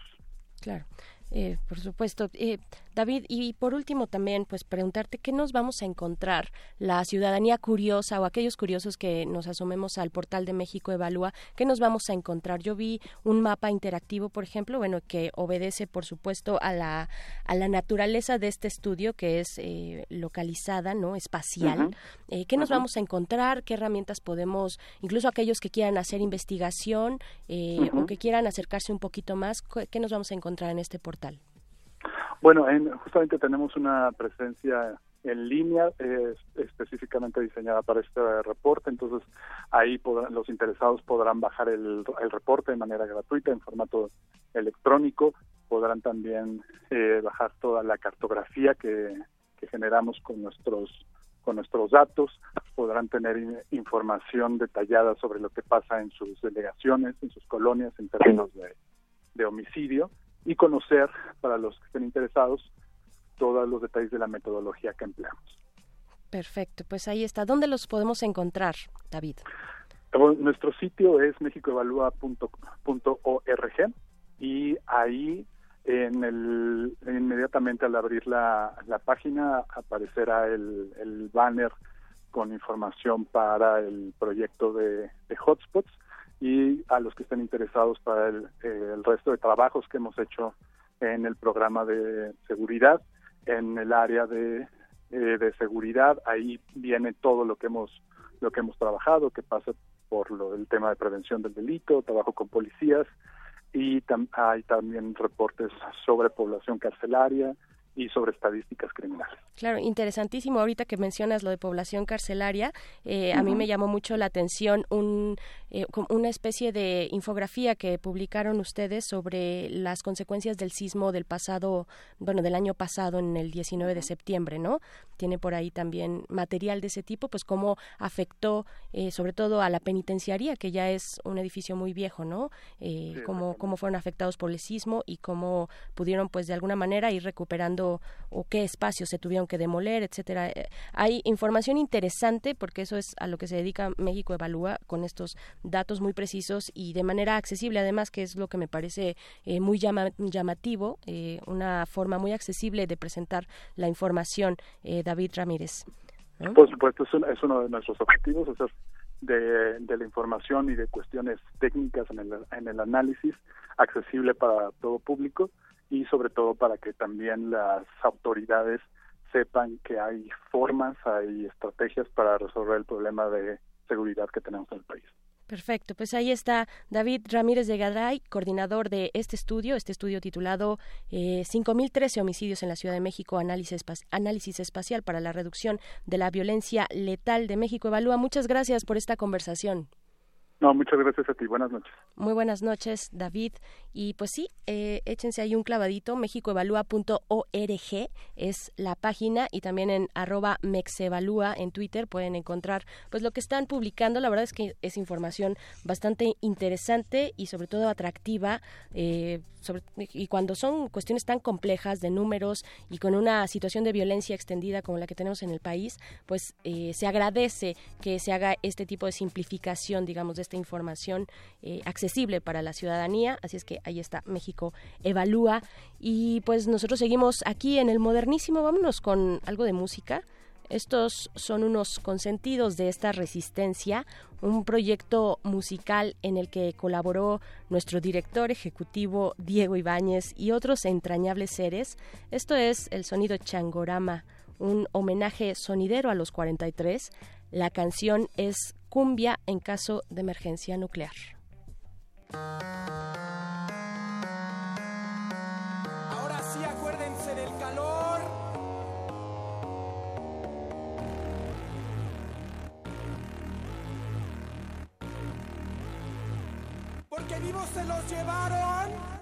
Claro. Eh, por supuesto. Eh, David, y por último también, pues preguntarte qué nos vamos a encontrar la ciudadanía curiosa o aquellos curiosos que nos asomemos al portal de México Evalúa, qué nos vamos a encontrar. Yo vi un mapa interactivo, por ejemplo, bueno, que obedece, por supuesto, a la, a la naturaleza de este estudio que es eh, localizada, ¿no? Espacial. Eh, ¿Qué nos vamos a encontrar? ¿Qué herramientas podemos, incluso aquellos que quieran hacer investigación eh, o que quieran acercarse un poquito más, qué nos vamos a encontrar en este portal? Bueno, en, justamente tenemos una presencia en línea eh, específicamente diseñada para este reporte, entonces ahí los interesados podrán bajar el, reporte de manera gratuita en formato electrónico, podrán también eh, bajar toda la cartografía que, generamos con nuestros con nuestros datos, podrán tener información detallada sobre lo que pasa en sus delegaciones, en sus colonias en términos de homicidio y conocer, para los que estén interesados, todos los detalles de la metodología que empleamos. Perfecto, pues ahí está. ¿Dónde los podemos encontrar, David? Nuestro sitio es mexicoevalúa.org y ahí en el, inmediatamente al abrir la, la página aparecerá el, el, banner con información para el proyecto de, de hotspots y a los que estén interesados para el, el, resto de trabajos que hemos hecho en el programa de seguridad, en el área de, eh, de seguridad, ahí viene todo lo que hemos lo que hemos trabajado, que pasa por lo, el tema de prevención del delito, trabajo con policías y hay también reportes sobre población carcelaria, y sobre estadísticas criminales. Claro, interesantísimo. Ahorita que mencionas lo de población carcelaria, eh, a mí me llamó mucho la atención un, eh, una especie de infografía que publicaron ustedes sobre las consecuencias del sismo del pasado, bueno, del año pasado, en el 19 de septiembre, ¿no? Tiene por ahí también material de ese tipo, pues cómo afectó eh, sobre todo a la penitenciaría, que ya es un edificio muy viejo, ¿no? cómo, cómo fueron afectados por el sismo y cómo pudieron, pues, de alguna manera ir recuperando o, qué espacios se tuvieron que demoler, etcétera. Eh, hay información interesante porque eso es a lo que se dedica México Evalúa con estos datos muy precisos y de manera accesible, además que es lo que me parece eh, muy llamativo, eh, una forma muy accesible de presentar la información. David Ramírez. Por supuesto, es, uno de nuestros objetivos, hacer de, la información y de cuestiones técnicas en el análisis accesible para todo público y sobre todo para que también las autoridades sepan que hay formas, hay estrategias para resolver el problema de seguridad que tenemos en el país. Perfecto, pues ahí está David Ramírez de Gadray, coordinador de este estudio, este estudio titulado eh, 5.013 homicidios en la Ciudad de México, análisis, análisis espacial para la reducción de la violencia letal de México. Evalúa, muchas gracias por esta conversación. No, muchas gracias a ti. Buenas noches. Muy buenas noches, David. Y pues sí, eh, échense ahí un clavadito. Mexicoevalúa.org es la página y también en arroba mexevalúa en Twitter pueden encontrar pues lo que están publicando. La verdad es que es información bastante interesante y sobre todo atractiva. Eh, sobre, y cuando son cuestiones tan complejas de números y con una situación de violencia extendida como la que tenemos en el país, pues eh, se agradece que se haga este tipo de simplificación, digamos, de esta información eh, accesible para la ciudadanía. Así es que ahí está, México evalúa. Y pues nosotros seguimos aquí en el modernísimo. Vámonos con algo de música. Estos son unos consentidos de esta resistencia, un proyecto musical en el que colaboró nuestro director ejecutivo Diego Ibáñez y otros entrañables seres. Esto es el sonido Changorama, un homenaje sonidero a los 43. La canción es cumbia en caso de emergencia nuclear. Ahora sí acuérdense del calor. Porque vivos se los llevaron.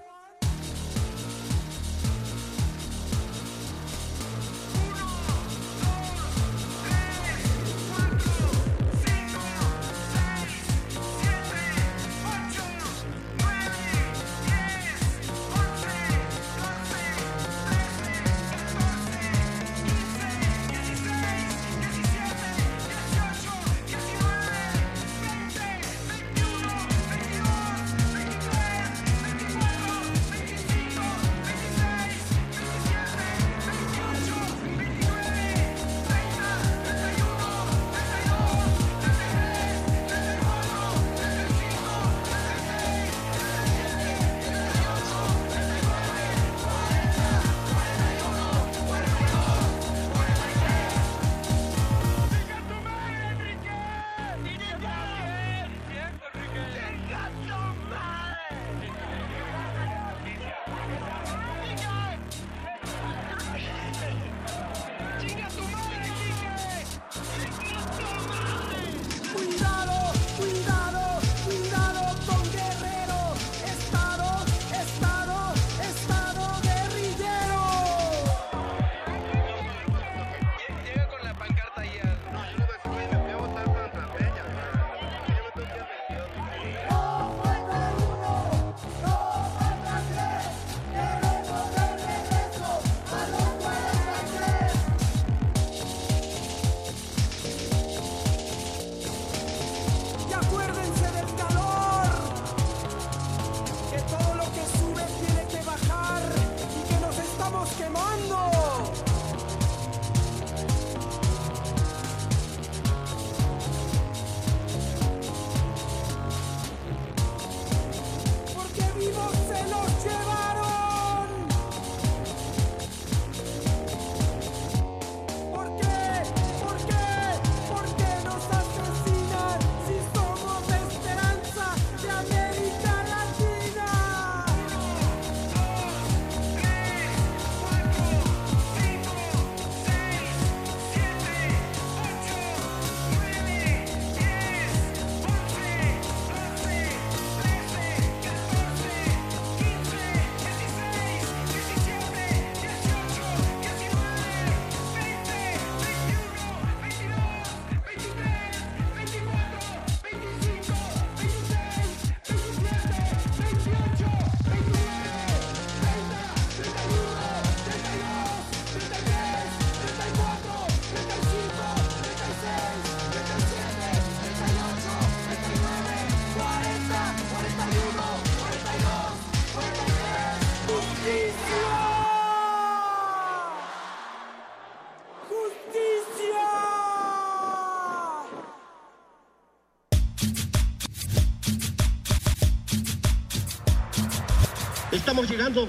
Estamos llegando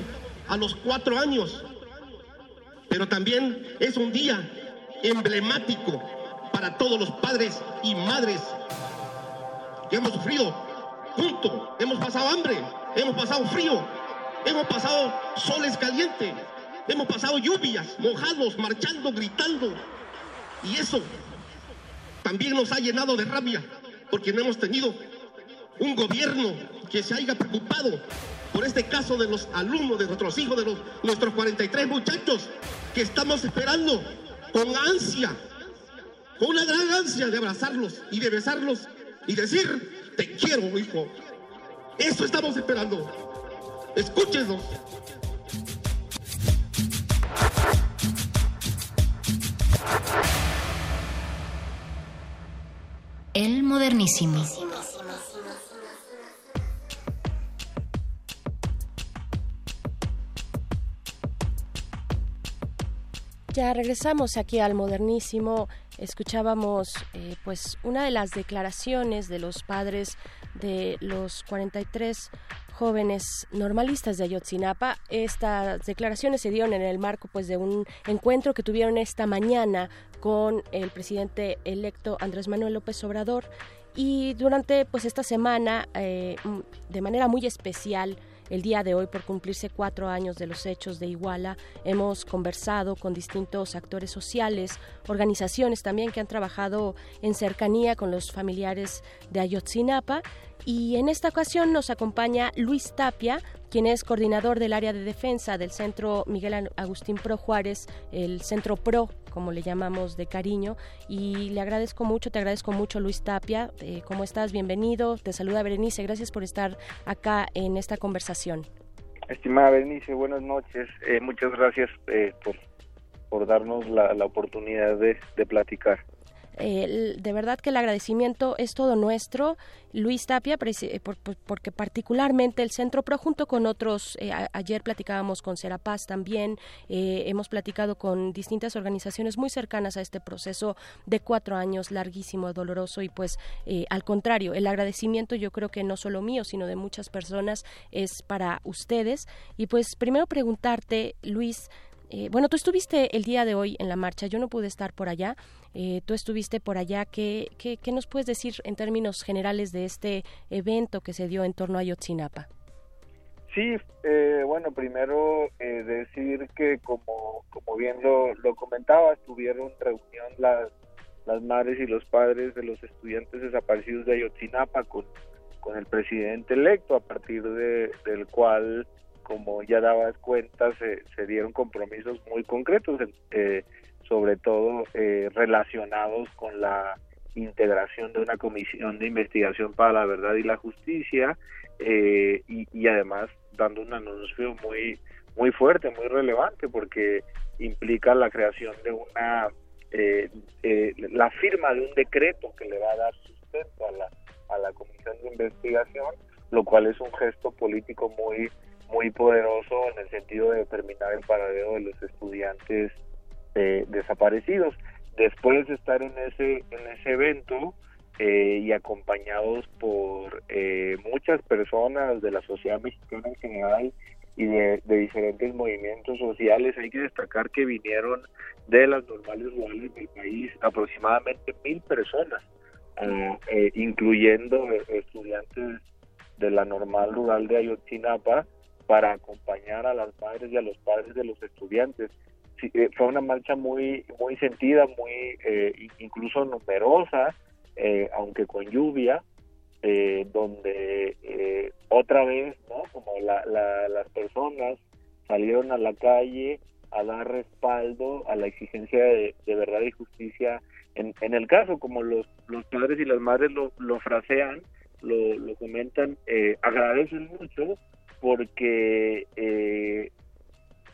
a los cuatro años, pero también es un día emblemático para todos los padres y madres que hemos sufrido junto, hemos pasado hambre, hemos pasado frío, hemos pasado soles calientes, hemos pasado lluvias, mojados, marchando, gritando, y eso también nos ha llenado de rabia, porque no hemos tenido un gobierno que se haya preocupado por este caso de los alumnos, de nuestros hijos, de los, nuestros 43 muchachos que estamos esperando con ansia, con una gran ansia de abrazarlos y de besarlos y decir, te quiero, hijo. Eso estamos esperando. Escúchenos. El modernísimo. Ya regresamos aquí al modernísimo. Escuchábamos eh, pues una de las declaraciones de los padres de los 43 jóvenes normalistas de Ayotzinapa. Estas declaraciones se dieron en el marco pues de un encuentro que tuvieron esta mañana con el presidente electo Andrés Manuel López Obrador y durante pues esta semana eh, de manera muy especial el día de hoy por cumplirse cuatro años de los hechos de Iguala. Hemos conversado con distintos actores sociales, organizaciones también que han trabajado en cercanía con los familiares de Ayotzinapa. Y en esta ocasión nos acompaña Luis Tapia, quien es coordinador del área de defensa del Centro Miguel Agustín Pro Juárez, el Centro Pro, como le llamamos de cariño. Y le agradezco mucho, te agradezco mucho, Luis Tapia. Eh, ¿Cómo estás? Bienvenido. Te saluda Berenice. Gracias por estar acá en esta conversación. Estimada Berenice, buenas noches. Eh, muchas gracias eh, por, por darnos la, la oportunidad de, de platicar. Eh, de verdad que el agradecimiento es todo nuestro, Luis Tapia, eh, porque particularmente el Centro Pro, junto con otros, eh, ayer platicábamos con Serapaz también, hemos platicado con distintas organizaciones muy cercanas a este proceso de cuatro años, larguísimo, doloroso, y pues al contrario, el agradecimiento yo creo que no solo mío, sino de muchas personas es para ustedes. Y pues primero preguntarte, Luis, eh, bueno, tú estuviste el día de hoy en la marcha, yo no pude estar por allá, eh, tú estuviste por allá, ¿Qué, ¿Qué, nos puedes decir en términos generales de este evento que se dio en torno a Yotzinapa? Sí, eh, bueno, primero decir que como, como bien lo, lo comentaba, tuvieron reunión las, las madres y los padres de los estudiantes desaparecidos de Ayotzinapa con, con el presidente electo, a partir de, del cual como ya dabas cuenta, se, se dieron compromisos muy concretos, eh, sobre todo eh, relacionados con la integración de una comisión de investigación para la verdad y la justicia eh, y, además dando un anuncio muy muy fuerte, muy relevante porque implica la creación de una la firma de un decreto que le va a dar sustento a la a la comisión de investigación, lo cual es un gesto político muy muy poderoso en el sentido de determinar el paradero de los estudiantes eh, desaparecidos. Después de estar en ese, en ese evento eh, y acompañados por eh, muchas personas de la sociedad mexicana en general y de, diferentes movimientos sociales, hay que destacar que vinieron de las normales rurales del país aproximadamente mil personas, incluyendo estudiantes de la normal rural de Ayotzinapa, para acompañar a las madres y a los padres de los estudiantes. Eh, fue una marcha muy muy sentida, muy eh, incluso numerosa, eh, aunque con lluvia, donde otra vez, ¿no? Como las personas salieron a la calle a dar respaldo a la exigencia de, verdad y justicia en, en, el caso, como los, los padres y las madres lo, lo frasean, lo, lo comentan, agradecen mucho porque eh,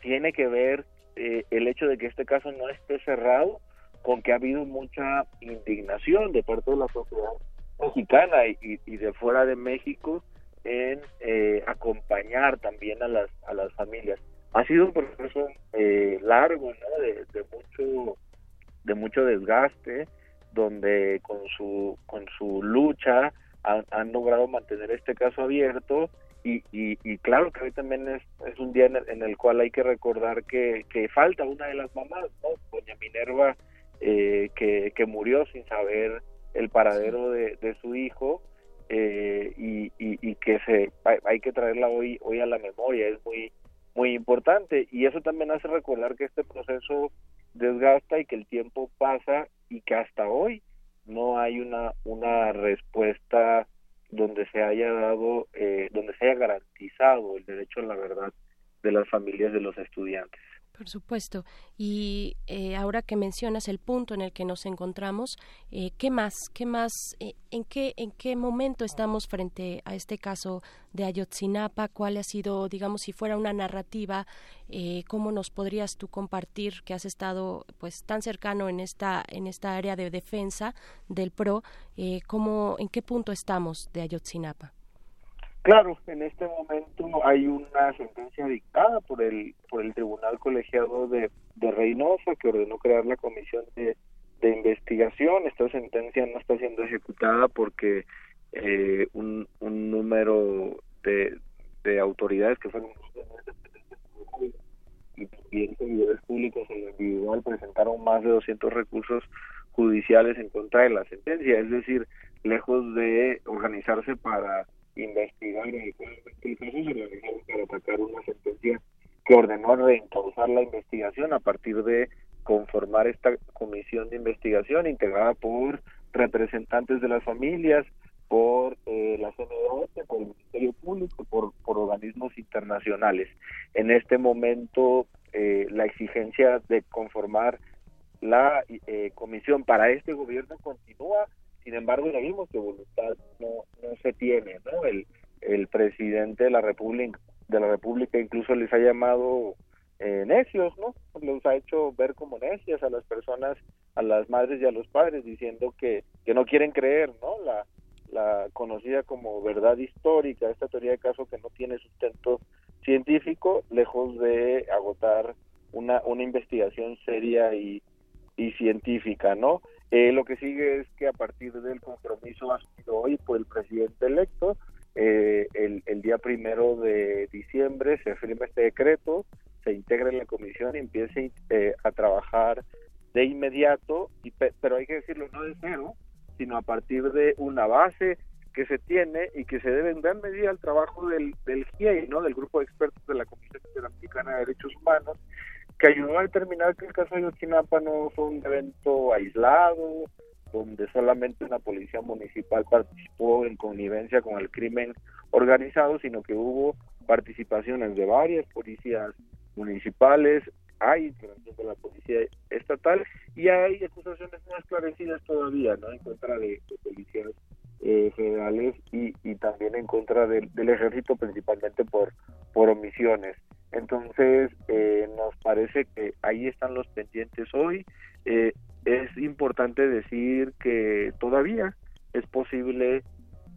tiene que ver eh, el hecho de que este caso no esté cerrado con que ha habido mucha indignación de parte de la sociedad mexicana y, de fuera de México en eh, acompañar también a las a las familias ha sido un proceso largo ¿no? de, de, mucho de mucho desgaste donde con su con su lucha han logrado mantener este caso abierto y, claro que hoy también es, es un día en el, cual hay que recordar que, que, falta una de las mamás. Doña Minerva, eh, que, que, murió sin saber el paradero de, su hijo eh, y, y, que se hay que traerla hoy hoy a la memoria es muy muy importante y eso también hace recordar que este proceso desgasta y que el tiempo pasa y que hasta hoy no hay una una respuesta donde se haya dado, eh, donde se haya garantizado el derecho a la verdad de las familias de los estudiantes. Por supuesto. Y eh, ahora que mencionas el punto en el que nos encontramos, eh, ¿qué más? ¿Qué más? Eh, ¿En qué en qué momento estamos frente a este caso de Ayotzinapa? ¿Cuál ha sido, digamos, si fuera una narrativa, cómo nos podrías tú compartir que has estado, pues, tan cercano en esta en esta área de defensa del pro? ¿Cómo, en qué punto estamos de Ayotzinapa? Claro, en este momento hay una sentencia dictada por el por el Tribunal Colegiado de, de Reynosa que ordenó crear la comisión de, de investigación. Esta sentencia no está siendo ejecutada porque eh, un, un número de, de autoridades que fueron y también servidores públicos en lo individual presentaron más de 200 recursos judiciales en contra de la sentencia, es decir, lejos de organizarse para investigar adecuadamente el caso, se para atacar una sentencia que ordenó reencauzar la investigación a partir de conformar esta comisión de investigación integrada por representantes de las familias, por eh, la CNDH, por el Ministerio Público, por, por organismos internacionales. En este momento, eh, la exigencia de conformar la eh, comisión para este gobierno continúa, sin embargo, ya vimos que voluntad no, no se tiene, ¿no? El, el presidente de la República, de la República incluso les ha llamado eh, necios, ¿no? Los ha hecho ver como necias a las personas, a las madres y a los padres, diciendo que, que no quieren creer, ¿no? La, la conocida como verdad histórica, esta teoría de caso que no tiene sustento científico, lejos de agotar una, una investigación seria y, y científica, ¿no? Eh, lo que sigue es que a partir del compromiso asumido hoy por el presidente electo, eh, el, día primero de diciembre se firma este decreto, se integra en la comisión y empiece eh, a trabajar de inmediato, y, pero hay que decirlo no de cero, sino a partir de una base que se tiene y que se debe en gran medida al trabajo del, del GIEI, ¿no? del Grupo de Expertos de la Comisión Interamericana de Derechos Humanos, que ayudó a determinar que el caso de Ayotzinapa no fue un evento aislado, donde solamente una policía municipal participó en connivencia con el crimen organizado, sino que hubo participaciones de varias policías municipales, hay intervención de la policía estatal y hay acusaciones no esclarecidas todavía, ¿no? En contra de, policías eh, federales y, y también en contra del, del ejército, principalmente por, por omisiones. Entonces, eh, nos parece que ahí están los pendientes hoy. Eh, es importante decir que todavía es posible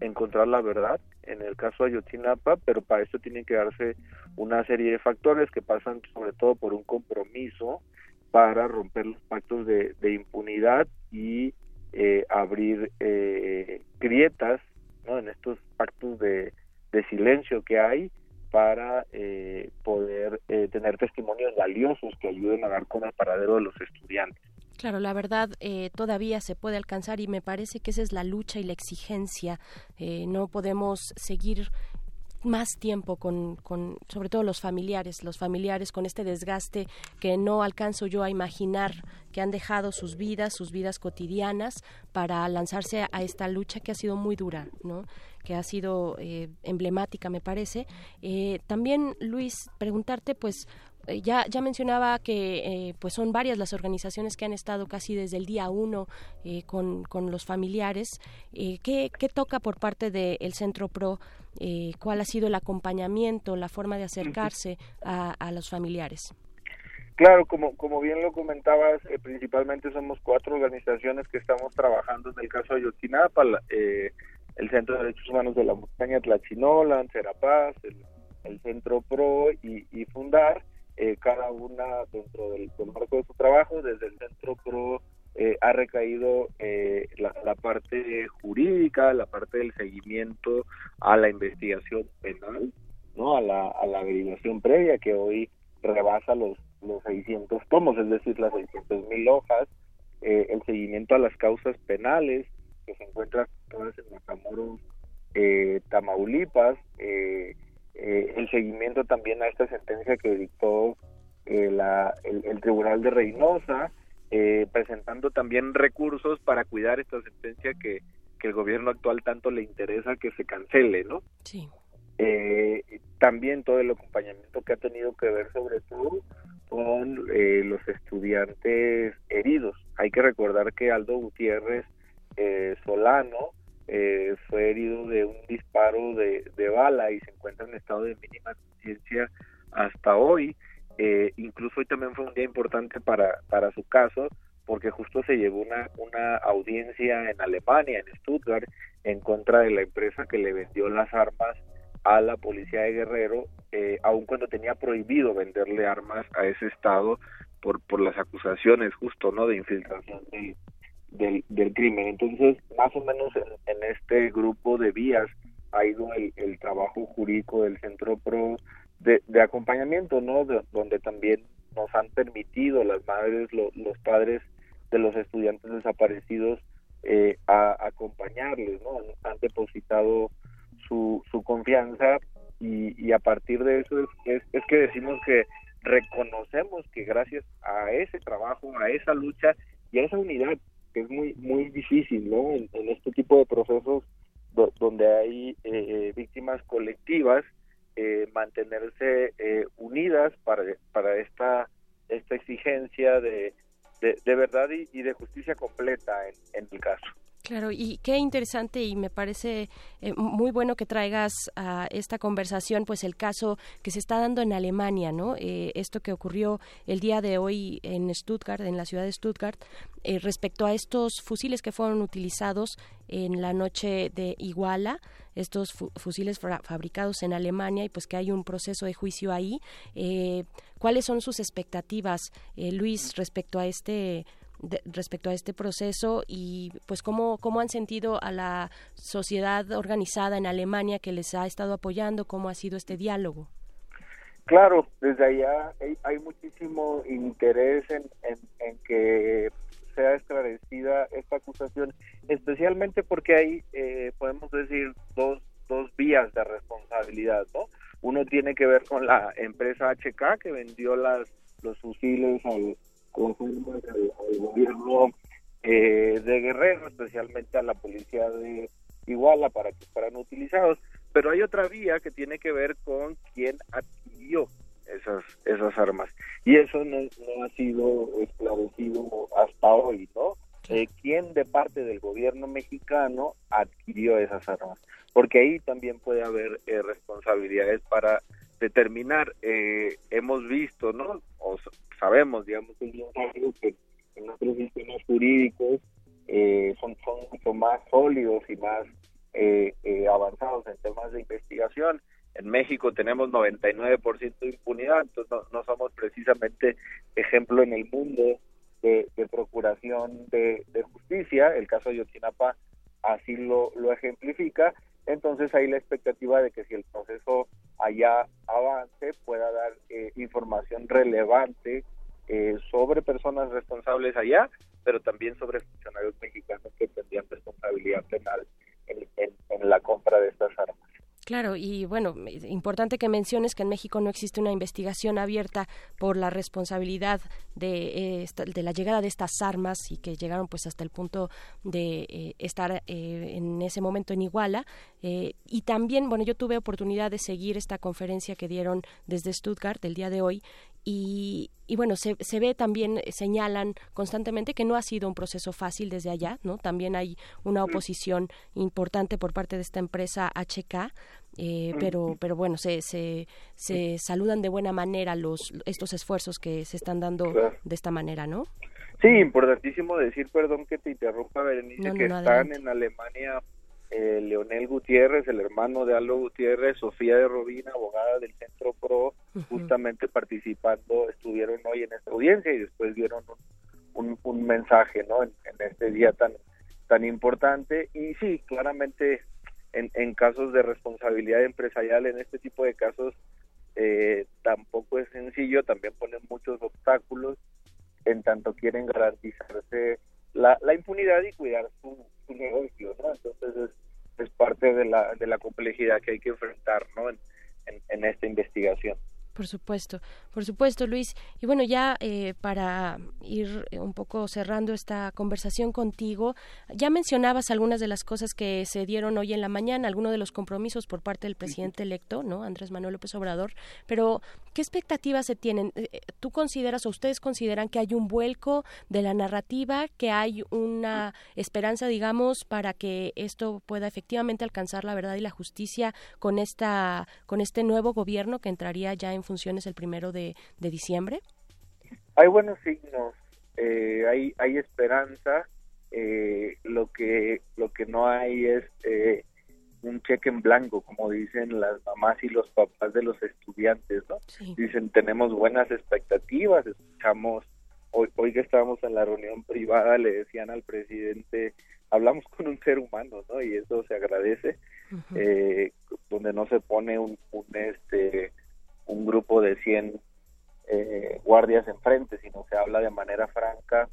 encontrar la verdad en el caso de Ayotzinapa, pero para esto tienen que darse una serie de factores que pasan sobre todo por un compromiso para romper los pactos de impunidad y eh, abrir eh, grietas ¿no? en estos pactos de, silencio que hay para eh, poder eh, tener testimonios valiosos que ayuden a dar con el paradero de los estudiantes. Claro, la verdad eh, todavía se puede alcanzar y me parece que esa es la lucha y la exigencia. Eh, no podemos seguir más tiempo con, con, sobre todo los familiares, los familiares con este desgaste que no alcanzo yo a imaginar que han dejado sus vidas, sus vidas cotidianas para lanzarse a esta lucha que ha sido muy dura, ¿no? que ha sido eh, emblemática, me parece. Eh, también, Luis, preguntarte, pues, ya, ya mencionaba que eh, pues son varias las organizaciones que han estado casi desde el día uno eh, con, con, los familiares. ¿qué, ¿qué, toca por parte del Centro PRO? ¿Cuál ha sido el acompañamiento, la forma de acercarse a, a los familiares? Claro, como, como bien lo comentabas, principalmente somos cuatro organizaciones que estamos trabajando en el caso de Ayotzinapa, el Centro de Derechos Humanos de la Montaña Tlachinola, Serapaz, el, el Centro PRO y Fundar eh, cada una dentro del, marco de su trabajo. Desde el Centro PRO eh, ha recaído eh, la, la, parte jurídica, la parte del seguimiento a la investigación penal, no a la, a la averiguación previa que hoy rebasa los, los 600 tomos, es decir, las 600 mil hojas, eh, el seguimiento a las causas penales que se encuentran todas en Matamoros, eh, Tamaulipas, eh, eh, el seguimiento también a esta sentencia que dictó eh, la, el, el, Tribunal de Reynosa, eh, presentando también recursos para cuidar esta sentencia que, que el gobierno actual tanto le interesa que se cancele, ¿no? Sí. Eh, también todo el acompañamiento que ha tenido que ver sobre todo con eh, los estudiantes heridos. Hay que recordar que Aldo Gutiérrez eh, Solano eh, fue herido de un disparo de, de, bala y se encuentra en estado de mínima conciencia hasta hoy. Eh, incluso hoy también fue un día importante para, para su caso porque justo se llevó una, una audiencia en Alemania, en Stuttgart, en contra de la empresa que le vendió las armas a la policía de Guerrero, eh, aun cuando tenía prohibido venderle armas a ese estado por, por las acusaciones justo no de infiltración de, del, del crimen. Entonces, más o menos en, este grupo de vías ha ido el, el trabajo jurídico del Centro PRO de, de acompañamiento, ¿no? De, donde también nos han permitido las madres, lo, los padres de los estudiantes desaparecidos eh, a, acompañarles, ¿no? Han, depositado su, su confianza y, y a partir de eso es, es, es que decimos que reconocemos que gracias a ese trabajo, a esa lucha y a esa unidad que es muy muy difícil, ¿no? En, este tipo de procesos do- donde hay eh, víctimas colectivas, eh, mantenerse eh, unidas para para esta esta exigencia de de, verdad y, de justicia completa en el caso. Claro, y qué interesante y me parece eh, muy bueno que traigas a esta conversación, pues el caso que se está dando en Alemania, ¿no? Eh, esto que ocurrió el día de hoy en Stuttgart, en la ciudad de Stuttgart, eh, respecto a estos fusiles que fueron utilizados en la noche de Iguala, estos fu- fusiles fabricados en Alemania y pues que hay un proceso de juicio ahí. Eh, ¿Cuáles son sus expectativas, Luis, respecto a este de- respecto a este proceso y pues cómo, cómo han sentido a la sociedad organizada en Alemania que les ha estado apoyando, cómo ha sido este diálogo. Claro, desde allá hay, muchísimo interés en, en, en que sea esclarecida esta acusación, especialmente porque hay, eh, podemos decir, dos, dos vías de responsabilidad, ¿no? Uno tiene que ver con la empresa HK que vendió las los fusiles al, al, al gobierno eh, de Guerrero, especialmente a la policía de Iguala para que fueran utilizados. Pero hay otra vía que tiene que ver con quién adquirió esas esas armas y eso no, no ha sido esclarecido hasta hoy, ¿no? Eh, ¿Quién de parte del gobierno mexicano adquirió esas armas? Porque ahí también puede haber eh, responsabilidades para determinar. Eh, hemos visto, ¿no? O sabemos, digamos, que en nuestros sistemas jurídicos eh, son, mucho más sólidos y más eh, eh, avanzados en temas de investigación. En México tenemos 99% de impunidad, entonces no, somos precisamente ejemplo en el mundo de, procuración de, justicia. El caso de Yotzinapa así lo, lo ejemplifica. Entonces hay la expectativa de que si el proceso allá avance pueda dar eh, información relevante eh, sobre personas responsables allá, pero también sobre funcionarios mexicanos que tendrían responsabilidad penal en, en- en la compra de estas armas. Claro, y bueno, importante que menciones que en México no existe una investigación abierta por la responsabilidad de, eh, la llegada de estas armas y que llegaron pues hasta el punto de eh, estar eh, en ese momento en Iguala. Eh, y también, bueno, yo tuve oportunidad de seguir esta conferencia que dieron desde Stuttgart el día de hoy y, y bueno, se, se ve también, eh, señalan constantemente que no ha sido un proceso fácil desde allá, ¿no? También hay una oposición importante por parte de esta empresa HK, eh, pero, pero bueno, se, se, se saludan de buena manera los estos esfuerzos que se están dando Claro. de esta manera, ¿no? Sí, importantísimo decir, perdón que te interrumpa, Berenice, No, no, que no, están adelante. en Alemania eh, Leonel Gutiérrez, el hermano de Aldo Gutiérrez, Sofía de Robina, abogada del Centro PRO, justamente participando, estuvieron hoy en esta audiencia y después dieron un, un, un mensaje, ¿no? En, en este día tan tan importante y sí, claramente en, en casos de responsabilidad empresarial, en este tipo de casos eh, tampoco es sencillo, también ponen muchos obstáculos en tanto quieren garantizarse la, la impunidad y cuidar su, Entonces es, es parte de la, de la complejidad que hay que enfrentar, ¿no? En, en, en esta investigación. Por supuesto, por supuesto, Luis. Y bueno, ya eh, para ir eh, un poco cerrando esta conversación contigo, ya mencionabas algunas de las cosas que se dieron hoy en la mañana, algunos de los compromisos por parte del presidente electo, ¿no? Andrés Manuel López Obrador. Pero, ¿qué expectativas se tienen? Eh, eh, ¿Tú consideras o ustedes consideran que hay un vuelco de la narrativa, que hay una esperanza, digamos, para que esto pueda efectivamente alcanzar la verdad y la justicia con esta, con este nuevo gobierno que entraría ya en funciones el primero de, de diciembre? Hay buenos signos, eh, hay, hay esperanza, eh, lo que lo que no hay es eh, un cheque en blanco, como dicen las mamás y los papás de los estudiantes, ¿no? Dicen, tenemos buenas expectativas, escuchamos, hoy, hoy que estábamos en la reunión privada, le decían al presidente, hablamos con un ser humano, ¿no? Y eso se agradece, eh, donde no se pone un, un, este un grupo de 100 eh, guardias enfrente, sino se habla de manera franca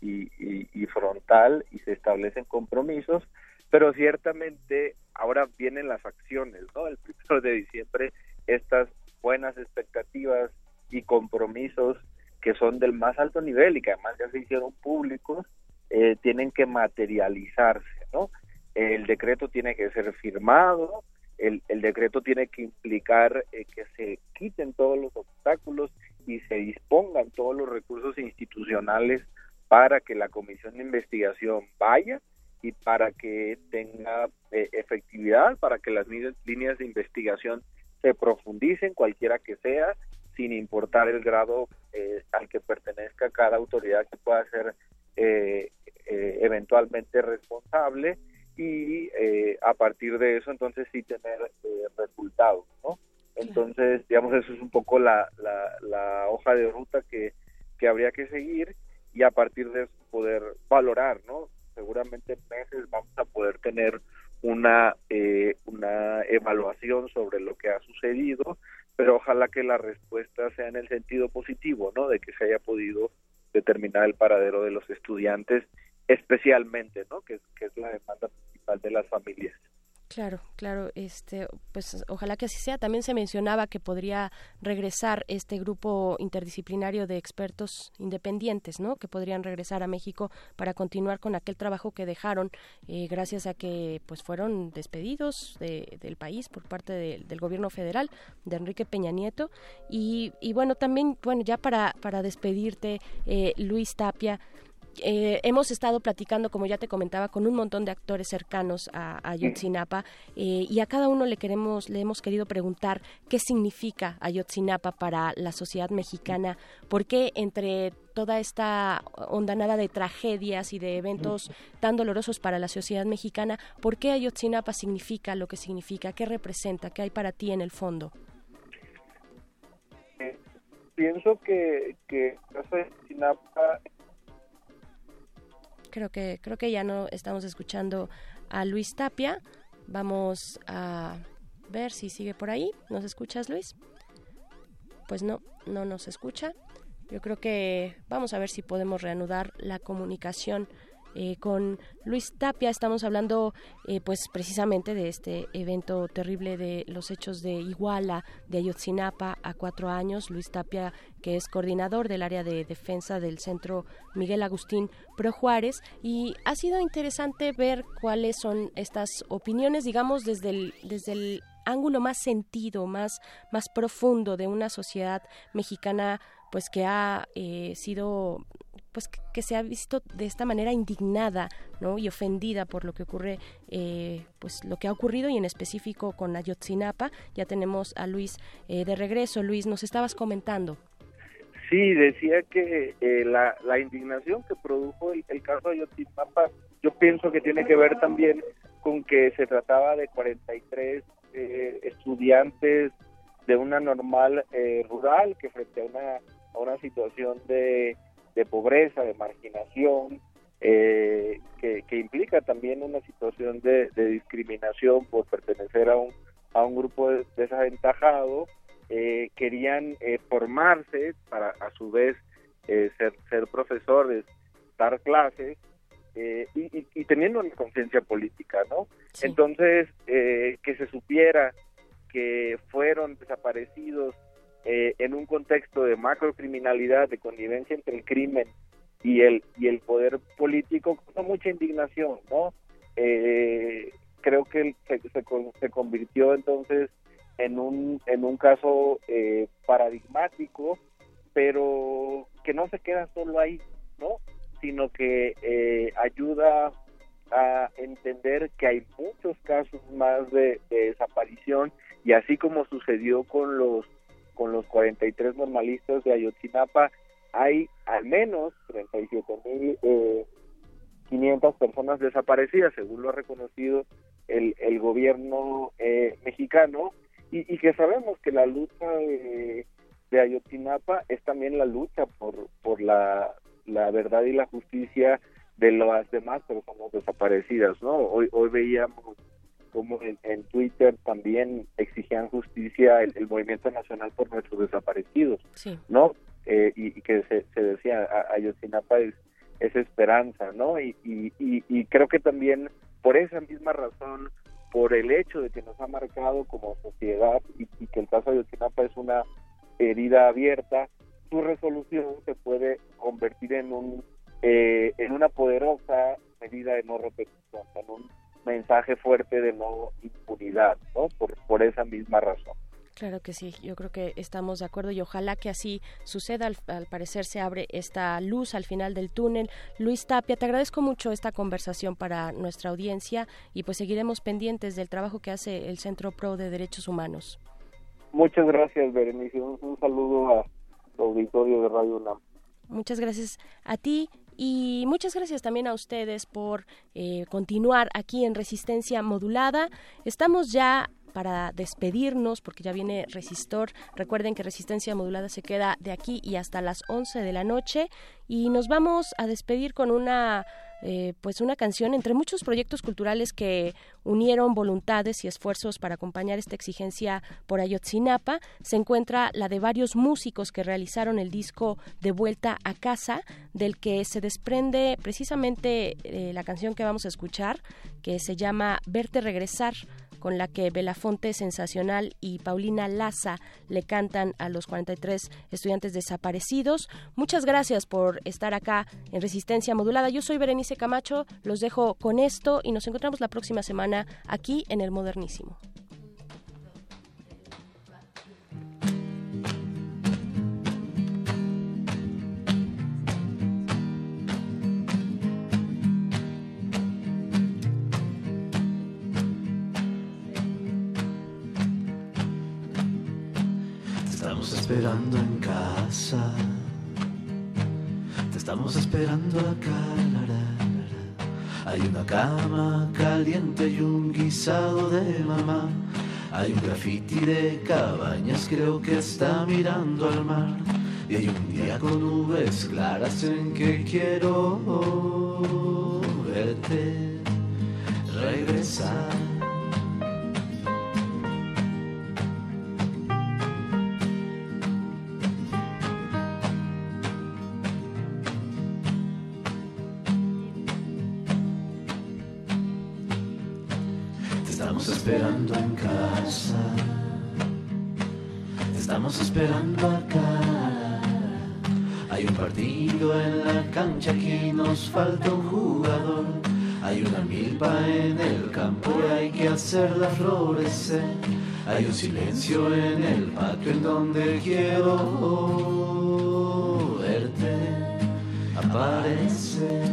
y, frontal y se establecen compromisos. pero ciertamente ahora vienen las acciones, ¿no? El primero de diciembre, estas buenas expectativas y compromisos que son del más alto nivel y que además ya se hicieron públicos, eh, tienen que materializarse, ¿no? El decreto tiene que ser firmado, el, el decreto tiene que implicar eh, que se quiten todos los obstáculos y se dispongan todos los recursos institucionales para que la comisión de investigación vaya y para que tenga eh, efectividad, para que las líneas de investigación se profundicen, cualquiera que sea, sin importar el grado eh, al que pertenezca cada autoridad que pueda ser eh, eventualmente responsable y a partir de eso entonces sí tener resultados, ¿no? Entonces, digamos, eso es un poco la, la, la hoja de ruta que, que habría que seguir y a partir de eso poder valorar, ¿no? Seguramente en meses vamos a poder tener una, eh, una evaluación sobre lo que ha sucedido, pero ojalá que la respuesta sea en el sentido positivo, ¿no? De que se haya podido determinar el paradero de los estudiantes, especialmente, ¿no? Que, es la demanda principal de las familias. Claro, claro, este, pues ojalá que así sea. También se mencionaba que podría regresar este grupo interdisciplinario de expertos independientes, ¿no? Que podrían regresar a México para continuar con aquel trabajo que dejaron, eh, gracias a que, pues, fueron despedidos del país por parte del gobierno federal de Enrique Peña Nieto. Y, y bueno, también, bueno, ya para para despedirte, eh, Luis Tapia. Eh, hemos estado platicando, como ya te comentaba, con un montón de actores cercanos a, Ayotzinapa eh, y a cada uno le queremos, le hemos querido preguntar qué significa Ayotzinapa para la sociedad mexicana, por qué entre toda esta ondanada de tragedias y de eventos tan dolorosos para la sociedad mexicana, ¿por qué Ayotzinapa significa lo que significa? ¿Qué representa? ¿Qué hay para ti en el fondo? Eh, pienso que, que Ayotzinapa creo que creo que ya no estamos escuchando a Luis Tapia. Vamos a ver si sigue por ahí. ¿Nos escuchas, Luis? Pues no, no nos escucha. Yo creo que vamos a ver si podemos reanudar la comunicación eh, con Luis Tapia. Estamos hablando, eh, pues, precisamente de este evento terrible de los hechos de Iguala, de Ayotzinapa, a cuatro años. Luis Tapia, que es coordinador del área de defensa del Centro Miguel Agustín Pro Juárez. Y ha sido interesante ver cuáles son estas opiniones, digamos, desde el, desde el ángulo más sentido, más, más profundo de una sociedad mexicana pues que ha eh, sido pues que, se ha visto de esta manera indignada ¿no? y ofendida por lo que ocurre eh, pues lo que ha ocurrido y en específico con Ayotzinapa. Ya tenemos a Luis eh, de regreso. Luis nos estabas comentando. Sí decía que eh, la, la, indignación que produjo el, caso de Ayotzinapa yo pienso que tiene que ver también con que se trataba de 43 estudiantes de una normal rural que frente a una, a una situación de de pobreza, de marginación, eh, que, implica también una situación de, discriminación por pertenecer a un, a un grupo desaventajado, eh, querían eh, formarse para a su vez ser, ser profesores, dar clases y, teniendo una conciencia política, ¿no? Entonces, que se supiera que fueron desaparecidos eh, en un contexto de macrocriminalidad, de connivencia entre el crimen y el y el poder político, con mucha indignación, ¿no? Eh, creo que se, se, convirtió entonces en un en un caso eh, paradigmático, pero que no se queda solo ahí, ¿no? Sino que ayuda a entender que hay muchos casos más de desaparición y así como sucedió con los con los 43 normalistas de Ayotzinapa, hay al menos 37.500 eh, personas desaparecidas, según lo ha reconocido el, el gobierno eh, mexicano, y, que sabemos que la lucha de, Ayotzinapa es también la lucha por, por la, la verdad y la justicia de las demás personas desaparecidas, ¿no? Hoy, hoy veíamos como en, Twitter también exigían justicia el, Movimiento Nacional por nuestros desaparecidos, ¿no? Eh, y, que se, decía, Ayotzinapa es, esa esperanza, ¿no? Y, y, y, creo que también por esa misma razón, por el hecho de que nos ha marcado como sociedad y, que el caso de Ayotzinapa es una herida abierta, su resolución se puede convertir en un eh, en una poderosa medida de no repetición, en un mensaje fuerte de no impunidad, ¿no? Por, por esa misma razón. Claro que sí, yo creo que estamos de acuerdo y ojalá que así suceda. Al, parecer se abre esta luz al final del túnel. Luis Tapia, te agradezco mucho esta conversación para nuestra audiencia y pues seguiremos pendientes del trabajo que hace el Centro Pro de Derechos Humanos. Muchas gracias, Berenice. Un, saludo a auditorio de Radio UNAM. Muchas gracias a ti y muchas gracias también a ustedes por eh, continuar aquí en Resistencia Modulada. Estamos ya para despedirnos, porque ya viene Resistor. Recuerden que Resistencia Modulada se queda de aquí y hasta las 11 de la noche. Y nos vamos a despedir con una eh, pues una canción entre muchos proyectos culturales que unieron voluntades y esfuerzos para acompañar esta exigencia por Ayotzinapa. Se encuentra la de varios músicos que realizaron el disco De Vuelta a Casa, del que se desprende precisamente eh, la canción que vamos a escuchar, que se llama Verte Regresar con la que Belafonte Sensacional y Paulina Laza le cantan a los 43 estudiantes desaparecidos. Muchas gracias por estar acá en Resistencia Modulada. Yo soy Berenice Camacho, los dejo con esto y nos encontramos la próxima semana aquí en el Modernísimo. Esperando en casa. Te estamos esperando acá. Hay una cama caliente y un guisado de mamá. Hay un grafiti de cabañas, creo que está mirando al mar. Y hay un día con nubes claras en que quiero verte regresar. Esperando acá. Hay un partido en la cancha que nos falta un jugador. Hay una milpa en el campo y hay que hacerla florecer. Hay un silencio en el patio en donde quiero verte aparecer.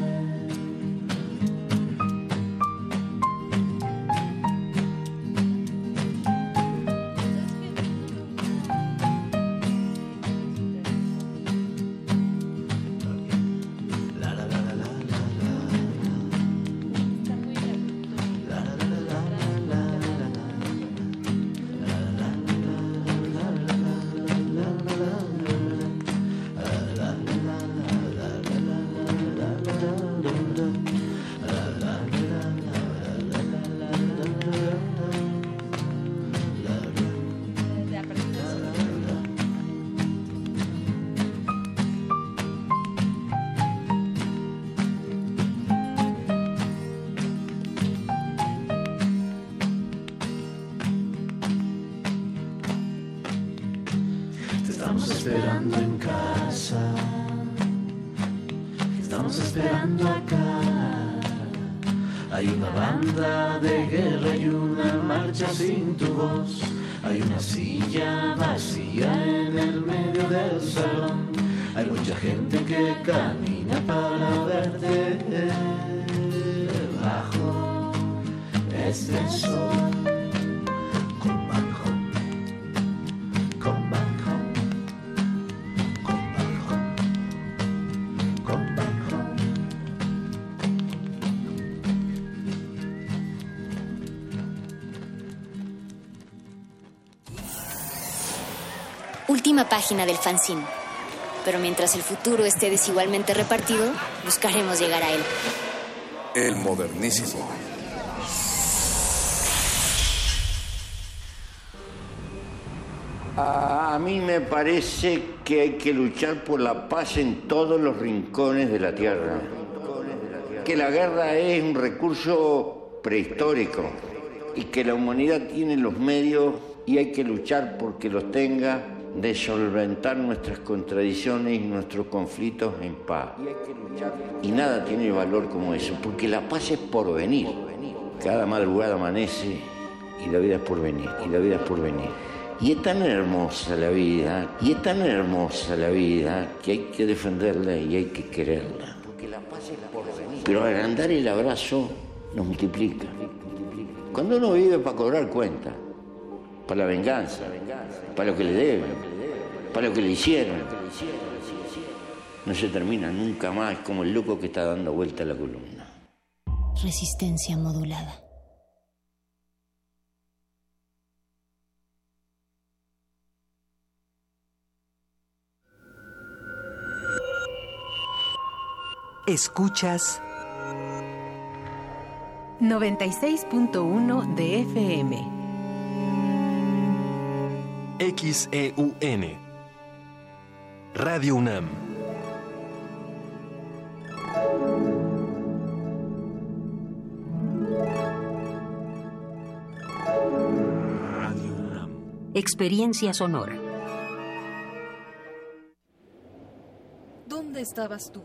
Página del fanzine. Pero mientras el futuro esté desigualmente repartido, buscaremos llegar a él. El modernísimo. A, a mí me parece que hay que luchar por la paz en todos los rincones de la tierra. Que la guerra es un recurso prehistórico y que la humanidad tiene los medios y hay que luchar porque los tenga de solventar nuestras contradicciones y nuestros conflictos en paz. Y nada tiene valor como eso, porque la paz es por venir. Cada madrugada amanece y la vida es por venir, y la vida es por venir. Y es tan hermosa la vida, y es tan hermosa la vida que hay que defenderla y hay que quererla. Pero agrandar el abrazo nos multiplica. Cuando uno vive para cobrar cuenta, para la venganza, para lo que le deben, para lo que le hicieron, no se termina nunca más como el loco que está dando vuelta a la columna. Resistencia modulada. Escuchas 96.1 de FM. XEUN. Radio UNAM. Experiencia sonora. ¿Dónde estabas tú?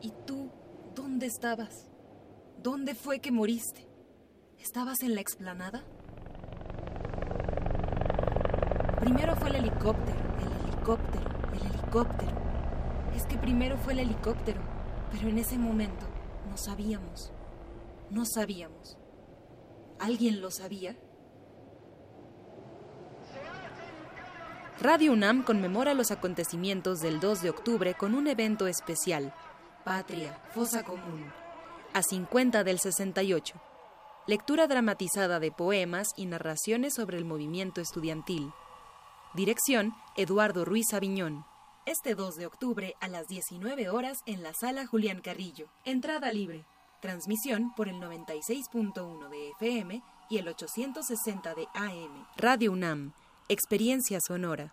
¿Y tú dónde estabas? ¿Dónde fue que moriste? ¿Estabas en la explanada? Primero fue el helicóptero, el helicóptero, el helicóptero. Es que primero fue el helicóptero, pero en ese momento no sabíamos. No sabíamos. ¿Alguien lo sabía? Radio UNAM conmemora los acontecimientos del 2 de octubre con un evento especial, Patria, Fosa Común, a 50 del 68. Lectura dramatizada de poemas y narraciones sobre el movimiento estudiantil. Dirección, Eduardo Ruiz Aviñón. Este 2 de octubre a las 19 horas en la sala Julián Carrillo. Entrada libre. Transmisión por el 96.1 de FM y el 860 de AM. Radio UNAM. Experiencia sonora.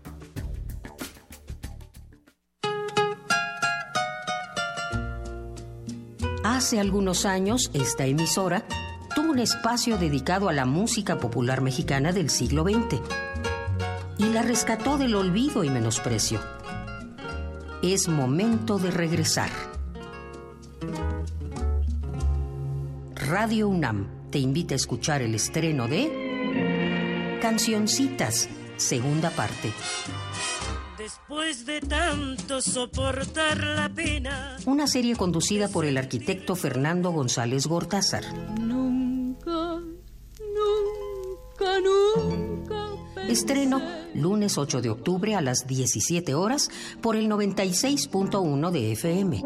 Hace algunos años, esta emisora tuvo un espacio dedicado a la música popular mexicana del siglo XX y la rescató del olvido y menosprecio. Es momento de regresar. Radio UNAM te invita a escuchar el estreno de Cancioncitas, segunda parte. Después de tanto soportar la pena. Una serie conducida por el arquitecto Fernando González Gortázar. Nunca, nunca, nunca. Estreno lunes 8 de octubre a las 17 horas por el 96.1 de FM.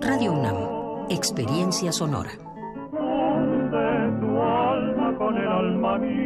Radio UNAM, experiencia sonora. De tu alma con el alma mía.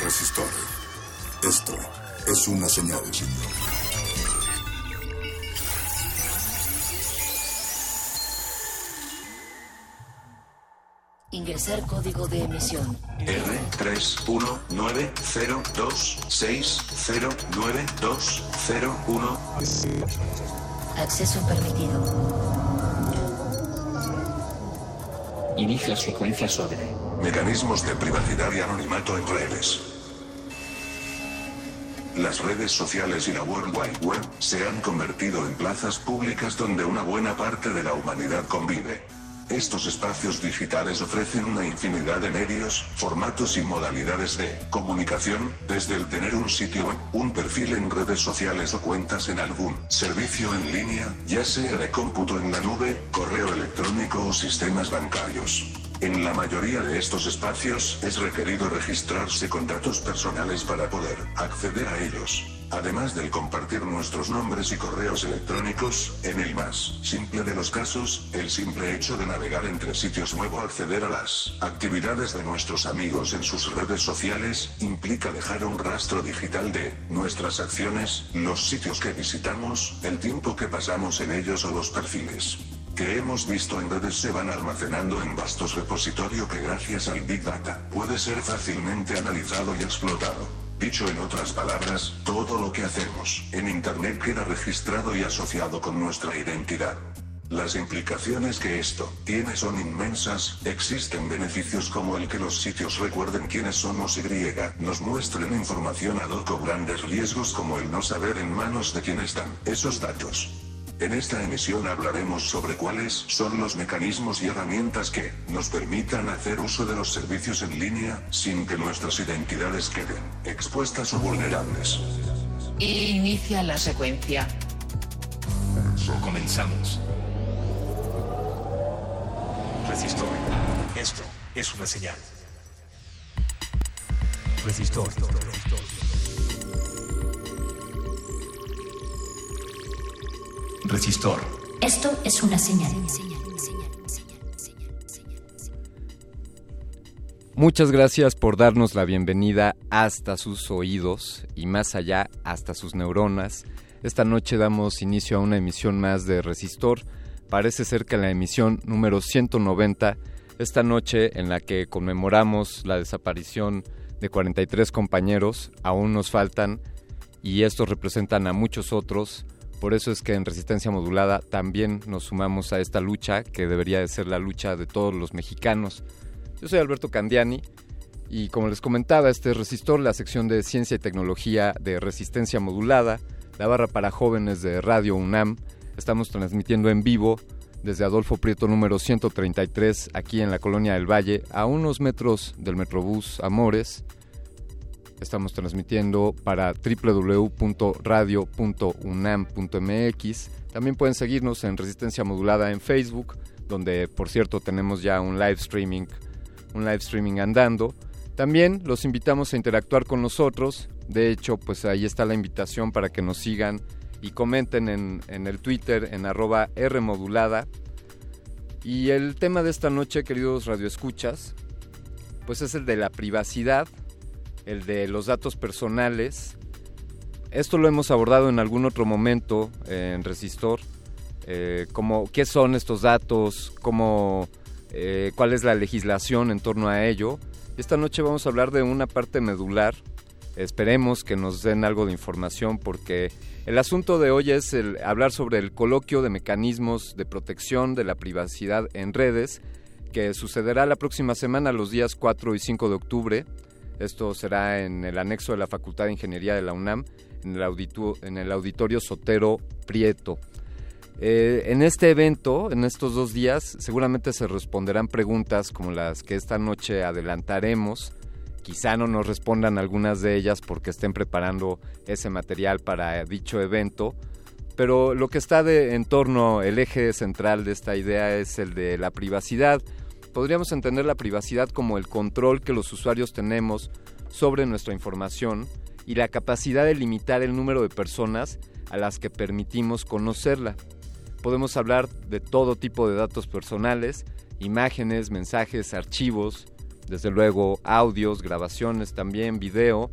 Resistor. Esto es una señal. Ingresar código de emisión. R31902609201. Acceso permitido. Inicia secuencia sobre Mecanismos de privacidad y anonimato en redes. Las redes sociales y la World Wide Web se han convertido en plazas públicas donde una buena parte de la humanidad convive. Estos espacios digitales ofrecen una infinidad de medios, formatos y modalidades de comunicación, desde el tener un sitio web, un perfil en redes sociales o cuentas en algún servicio en línea, ya sea de cómputo en la nube, correo electrónico o sistemas bancarios. En la mayoría de estos espacios es requerido registrarse con datos personales para poder acceder a ellos. Además del compartir nuestros nombres y correos electrónicos, en el más simple de los casos, el simple hecho de navegar entre sitios o acceder a las actividades de nuestros amigos en sus redes sociales, implica dejar un rastro digital de nuestras acciones, los sitios que visitamos, el tiempo que pasamos en ellos o los perfiles que hemos visto en redes se van almacenando en vastos repositorios que gracias al Big Data puede ser fácilmente analizado y explotado. Dicho en otras palabras, todo lo que hacemos en Internet queda registrado y asociado con nuestra identidad. Las implicaciones que esto tiene son inmensas, existen beneficios como el que los sitios recuerden quiénes somos y nos muestren información ad hoc o grandes riesgos como el no saber en manos de quién están esos datos. En esta emisión hablaremos sobre cuáles son los mecanismos y herramientas que nos permitan hacer uso de los servicios en línea sin que nuestras identidades queden expuestas o vulnerables. Inicia la secuencia. Comenzamos. Resistor. Esto es una señal. Resistor. Resistor. Esto es una señal. Muchas gracias por darnos la bienvenida hasta sus oídos y más allá hasta sus neuronas. Esta noche damos inicio a una emisión más de Resistor. Parece ser que la emisión número 190, esta noche en la que conmemoramos la desaparición de 43 compañeros, aún nos faltan y estos representan a muchos otros por eso es que en Resistencia Modulada también nos sumamos a esta lucha, que debería de ser la lucha de todos los mexicanos. Yo soy Alberto Candiani y como les comentaba, este es Resistor, la sección de Ciencia y Tecnología de Resistencia Modulada, la barra para jóvenes de Radio UNAM. Estamos transmitiendo en vivo desde Adolfo Prieto número 133 aquí en la Colonia del Valle, a unos metros del Metrobús Amores Estamos transmitiendo para www.radio.unam.mx. También pueden seguirnos en Resistencia Modulada en Facebook, donde por cierto tenemos ya un live streaming, un live streaming andando. También los invitamos a interactuar con nosotros. De hecho, pues ahí está la invitación para que nos sigan y comenten en, en el Twitter en arroba Rmodulada. Y el tema de esta noche, queridos radioescuchas, pues es el de la privacidad el de los datos personales. Esto lo hemos abordado en algún otro momento en Resistor, eh, como qué son estos datos, cómo, eh, cuál es la legislación en torno a ello. Esta noche vamos a hablar de una parte medular. Esperemos que nos den algo de información porque el asunto de hoy es el hablar sobre el coloquio de mecanismos de protección de la privacidad en redes que sucederá la próxima semana los días 4 y 5 de octubre esto será en el anexo de la Facultad de Ingeniería de la UNAM, en el, en el auditorio Sotero Prieto. Eh, en este evento, en estos dos días, seguramente se responderán preguntas como las que esta noche adelantaremos. Quizá no nos respondan algunas de ellas porque estén preparando ese material para dicho evento, pero lo que está de, en torno, el eje central de esta idea es el de la privacidad, podríamos entender la privacidad como el control que los usuarios tenemos sobre nuestra información y la capacidad de limitar el número de personas a las que permitimos conocerla. Podemos hablar de todo tipo de datos personales, imágenes, mensajes, archivos, desde luego audios, grabaciones también, video.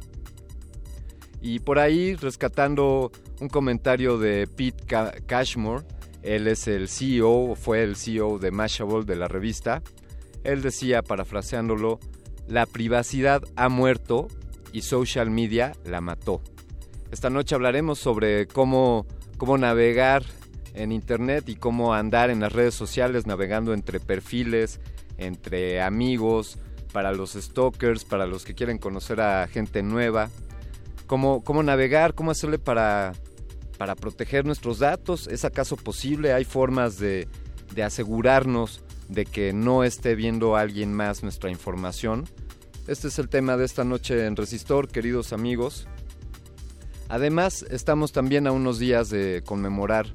Y por ahí rescatando un comentario de Pete Cashmore, él es el CEO, fue el CEO de Mashable de la revista, él decía, parafraseándolo, la privacidad ha muerto y social media la mató. Esta noche hablaremos sobre cómo, cómo navegar en Internet y cómo andar en las redes sociales navegando entre perfiles, entre amigos, para los stalkers, para los que quieren conocer a gente nueva, cómo, cómo navegar, cómo hacerle para, para proteger nuestros datos. ¿Es acaso posible? ¿Hay formas de, de asegurarnos de que no esté viendo alguien más nuestra información? Este es el tema de esta noche en Resistor, queridos amigos. Además, estamos también a unos días de conmemorar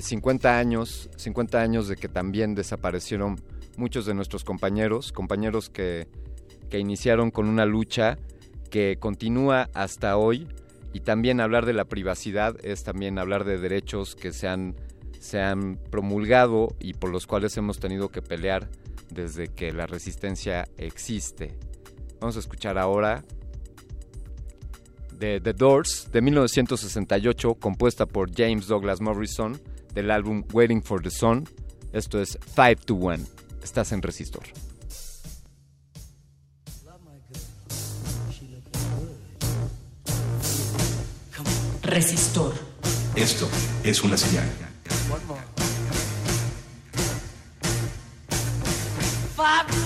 50 eh, años, 50 años de que también desaparecieron muchos de nuestros compañeros, compañeros que, que iniciaron con una lucha que continúa hasta hoy y también hablar de la privacidad es también hablar de derechos que se han, se han promulgado y por los cuales hemos tenido que pelear desde que la resistencia existe. Vamos a escuchar ahora de The Doors de 1968, compuesta por James Douglas Morrison del álbum Waiting for the Sun. Esto es 5 to 1. Estás en Resistor. Resistor. Esto es una señal. One more. Five.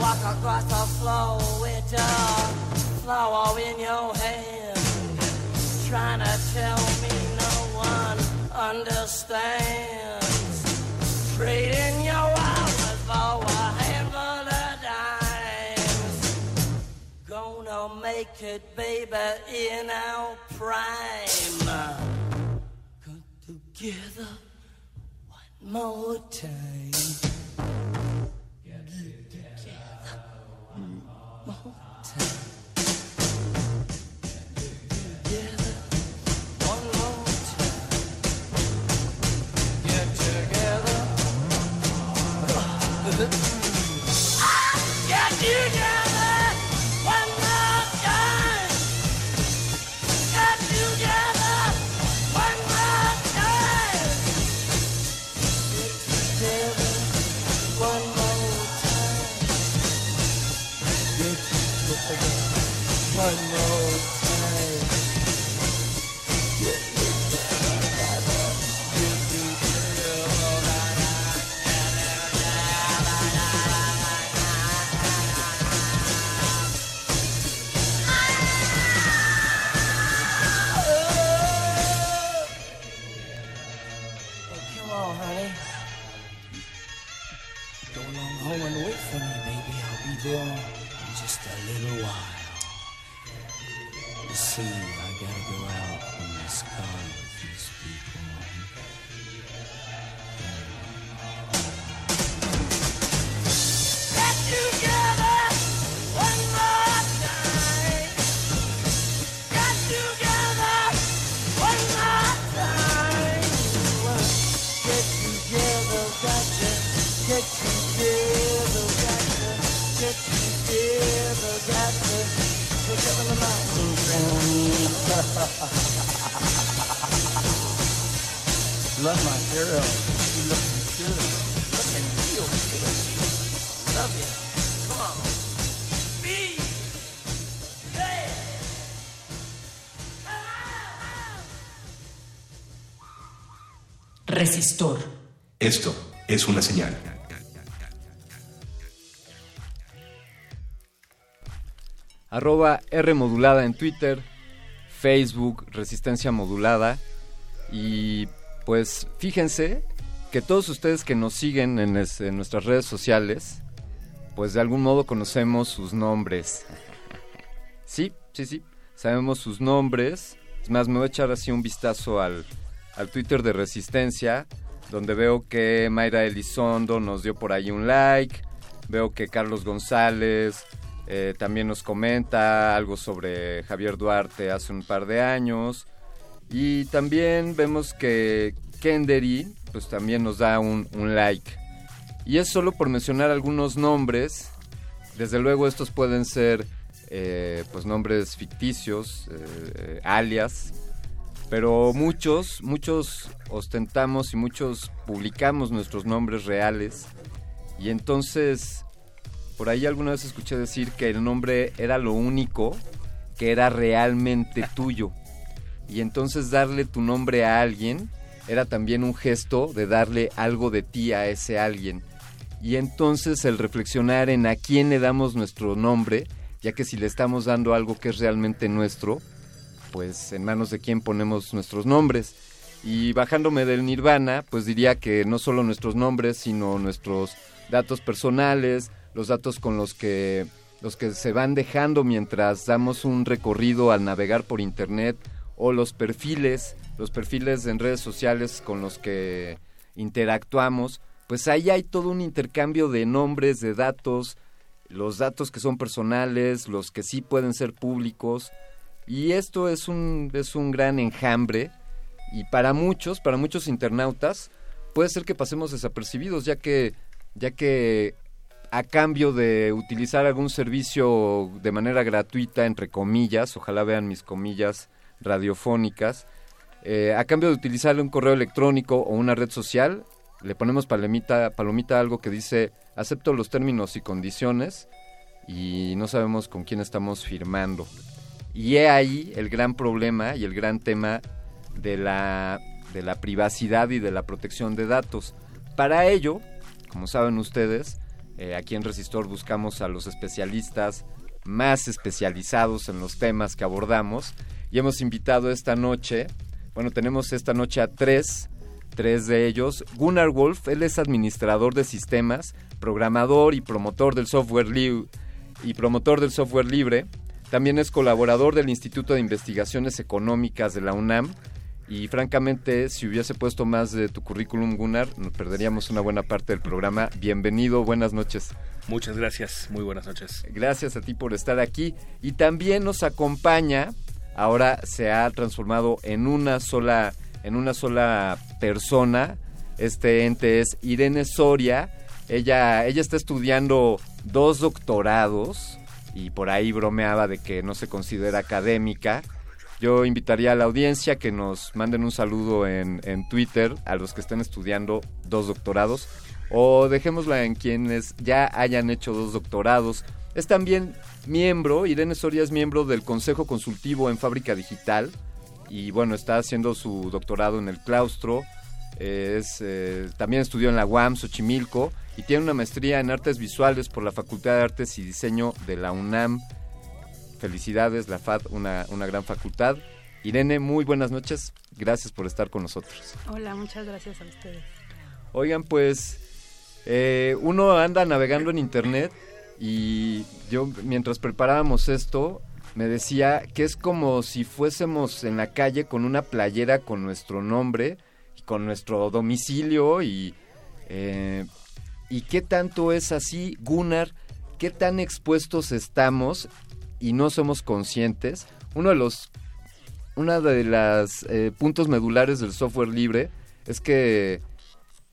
Walk across the floor with a flower in your hand trying to tell me no one understands. Trading your hours for a handful of dimes. Gonna make it, baby, in our prime. Come together one more time. Love my girl. You looking good. Look at you, baby. Love you. Come on. Me. Resistor. Esto es una señal. Arroba R modulada en Twitter, Facebook, Resistencia Modulada. Y pues fíjense que todos ustedes que nos siguen en, es- en nuestras redes sociales, pues de algún modo conocemos sus nombres. Sí, sí, sí, sabemos sus nombres. Es más, me voy a echar así un vistazo al, al Twitter de Resistencia, donde veo que Mayra Elizondo nos dio por ahí un like. Veo que Carlos González eh, también nos comenta algo sobre Javier Duarte hace un par de años. Y también vemos que Kenderi pues también nos da un, like. Y es solo por mencionar algunos nombres. Desde luego estos pueden ser eh, pues nombres ficticios, eh, alias. Pero muchos, muchos ostentamos y muchos publicamos nuestros nombres reales. Y entonces, por ahí alguna vez escuché decir que el nombre era lo único que era realmente tuyo. Y entonces darle tu nombre a alguien era también un gesto de darle algo de ti a ese alguien. Y entonces el reflexionar en a quién le damos nuestro nombre, ya que si le estamos dando algo que es realmente nuestro, pues en manos de quién ponemos nuestros nombres. Y bajándome del nirvana, pues diría que no solo nuestros nombres, sino nuestros datos personales, los datos con los que los que se van dejando mientras damos un recorrido al navegar por internet o los perfiles, los perfiles en redes sociales con los que interactuamos, pues ahí hay todo un intercambio de nombres, de datos, los datos que son personales, los que sí pueden ser públicos, y esto es un, es un gran enjambre, y para muchos, para muchos internautas, puede ser que pasemos desapercibidos, ya que, ya que a cambio de utilizar algún servicio de manera gratuita, entre comillas, ojalá vean mis comillas radiofónicas, eh, a cambio de utilizar un correo electrónico o una red social, le ponemos palomita, palomita algo que dice acepto los términos y condiciones y no sabemos con quién estamos firmando. Y he ahí el gran problema y el gran tema de la, de la privacidad y de la protección de datos. Para ello, como saben ustedes, eh, aquí en Resistor buscamos a los especialistas más especializados en los temas que abordamos y hemos invitado esta noche, bueno, tenemos esta noche a tres, tres de ellos. Gunnar Wolf, él es administrador de sistemas, programador y promotor del software libre y promotor del software libre. También es colaborador del Instituto de Investigaciones Económicas de la UNAM. Y francamente, si hubiese puesto más de tu currículum, Gunnar, nos perderíamos una buena parte del programa. Bienvenido, buenas noches. Muchas gracias, muy buenas noches. Gracias a ti por estar aquí. Y también nos acompaña, ahora se ha transformado en una sola, en una sola persona. Este ente es Irene Soria. Ella, ella está estudiando dos doctorados y por ahí bromeaba de que no se considera académica. Yo invitaría a la audiencia que nos manden un saludo en, en Twitter a los que estén estudiando dos doctorados o dejémosla en quienes ya hayan hecho dos doctorados. Es también miembro, Irene Soria es miembro del Consejo Consultivo en Fábrica Digital y bueno, está haciendo su doctorado en el claustro. Es, eh, también estudió en la UAM, Xochimilco, y tiene una maestría en artes visuales por la Facultad de Artes y Diseño de la UNAM. Felicidades, la FAD, una, una gran facultad. Irene, muy buenas noches. Gracias por estar con nosotros. Hola, muchas gracias a ustedes. Oigan, pues eh, uno anda navegando en internet y yo mientras preparábamos esto me decía que es como si fuésemos en la calle con una playera con nuestro nombre y con nuestro domicilio y eh, y qué tanto es así, Gunnar, qué tan expuestos estamos y no somos conscientes. Uno de los una de las eh, puntos medulares del software libre es que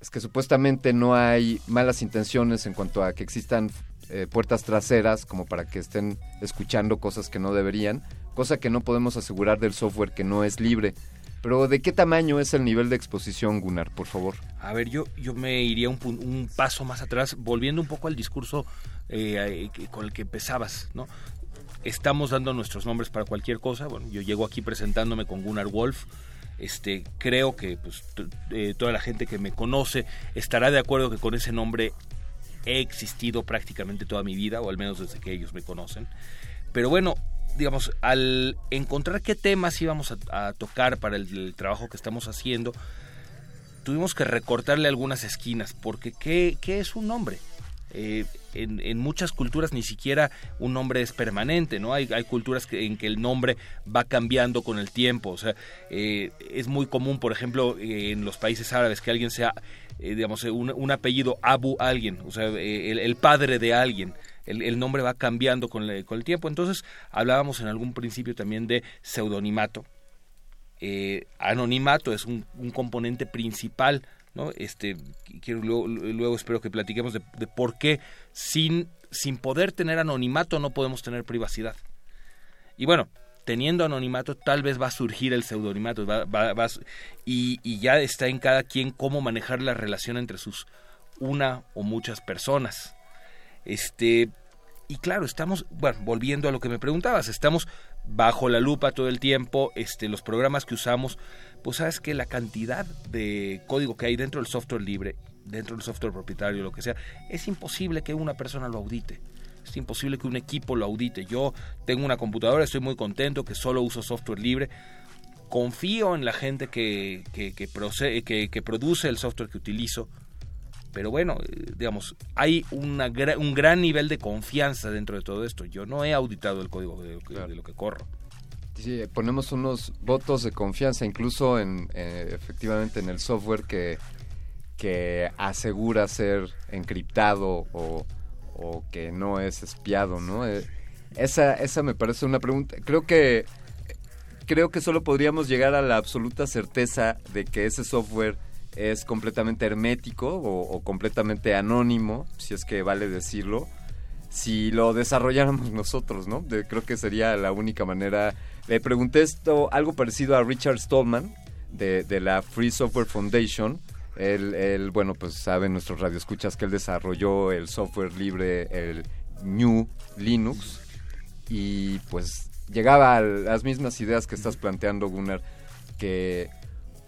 es que supuestamente no hay malas intenciones en cuanto a que existan eh, puertas traseras como para que estén escuchando cosas que no deberían, cosa que no podemos asegurar del software que no es libre. Pero ¿de qué tamaño es el nivel de exposición, Gunnar, por favor? A ver, yo, yo me iría un, un paso más atrás, volviendo un poco al discurso eh, con el que empezabas, ¿no? Estamos dando nuestros nombres para cualquier cosa. Bueno, yo llego aquí presentándome con Gunnar Wolf. Este, creo que pues, eh, toda la gente que me conoce estará de acuerdo que con ese nombre he existido prácticamente toda mi vida, o al menos desde que ellos me conocen. Pero bueno, digamos, al encontrar qué temas íbamos a, tocar para el, trabajo que estamos haciendo, tuvimos que recortarle algunas esquinas, porque ¿qué, qué es un nombre? Eh, en, muchas culturas ni siquiera un nombre es permanente, ¿no? Hay, culturas en que el nombre va cambiando con el tiempo, o sea, eh, es muy común, por ejemplo, eh, en los países árabes que alguien sea, digamos, un, apellido Abu alguien, o sea, el, padre de alguien. El, nombre va cambiando con, con, el tiempo. Entonces, hablábamos en algún principio también de pseudonimato. anonimato es un, un componente principal este, luego, espero que platiquemos de, por qué sin, sin poder tener anonimato no podemos tener privacidad. Y bueno, teniendo anonimato tal vez va a surgir el pseudonimato y, y, ya está en cada quien cómo manejar la relación entre sus una o muchas personas. Este, y claro, estamos, bueno, volviendo a lo que me preguntabas, estamos bajo la lupa todo el tiempo, este, los programas que usamos pues sabes que la cantidad de código que hay dentro del software libre, dentro del software propietario, lo que sea, es imposible que una persona lo audite. Es imposible que un equipo lo audite. Yo tengo una computadora, estoy muy contento que solo uso software libre. Confío en la gente que, que, que, produce el software que utilizo. Pero bueno, eh, digamos, hay una, un gran nivel de confianza dentro de todo esto. Yo no he auditado el código de lo que corro. Sí, ponemos unos votos de confianza, incluso en eh, efectivamente en el software que, que asegura ser encriptado o, que no es espiado, ¿no? Eh, esa, esa me parece una pregunta. Creo que creo que solo podríamos llegar a la absoluta certeza de que ese software es completamente hermético o, completamente anónimo, si es que vale decirlo, si lo desarrolláramos nosotros, ¿no? creo que sería la única manera le pregunté esto, algo parecido a Richard Stallman de, la Free Software Foundation. Él, bueno, pues saben nuestros radioescuchas que él desarrolló el software libre, el New Linux, y pues llegaba a las mismas ideas que estás planteando, Gunnar, que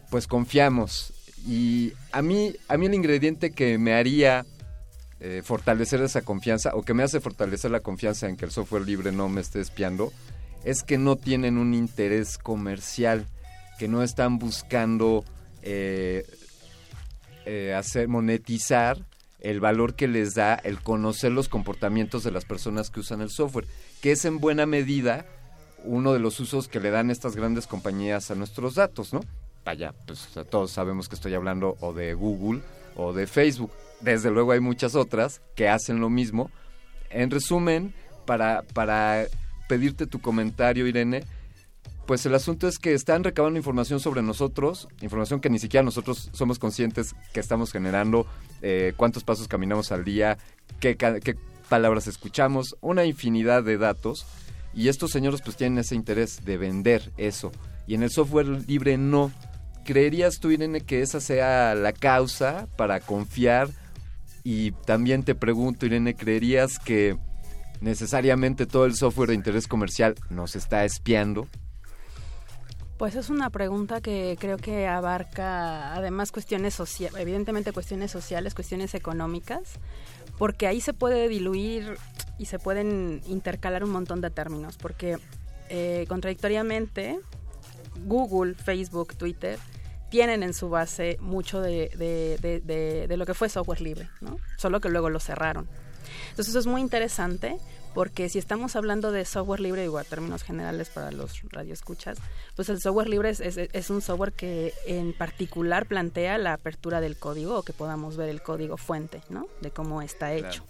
pues confiamos. Y a mí, a mí el ingrediente que me haría eh, fortalecer esa confianza, o que me hace fortalecer la confianza en que el software libre no me esté espiando, es que no tienen un interés comercial, que no están buscando eh, eh, hacer monetizar el valor que les da el conocer los comportamientos de las personas que usan el software, que es en buena medida uno de los usos que le dan estas grandes compañías a nuestros datos, ¿no? Vaya, pues todos sabemos que estoy hablando o de Google o de Facebook. Desde luego hay muchas otras que hacen lo mismo. En resumen, para, para pedirte tu comentario, Irene. Pues el asunto es que están recabando información sobre nosotros, información que ni siquiera nosotros somos conscientes que estamos generando, eh, cuántos pasos caminamos al día, qué, qué palabras escuchamos, una infinidad de datos. Y estos señores pues tienen ese interés de vender eso. Y en el software libre no. ¿Creerías tú, Irene, que esa sea la causa para confiar? Y también te pregunto, Irene, ¿creerías que necesariamente todo el software de interés comercial nos está espiando? Pues es una pregunta que creo que abarca además cuestiones sociales, evidentemente cuestiones sociales, cuestiones económicas, porque ahí se puede diluir y se pueden intercalar un montón de términos, porque eh, contradictoriamente Google, Facebook, Twitter tienen en su base mucho de, de, lo que fue software libre, ¿no? Solo que luego lo cerraron. Entonces eso es muy interesante porque si estamos hablando de software libre, igual términos generales para los radioescuchas, pues el software libre es, un software que en particular plantea la apertura del código o que podamos ver el código fuente, ¿no? De cómo está hecho.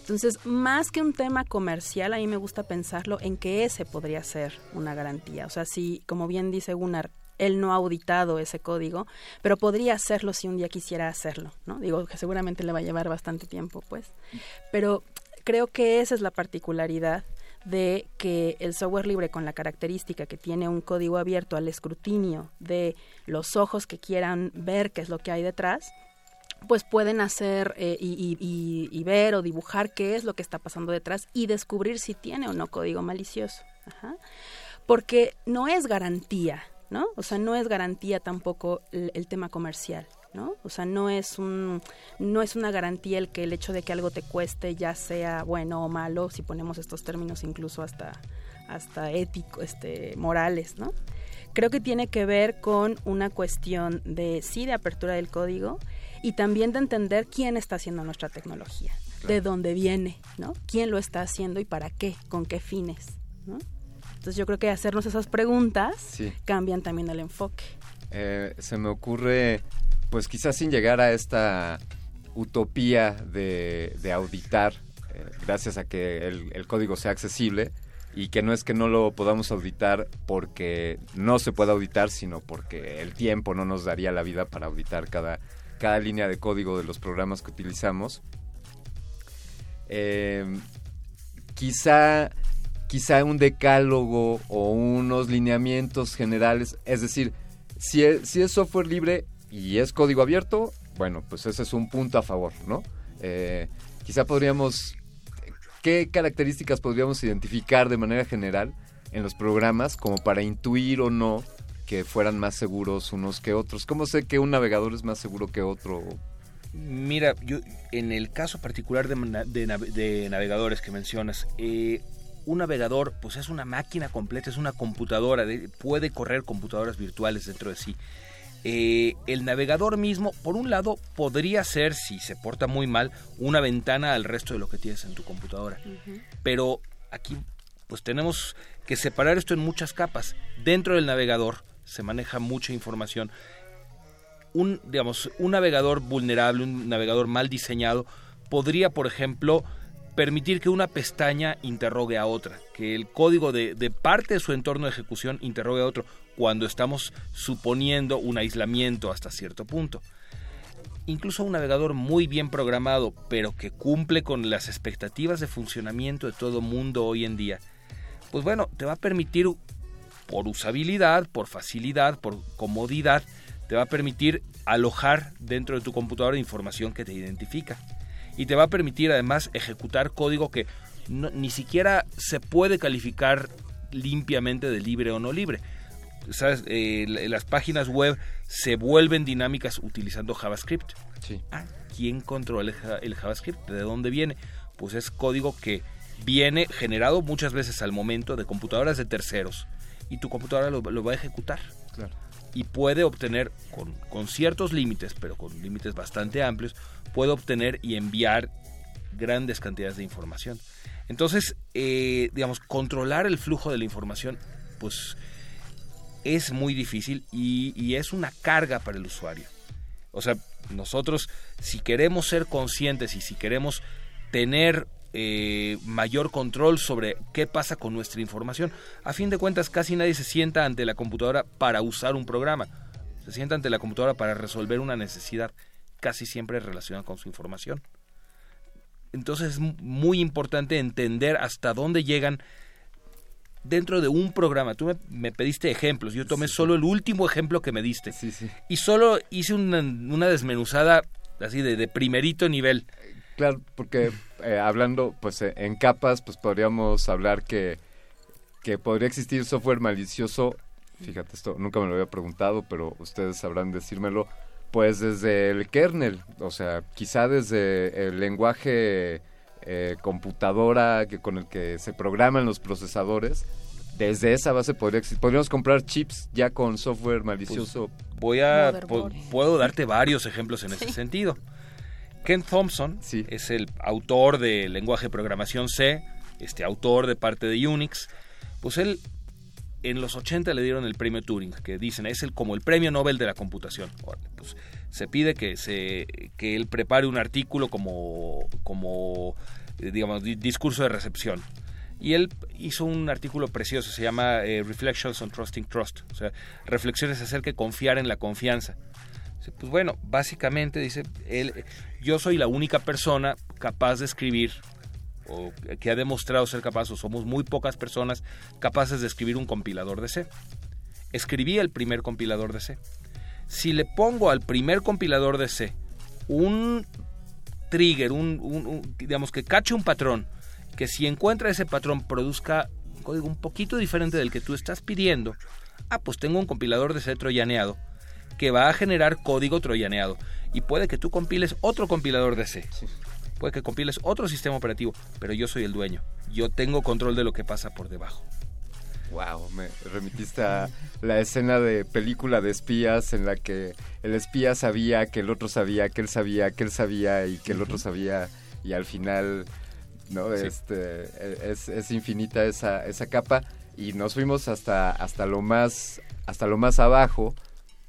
Entonces, más que un tema comercial, a mí me gusta pensarlo en que ese podría ser una garantía. O sea, si, como bien dice Gunnar, él no ha auditado ese código, pero podría hacerlo si un día quisiera hacerlo, ¿no? Digo que seguramente le va a llevar bastante tiempo, pues. Pero creo que esa es la particularidad de que el software libre con la característica que tiene un código abierto al escrutinio de los ojos que quieran ver qué es lo que hay detrás, pues pueden hacer eh, y, ver o dibujar qué es lo que está pasando detrás y descubrir si tiene o no código malicioso. Porque no es garantía, ¿no? O sea, no es garantía tampoco el, el tema comercial. ¿no? O sea, no es un no es una garantía el que el hecho de que algo te cueste ya sea bueno o malo, si ponemos estos términos incluso hasta hasta ético, este morales, ¿no? Creo que tiene que ver con una cuestión de sí de apertura del código y también de entender quién está haciendo nuestra tecnología, de dónde viene, ¿no? ¿Quién lo está haciendo y para qué? ¿Con qué fines? ¿no? Entonces yo creo que hacernos esas preguntas Sí. cambian también el enfoque. Eh, se me ocurre, pues quizás sin llegar a esta utopía de, de auditar, eh, gracias a que el, el código sea accesible, y que no es que no lo podamos auditar porque no se pueda auditar, sino porque el tiempo no nos daría la vida para auditar cada, cada línea de código de los programas que utilizamos. Eh, quizá, quizá un decálogo o unos lineamientos generales, es decir, si es, si software libre y es código abierto, bueno, pues ese es un punto a favor, ¿no? Eh, quizá podríamos, ¿qué características podríamos identificar de manera general en los programas como para intuir o no que fueran más seguros unos que otros? ¿Cómo sé que un navegador es más seguro que otro? Mira, yo en el caso particular de, de navegadores que mencionas, eh, un navegador pues es una máquina completa, es una computadora, de- puede correr computadoras virtuales dentro de sí. Eh, el navegador mismo, por un lado, podría ser, si se porta muy mal, una ventana al resto de lo que tienes en tu computadora. Pero aquí pues tenemos que separar esto en muchas capas. Dentro del navegador se maneja mucha información un, digamos, un navegador vulnerable, un navegador mal diseñado, podría, por ejemplo, permitir que una pestaña interrogue a otra, que el código de, parte de su entorno de ejecución interrogue a otro, cuando estamos suponiendo un aislamiento hasta cierto punto. Incluso un navegador muy bien programado, pero que cumple con las expectativas de funcionamiento de todo mundo hoy en día, pues bueno, te va a permitir por usabilidad, por facilidad, por comodidad, te va a permitir alojar dentro de tu computadora información que te identifica. Y te va a permitir además ejecutar código que no- ni siquiera se puede calificar limpiamente de libre o no libre. ¿Sabes? Eh, la- las páginas web se vuelven dinámicas utilizando JavaScript. Sí. Ah, ¿Quién controla el JavaScript? ¿De dónde viene? Pues es código que viene generado muchas veces al momento de computadoras de terceros y tu computadora lo, lo va a ejecutar. Claro. Y puede obtener, con, con ciertos límites, pero con límites bastante amplios, puede obtener y enviar grandes cantidades de información. Entonces, eh, digamos, controlar el flujo de la información, pues es muy difícil y, y es una carga para el usuario. O sea, nosotros, si queremos ser conscientes y si queremos tener eh, mayor control sobre qué pasa con nuestra información, a fin de cuentas casi nadie se sienta ante la computadora para usar un programa. Se sienta ante la computadora para resolver una necesidad casi siempre relacionada con su información. Entonces es mu- muy importante entender hasta dónde llegan dentro de un programa. Tú me, me pediste ejemplos, yo tomé solo el último ejemplo que me diste. Y solo hice una, una desmenuzada así de, de primerito nivel. Claro, porque eh, hablando pues eh, en capas, pues podríamos hablar que, que podría existir software malicioso. Fíjate, esto nunca me lo había preguntado, pero ustedes sabrán decírmelo. Pues desde el kernel, o sea, quizá desde el lenguaje eh, computadora que con el que se programan los procesadores, desde esa base podría existir. Podríamos comprar chips ya con software malicioso. Voy a pu- puedo darte varios ejemplos en ese sentido. Ken Thompson es el autor del lenguaje de programación C, este autor de parte de Unix. Pues él en los 80 le dieron el premio Turing, que dicen es el como el premio Nobel de la computación. Pues se pide que se que él prepare un artículo como como eh, digamos di- discurso de recepción. Y él hizo un artículo precioso, se llama eh, Reflections on Trusting Trust, o sea, reflexiones acerca de confiar en la confianza. Pues bueno, básicamente dice, él, yo soy la única persona capaz de escribir o que ha demostrado ser capaz, o somos muy pocas personas capaces de escribir un compilador de C. Escribí el primer compilador de C. Si le pongo al primer compilador de C un trigger, un, digamos que cache un patrón, que si encuentra ese patrón produzca un código un poquito diferente del que tú estás pidiendo, ah, pues tengo un compilador de C troyaneado que va a generar código troyaneado. Y puede que tú compiles otro compilador de C. Puede que compiles otro sistema operativo, pero yo soy el dueño. Yo tengo control de lo que pasa por debajo. Wow, me remitiste a la escena de película de espías en la que el espía sabía que el otro sabía, que él sabía, que él sabía y que el otro sabía y al final no este es, es, infinita esa, esa capa y nos fuimos hasta hasta lo más hasta lo más abajo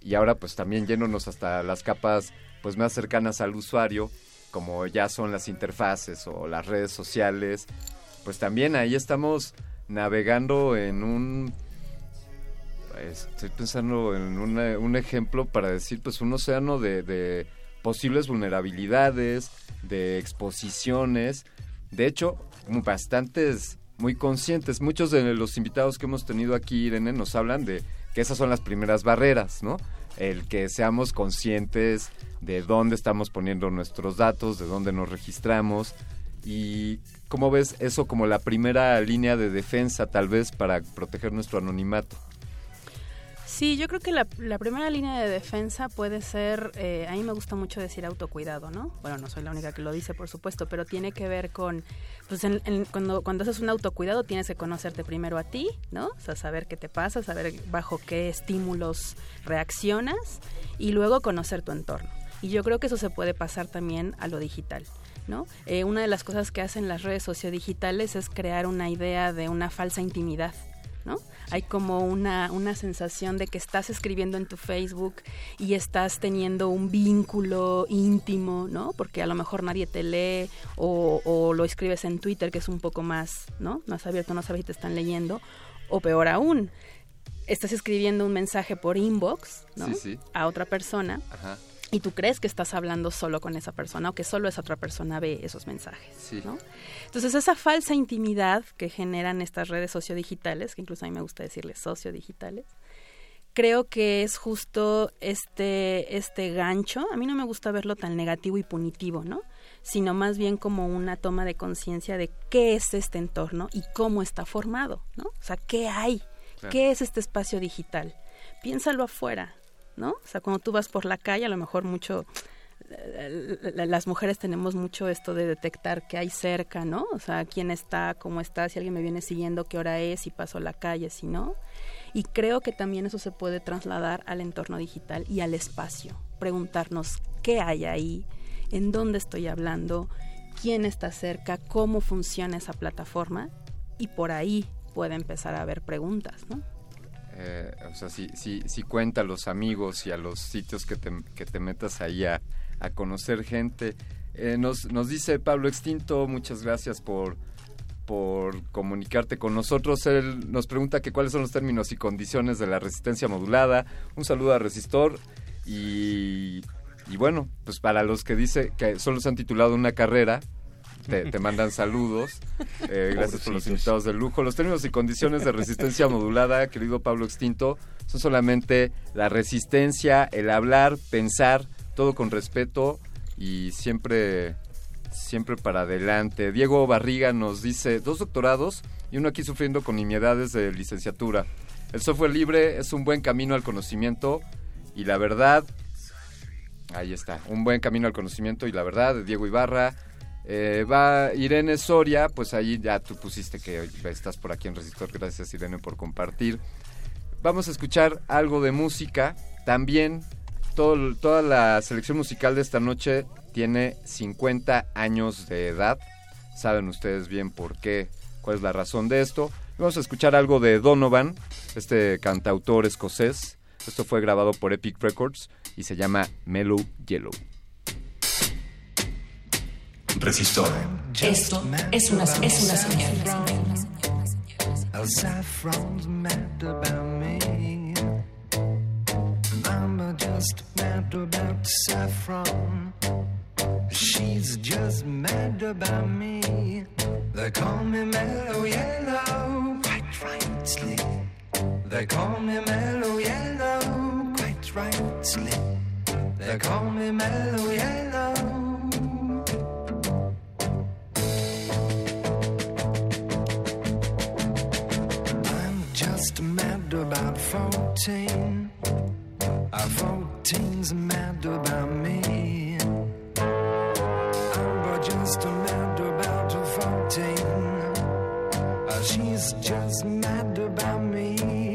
y ahora pues también yéndonos hasta las capas pues más cercanas al usuario, como ya son las interfaces o las redes sociales, pues también ahí estamos navegando en un estoy pensando en un ejemplo para decir pues un océano de, de, posibles vulnerabilidades, de exposiciones, de hecho bastantes muy conscientes. Muchos de los invitados que hemos tenido aquí, Irene, nos hablan de que esas son las primeras barreras, ¿no? El que seamos conscientes de dónde estamos poniendo nuestros datos, de dónde nos registramos y cómo ves eso como la primera línea de defensa tal vez para proteger nuestro anonimato. Sí, yo creo que la, primera línea de defensa puede ser, eh, a mí me gusta mucho decir autocuidado, ¿no? Bueno, no soy la única que lo dice, por supuesto, pero tiene que ver con, pues cuando, cuando haces un autocuidado tienes que conocerte primero a ti, ¿no? O sea, saber qué te pasa, saber bajo qué estímulos reaccionas y luego conocer tu entorno. Y yo creo que eso se puede pasar también a lo digital. ¿No? Eh, una de las cosas que hacen las redes sociodigitales es crear una idea de una falsa intimidad, ¿no? Hay como una, una sensación de que estás escribiendo en tu Facebook y estás teniendo un vínculo íntimo, ¿no? Porque a lo mejor nadie te lee o, lo escribes en Twitter, que es un poco más, ¿no? Más abierto, no sabes si te están leyendo. O peor aún, estás escribiendo un mensaje por inbox, ¿no? A otra persona. Ajá y tú crees que estás hablando solo con esa persona o que solo esa otra persona ve esos mensajes. ¿no? Entonces esa falsa intimidad que generan estas redes sociodigitales, que incluso a mí me gusta decirles sociodigitales, creo que es justo este, este gancho, a mí no me gusta verlo tan negativo y punitivo, ¿no? sino más bien como una toma de conciencia de qué es este entorno y cómo está formado, ¿no? O sea, ¿qué hay? ¿Qué es este espacio digital? Piénsalo afuera, ¿no? O sea, cuando tú vas por la calle, a lo mejor mucho las mujeres tenemos mucho esto de detectar qué hay cerca, ¿no? O sea, quién está, cómo está, si alguien me viene siguiendo, qué hora es, si paso la calle, si no. Y creo que también eso se puede trasladar al entorno digital y al espacio. Preguntarnos qué hay ahí, en dónde estoy hablando, quién está cerca, cómo funciona esa plataforma y por ahí puede empezar a haber preguntas, ¿no? Eh, o sea, si, si, si cuenta a los amigos y a los sitios que te, que te metas ahí a, conocer gente. Eh, nos, nos dice Pablo Extinto, muchas gracias por, por comunicarte con nosotros. Él nos pregunta que cuáles son los términos y condiciones de la resistencia modulada. Un saludo a Resistor y, y bueno, pues para los que dice que solo se han titulado una carrera, te, mandan saludos. Eh, gracias por los invitados de lujo. Los términos y condiciones de resistencia modulada, querido Pablo Extinto, son solamente la resistencia, el hablar, pensar, todo con respeto y siempre, siempre para adelante. Diego Barriga nos dice, dos doctorados y uno aquí sufriendo con nimiedades de licenciatura. El software libre es un buen camino al conocimiento y la verdad, ahí está, un buen camino al conocimiento y la verdad de Diego Ibarra. Eh, va Irene Soria, pues ahí ya tú pusiste que estás por aquí en Resistor. Gracias Irene por compartir. Vamos a escuchar algo de música. También toda la selección musical de esta noche tiene 50 años de edad. Saben ustedes bien por qué, cuál es la razón de esto. Vamos a escuchar algo de Donovan, este cantautor escocés. Esto fue grabado por Epic Records y se llama Mellow Yellow. Resistor. Esto es una, es una señal. Saffron's mad about me. I'm just mad about saffron. She's she's just mad about me. They call me Mellow Yellow, quite rightly. They call me Mellow Yellow, quite rightly. They call me Mellow Yellow. About 14. Our 14's mad about me. I'm but just mad about 14. Uh, she's just mad about me.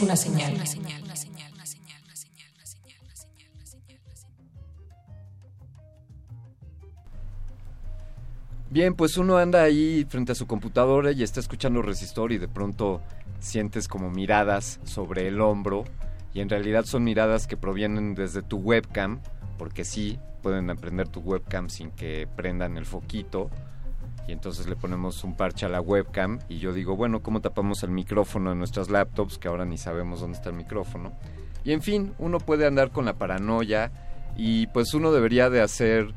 Una señal. Bien, pues uno anda ahí frente a su computadora y está escuchando resistor y de pronto sientes como miradas sobre el hombro y en realidad son miradas que provienen desde tu webcam, porque sí, pueden aprender tu webcam sin que prendan el foquito y entonces le ponemos un parche a la webcam y yo digo, bueno, ¿cómo tapamos el micrófono de nuestras laptops? Que ahora ni sabemos dónde está el micrófono. Y en fin, uno puede andar con la paranoia y pues uno debería de hacer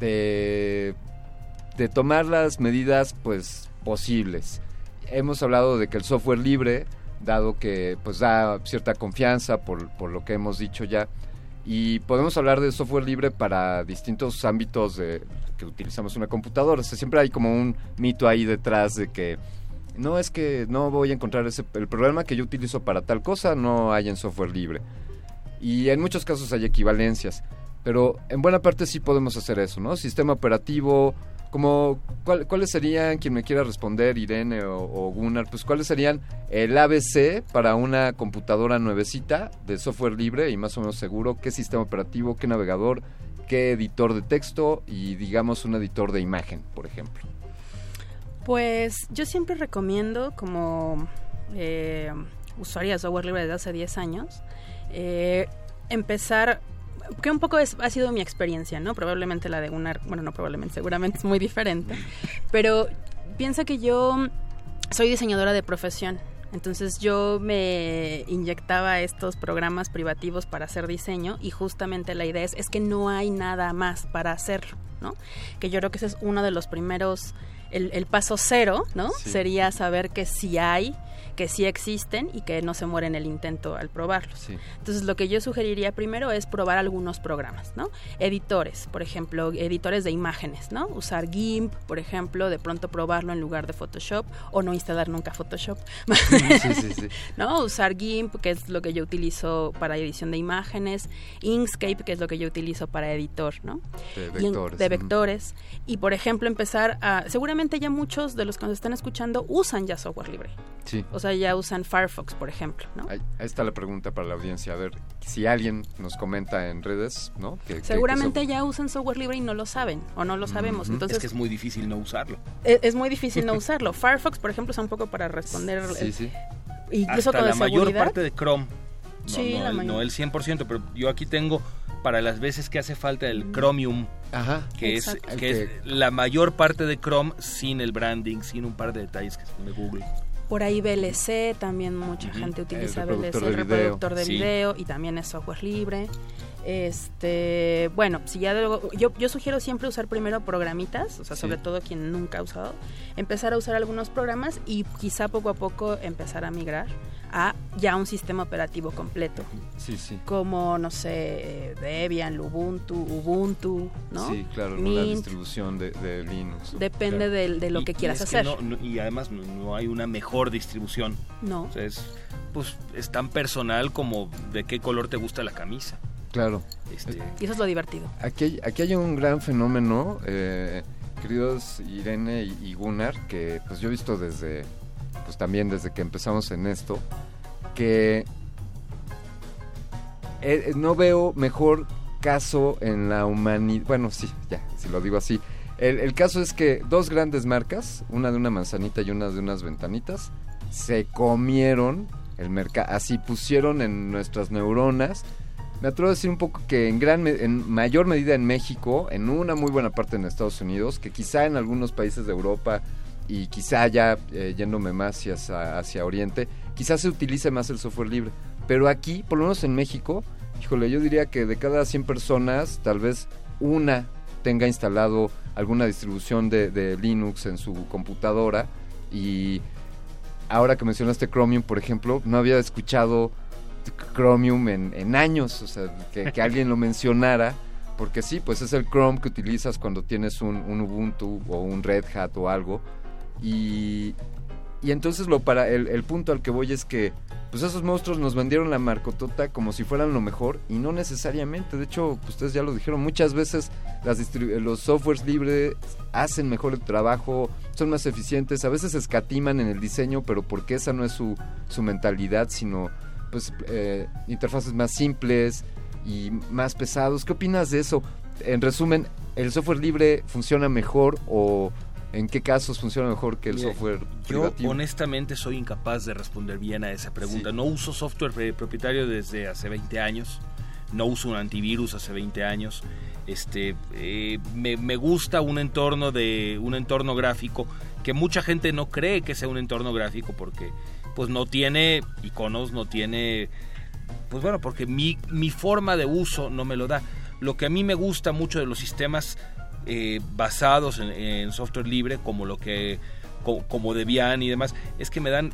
de de tomar las medidas pues posibles. Hemos hablado de que el software libre, dado que pues da cierta confianza por, por lo que hemos dicho ya, y podemos hablar de software libre para distintos ámbitos de que utilizamos una computadora. O sea, siempre hay como un mito ahí detrás de que no es que no voy a encontrar ese el programa que yo utilizo para tal cosa no hay en software libre. Y en muchos casos hay equivalencias, pero en buena parte sí podemos hacer eso, ¿no? Sistema operativo, como ¿cuál- cuáles serían quien me quiera responder Irene o, o Gunnar pues cuáles serían el ABC para una computadora nuevecita de software libre y más o menos seguro qué sistema operativo qué navegador qué editor de texto y digamos un editor de imagen por ejemplo Pues yo siempre recomiendo como eh, usuaria de software libre desde hace 10 años eh, empezar que un poco ha sido mi experiencia, ¿no? Probablemente la de una, bueno, no probablemente, seguramente es muy diferente, pero piensa que yo soy diseñadora de profesión. Entonces yo me inyectaba estos programas privativos para hacer diseño y justamente la idea es, es que no hay nada más para hacerlo, ¿no? Que yo creo que ese es uno de los primeros, el, el paso cero, ¿no? Sí. Sería saber que sí hay, que sí existen y que no se muere en el intento al probarlos. Sí. Entonces lo que yo sugeriría primero es probar algunos programas, ¿no? Editores, por ejemplo, editores de imágenes, ¿no? Usar GIMP, por ejemplo, de pronto probarlo en lugar de Photoshop o no instalar nunca Photoshop. Sí, sí, sí. ¿no? Usar GIMP, que es lo que yo utilizo para edición de imágenes, Inkscape, que es lo que yo utilizo para editor, ¿no? De Y vectores, de ujú. vectores. Y, por ejemplo, empezar a... Seguramente ya muchos de los que nos están escuchando usan ya software libre. Sí. O sea, ya usan Firefox, por ejemplo, ¿no? Ahí, ahí está la pregunta para la audiencia. A ver, si alguien nos comenta en redes, ¿no? Que- que- que Seguramente ya usan software libre y no lo saben o no lo sabemos. Entonces es que es muy difícil no usarlo. es, es muy difícil no usarlo. Firefox, por ejemplo, es un poco para responder... Sí, el- sí. Incluso Hasta con la la mayor parte de Chrome. No, Sí, no, la el, mayor- no el 100%, pero yo aquí tengo para las veces que hace falta el Chromium, Ajá. que, es, que es la mayor parte de Chrome sin el branding, sin un par de detalles que son de Google. Por ahí VLC, también mucha gente utiliza El VLC, reproductor el de video. reproductor de Sí. video y también es software libre. Este, bueno, si ya luego, yo, yo sugiero siempre usar primero programitas, o sea, Sí. sobre todo quien nunca ha usado, empezar a usar algunos programas y quizá poco a poco empezar a migrar a ya un sistema operativo completo, Sí, sí. como, no sé, Debian, Ubuntu, Ubuntu, ¿no? Sí, claro, Mint, distribución de, de Linux. depende Claro. de, lo Y- que y quieras que hacer. no- no- y además no, no hay una mejor distribución. No. O sea, es, pues, es tan personal como de qué color te gusta la camisa. Claro. Este, Y eso es lo divertido. Aquí hay, aquí hay un gran fenómeno, eh, queridos Irene y, Gunnar, que pues yo he visto desde, pues también desde que empezamos en esto, que eh, no veo mejor caso en la humanidad, bueno sí, ya, si lo digo así. El, el caso es que dos grandes marcas, una de una manzanita y una de unas ventanitas, se comieron el mercado, así pusieron en nuestras neuronas me atrevo a decir un poco que en gran en mayor medida en México, en una muy buena parte en Estados Unidos, que quizá en algunos países de Europa y quizá ya eh, yéndome más hacia, hacia Oriente, quizás se utilice más el software libre. Pero aquí, por lo menos en México, híjole, yo diría que de cada 100 personas, tal vez una tenga instalado alguna distribución de, de Linux en su computadora y ahora que mencionaste Chromium, por ejemplo, no había escuchado Chromium en, años, o sea, que, alguien lo mencionara, porque sí, pues es el Chrome que utilizas cuando tienes un, un Ubuntu o un Red Hat o algo. Y, y entonces lo para el, punto al que voy es que pues esos monstruos nos vendieron la marcotota como si fueran lo mejor y no necesariamente. De hecho, ustedes ya lo dijeron, muchas veces las los softwares libres hacen mejor el trabajo, son más eficientes, a veces escatiman en el diseño, pero porque esa no es su, su mentalidad, sino pues eh, interfaces más simples y más pesados. ¿Qué opinas de eso? En resumen, ¿el software libre funciona mejor o en qué casos funciona mejor que el Mira, software Yo privativo? honestamente soy incapaz de responder bien a esa pregunta. Sí. No uso software propietario desde hace 20 años. No uso un antivirus hace 20 años. Este, eh, me, me gusta un entorno de un entorno gráfico que mucha gente no cree que sea un entorno gráfico porque pues no tiene iconos, no tiene pues bueno, porque mi, mi forma de uso no me lo da. Lo que a mí me gusta mucho de los sistemas eh, basados en, software libre, como lo que co- como Debian y demás, es que me dan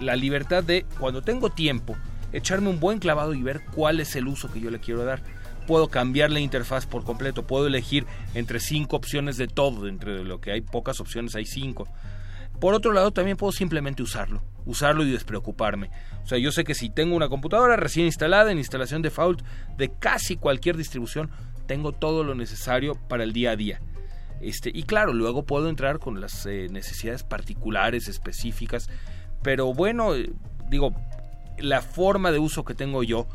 la libertad de, cuando tengo tiempo, echarme un buen clavado y ver cuál es el uso que yo le quiero dar. Puedo cambiar la interfaz por completo, puedo elegir entre cinco opciones de todo, entre lo que hay pocas opciones hay cinco. Por otro lado, también puedo simplemente usarlo, usarlo y despreocuparme. O sea, yo sé que si tengo una computadora recién instalada en instalación default de casi cualquier distribución, tengo todo lo necesario para el día a día. Este, y claro, luego puedo entrar con las eh, necesidades particulares, específicas, pero bueno, eh, digo, la forma de uso que tengo yo,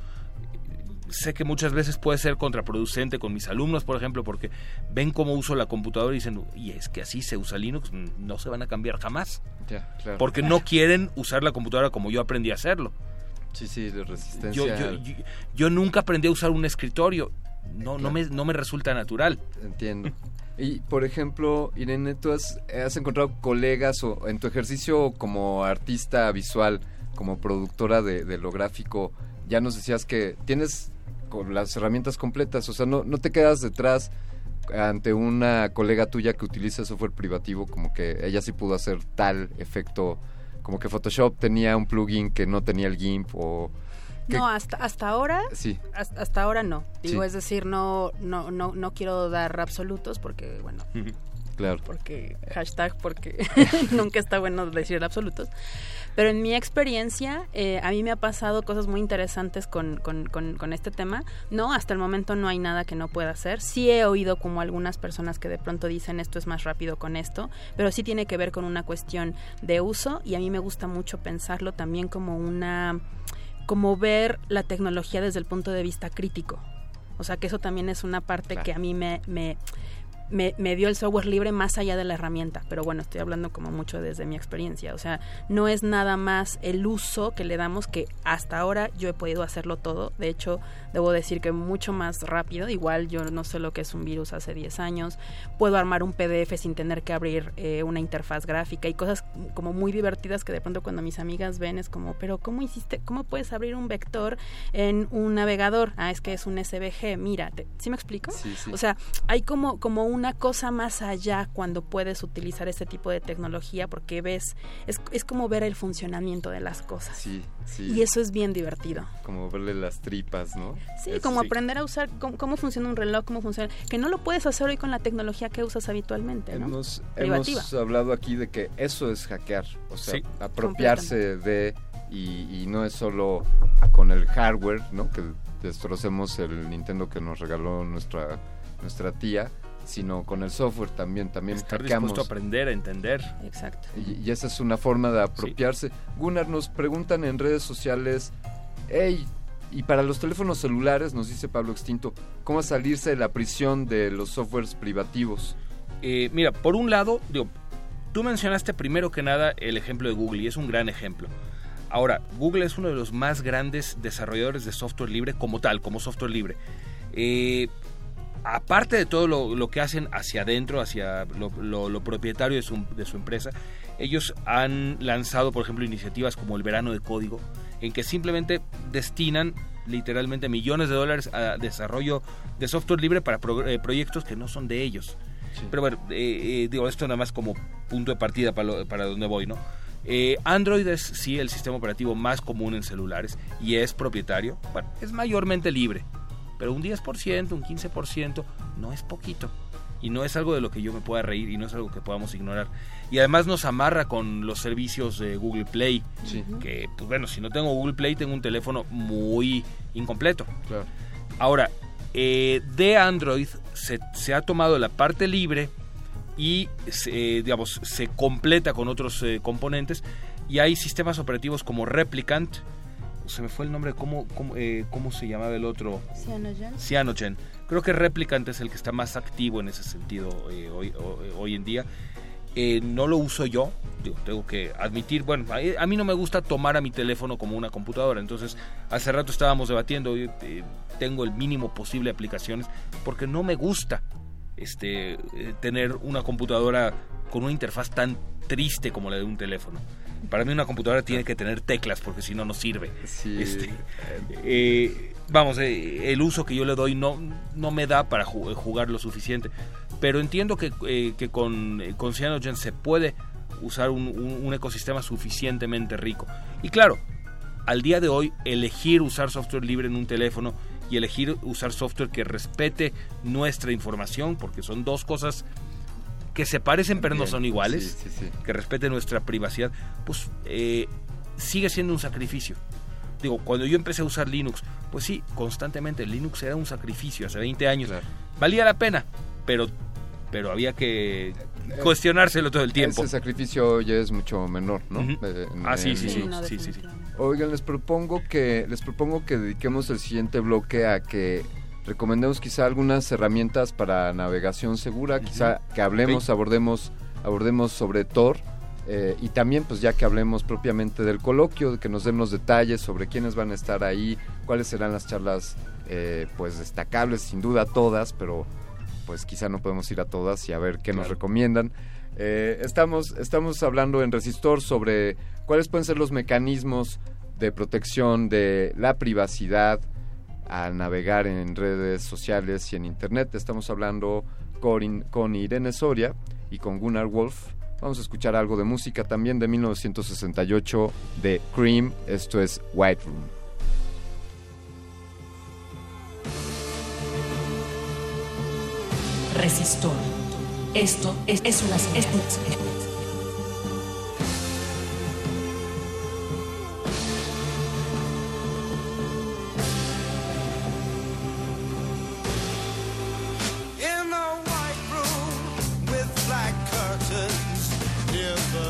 sé que muchas veces puede ser contraproducente con mis alumnos, por ejemplo, porque ven cómo uso la computadora y dicen, y es que así se usa Linux, no se van a cambiar jamás. Ya, claro. Porque no quieren usar la computadora como yo aprendí a hacerlo. Sí, sí, de resistencia. Yo, yo, yo- yo nunca aprendí a usar un escritorio no, no, me, no me resulta natural. Entiendo. Y, por ejemplo, Irene, ¿tú has, has encontrado colegas o en tu ejercicio como artista visual, como productora de, de lo gráfico, ya nos decías que tienes con las herramientas completas, o sea, no, no te quedas detrás ante una colega tuya que utiliza software privativo, como que ella sí pudo hacer tal efecto, como que Photoshop tenía un plugin que no tenía el GIMP o... que- No, hasta, hasta ahora, Sí. hasta, hasta ahora no. Digo, Sí. es decir, no, no, no, no quiero dar absolutos porque, bueno, Claro. porque hashtag porque nunca está bueno decir absolutos. Pero en mi experiencia, eh, a mí me ha pasado cosas muy interesantes con, con, con, con este tema. No, hasta el momento no hay nada que no pueda hacer. Sí he oído como algunas personas que de pronto dicen esto es más rápido con esto, pero sí tiene que ver con una cuestión de uso y a mí me gusta mucho pensarlo también como una como ver la tecnología desde el punto de vista crítico. O sea que eso también es una parte que a mí me, me, me, me dio el software libre más allá de la herramienta. Pero bueno, estoy hablando como mucho desde mi experiencia. O sea, no es nada más el uso que le damos que hasta ahora yo he podido hacerlo todo. De hecho, debo decir que mucho más rápido. Igual yo no sé lo que es un virus hace 10 años. Puedo armar un PDF sin tener que abrir eh, una interfaz gráfica y cosas como muy divertidas que de pronto cuando mis amigas ven es como, pero ¿cómo hiciste? ¿Cómo puedes abrir un vector en un navegador? Ah, es que es un SVG. Mira, te- ¿sí me explico? Sí, sí. O sea, hay como, como una cosa más allá cuando puedes utilizar este tipo de tecnología porque ves, es, es como ver el funcionamiento de las cosas. Sí, sí. Y eso es bien divertido. Como verle las tripas, ¿no? Sí, como aprender a usar cómo, cómo funciona un reloj, cómo funciona, que no lo puedes hacer hoy con la tecnología que usas habitualmente, ¿no? Hemos, hemos hablado aquí de que eso es hackear, o sea, Sí. apropiarse de y, y no es solo con el hardware, ¿no? Que destrocemos el Nintendo que nos regaló nuestra nuestra tía, sino con el software también, también Estar hackeamos. dispuesto a aprender, a entender. Exacto. Y, y esa es una forma de apropiarse. Gunnar, nos preguntan en redes sociales, hey, y para los teléfonos celulares, nos dice Pablo Extinto, ¿cómo salirse de la prisión de los softwares privativos? Eh, mira, por un lado, digo, tú mencionaste primero que nada el ejemplo de Google y es un gran ejemplo. Ahora, Google es uno de los más grandes desarrolladores de software libre como tal, como software libre. Eh, aparte de todo lo, lo que hacen hacia adentro, hacia lo, lo- lo propietario de su, de su empresa, ellos han lanzado, por ejemplo, iniciativas como el verano de código, en que simplemente destinan literalmente millones de dólares a desarrollo de software libre para pro- eh, proyectos que no son de ellos. Pero bueno, eh, eh, digo, esto nada más como punto de partida para, lo- para donde voy, ¿no? Eh, Android es sí el sistema operativo más común en celulares y es propietario. Bueno, es mayormente libre, pero un 10%, un 15% no es poquito. Y no es algo de lo que yo me pueda reír y no es algo que podamos ignorar. Y además nos amarra con los servicios de Google Play. Que, pues bueno, si no tengo Google Play, tengo un teléfono muy incompleto. Ahora, eh, de Android se, se ha tomado la parte libre y se, eh, digamos, se completa con otros eh, componentes y hay sistemas operativos como Replicant, se me fue el nombre, ¿cómo, cómo, eh, cómo se llamaba el otro? Cyanogen. Cyanogen. Creo que Replicant es el que está más activo en ese sentido eh, hoy, ho- hoy en día. Eh, no lo uso yo, digo, tengo que admitir, bueno, a, a mí no me gusta tomar a mi teléfono como una computadora, entonces hace rato estábamos debatiendo, eh, eh, tengo el mínimo posible de aplicaciones porque no me gusta este eh, tener una computadora con una interfaz tan triste como la de un teléfono. Para mí una computadora tiene que tener teclas porque si no no sirve. Este, eh, vamos, eh, el uso que yo le doy no, no me da para ju- jugar lo suficiente. Pero entiendo que, eh, que con, eh, con Cyanogen se puede usar un, un- un ecosistema suficientemente rico. Y claro, al día de hoy, elegir usar software libre en un teléfono y elegir usar software que respete nuestra información, porque son dos cosas que se parecen pero no son iguales, sí, sí, sí. que respete nuestra privacidad, pues eh, sigue siendo un sacrificio. Digo, cuando yo empecé a usar Linux, pues sí, constantemente Linux era un sacrificio hace 20 años. Valía la pena, pero, pero había que cuestionárselo todo el tiempo. Ese sacrificio ya es mucho menor, ¿no? Eh, en- Ah, sí, en sí, sí, sí, sí. Oigan, les propongo que les propongo que dediquemos el siguiente bloque a que recomendemos quizá algunas herramientas para navegación segura, quizá que hablemos, abordemos abordemos sobre Tor eh, y también pues ya que hablemos propiamente del coloquio, que nos den los detalles sobre quiénes van a estar ahí, cuáles serán las charlas eh, pues destacables, sin duda todas, pero pues quizá no podemos ir a todas y a ver qué nos recomiendan. Eh, estamos, estamos hablando en Resistor sobre cuáles pueden ser los mecanismos de protección de la privacidad al navegar en redes sociales y en Internet. Estamos hablando con, Irene Soria y con Gunnar Wolf. Vamos a escuchar algo de música también de 1968 de Cream. Esto es White Room. Resistor. Esto es, es una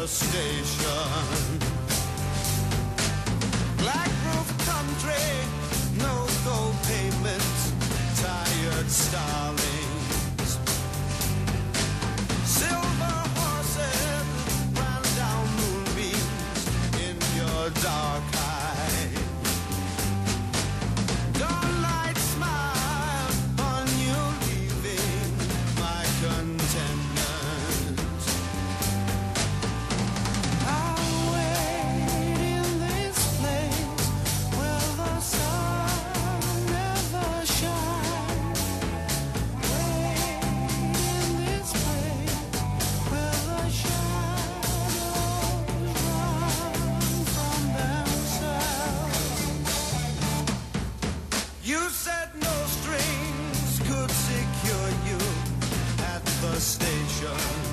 station. Black roof country, no gold pavement, tired starlings. Silver horses ran down moonbeams in your dark station.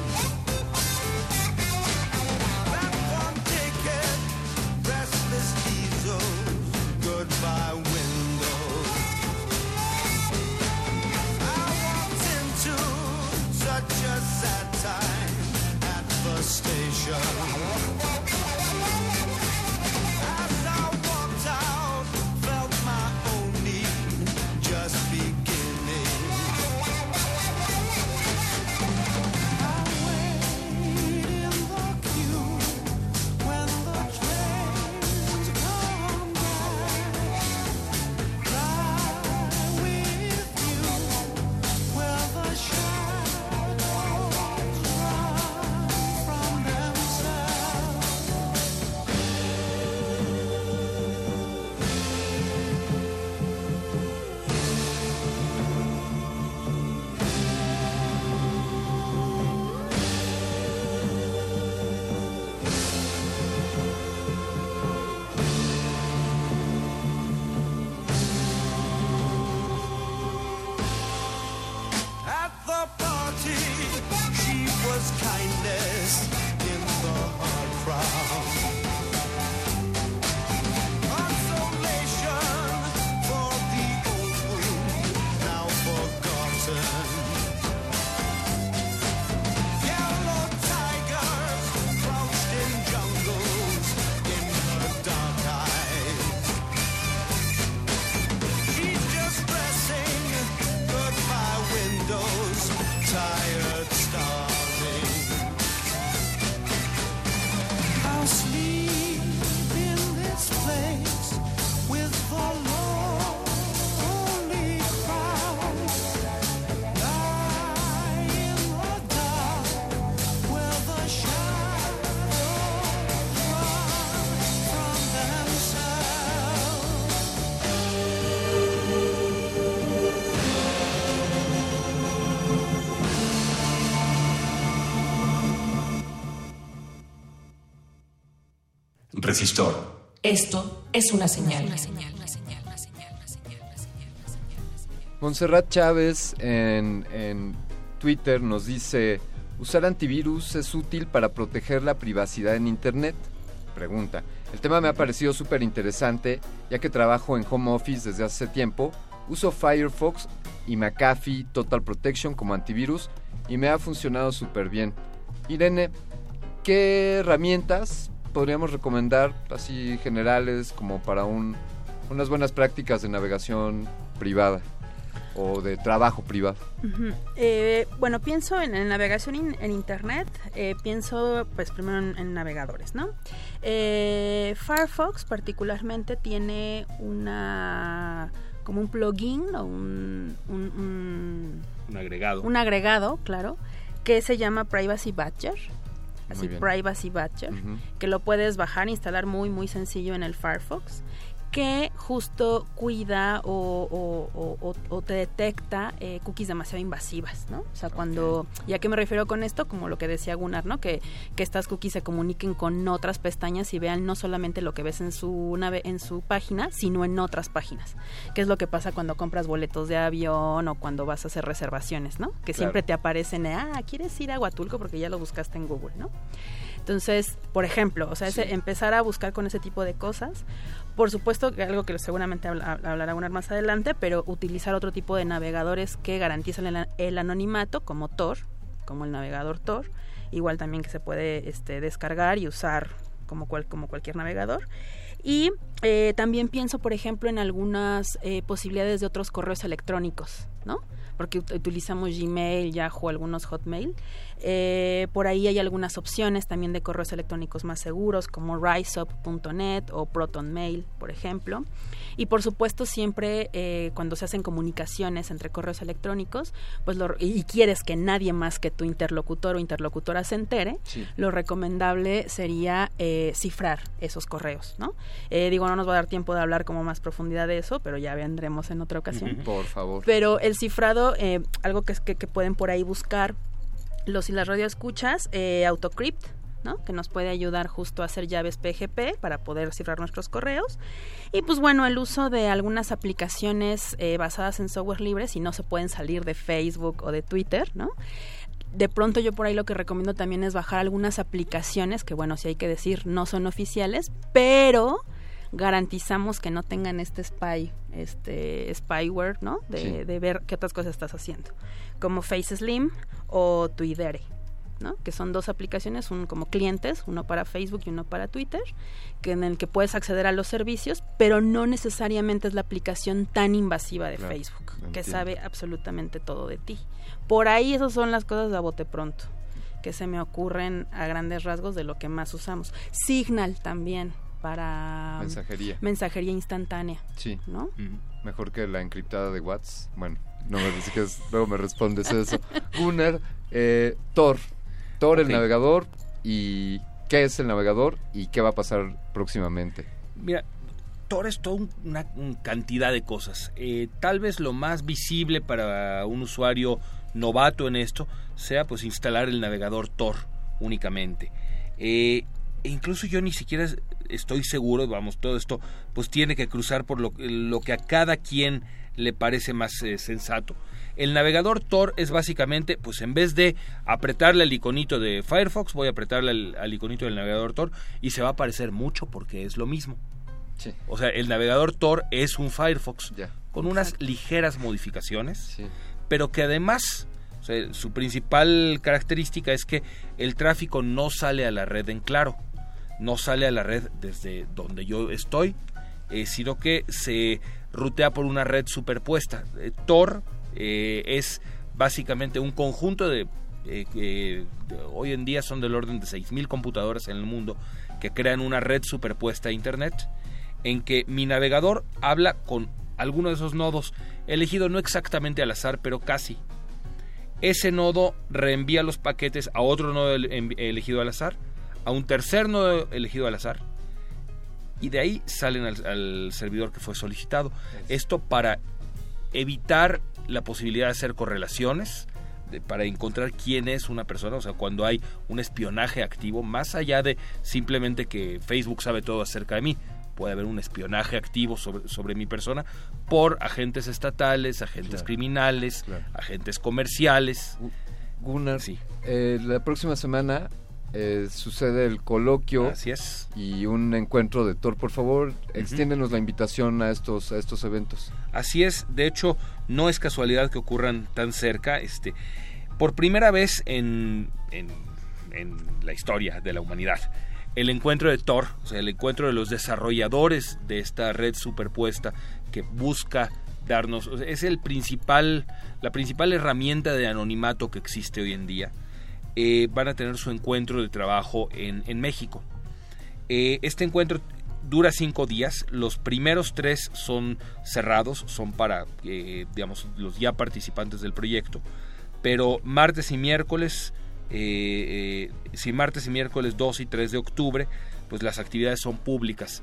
Resistor. Esto es una señal. Montserrat Chávez en, en Twitter nos dice, ¿usar antivirus es útil para proteger la privacidad en Internet? Pregunta. El tema me ha parecido súper interesante, ya que trabajo en home office desde hace tiempo, uso Firefox y McAfee Total Protection como antivirus y me ha funcionado súper bien. Irene, ¿qué herramientas podríamos recomendar así generales como para un, unas buenas prácticas de navegación privada o de trabajo privado? Eh, bueno, pienso en, en navegación in- en Internet, eh, pienso pues primero en, en navegadores, ¿no? Eh, Firefox particularmente tiene una como un plugin o un, un, un, Un agregado. un agregado, claro, que se llama Privacy Badger. Así. Privacy Badger, que lo puedes bajar e instalar muy, muy sencillo en el Firefox, que justo cuida o, o- o- o- o te detecta eh, cookies demasiado invasivas, ¿no? O sea, cuando, ¿y a qué me refiero con esto? Como lo que decía Gunnar, ¿no? Que, que estas cookies se comuniquen con otras pestañas y vean no solamente lo que ves en su nave, en su página, sino en otras páginas. Que es lo que pasa cuando compras boletos de avión o cuando vas a hacer reservaciones, ¿no? Que Claro. siempre te aparecen, ah, ¿quieres ir a Huatulco? Porque ya lo buscaste en Google, ¿no? Entonces, por ejemplo, o sea, ese- empezar a buscar con ese tipo de cosas. Por supuesto algo que seguramente habla- hablará Gunnar más adelante, pero utilizar otro tipo de navegadores que garantizan el, el anonimato, como Tor, como el navegador Tor, igual también que se puede este, descargar y usar como, cual, como cualquier navegador. Y eh, también pienso, por ejemplo, en algunas eh, posibilidades de otros correos electrónicos, ¿no? Porque ut- utilizamos Gmail, Yahoo, algunos Hotmail. Eh, por ahí hay algunas opciones también de correos electrónicos más seguros, como riseup.net o ProtonMail, por ejemplo. Y por supuesto, siempre eh, cuando se hacen comunicaciones entre correos electrónicos, pues lo- y quieres que nadie más que tu interlocutor o interlocutora se entere, Sí. lo recomendable sería eh, cifrar esos correos, ¿no? Eh, digo, no nos va a dar tiempo de hablar como más profundidad de eso, pero ya vendremos en otra ocasión. Por favor. Pero el cifrado, eh, algo que, que, que pueden por ahí buscar los y las radioescuchas, eh, Autocrypt, ¿no? Que nos puede ayudar justo a hacer llaves PGP para poder cifrar nuestros correos. Y pues bueno, el uso de algunas aplicaciones eh, basadas en software libre, si no se pueden salir de Facebook o de Twitter, ¿no? De pronto yo por ahí lo que recomiendo también es bajar algunas aplicaciones que bueno, si hay que decir, no son oficiales, pero garantizamos que no tengan este spy, este spyware, ¿no? De, Sí. de ver qué otras cosas estás haciendo, como Face Slim o Twitter, ¿no? Que son dos aplicaciones, un como clientes, uno para Facebook y uno para Twitter, que en el que puedes acceder a los servicios, pero no necesariamente es la aplicación tan invasiva de Claro, Facebook, que sabe absolutamente todo de ti. Por ahí esas son las cosas de a bote pronto que se me ocurren a grandes rasgos de lo que más usamos. Signal también para Mensajería. mensajería instantánea. Sí. ¿No? Mejor que la encriptada de WhatsApp. Bueno, no me dices luego me respondes eso. Gunnar, eh, Tor. Tor, el navegador. ¿Y qué es el navegador? ¿Y qué va a pasar próximamente? Mira, Tor es toda un- una, un cantidad de cosas. Eh, tal vez lo más visible para un usuario novato en esto sea pues instalar el navegador Tor únicamente. Eh, e incluso yo ni siquiera estoy seguro, vamos, todo esto pues tiene que cruzar por lo, lo que a cada quien le parece más eh, sensato. El navegador Tor es básicamente, pues en vez de apretarle al iconito de Firefox, voy a apretarle al, al iconito del navegador Tor y se va a parecer mucho porque es lo mismo. Sí. O sea, el navegador Tor es un Firefox con unas ligeras modificaciones, pero que además, o sea, su principal característica es que el tráfico no sale a la red en claro, no sale a la red desde donde yo estoy, eh, sino que se rutea por una red superpuesta. Eh, Tor eh, es básicamente un conjunto de, hoy en día son del orden de 6.000 computadoras en el mundo que crean una red superpuesta a Internet en que mi navegador habla con alguno de esos nodos, elegido no exactamente al azar, pero casi. Ese nodo reenvía los paquetes a otro nodo em- elegido al azar, a un tercer nodo elegido al azar, y de ahí salen al, al servidor que fue solicitado. Esto para evitar la posibilidad de hacer correlaciones, de- para encontrar quién es una persona, o sea, cuando hay un espionaje activo, más allá de simplemente que Facebook sabe todo acerca de mí, puede haber un espionaje activo sobre, sobre mi persona por agentes estatales, agentes Claro. criminales, agentes comerciales. Gunnar, eh, la próxima semana eh, sucede el coloquio Así es. y un encuentro de Tor. Por favor, extiéndenos la invitación a estos, a estos eventos. Así es, de hecho, no es casualidad que ocurran tan cerca. Este, por primera vez en, en, en la historia de la humanidad, el encuentro de Tor, o sea, el encuentro de los desarrolladores de esta red superpuesta que busca darnos, o sea, es el principal, la principal herramienta de anonimato que existe hoy en día. Eh, van a tener su encuentro de trabajo en, México. Eh, este encuentro dura cinco días. Los primeros tres son cerrados, son para, eh, digamos, los ya participantes del proyecto. Pero martes y miércoles, sí, martes y miércoles 2 y 3 de octubre, pues las actividades son públicas.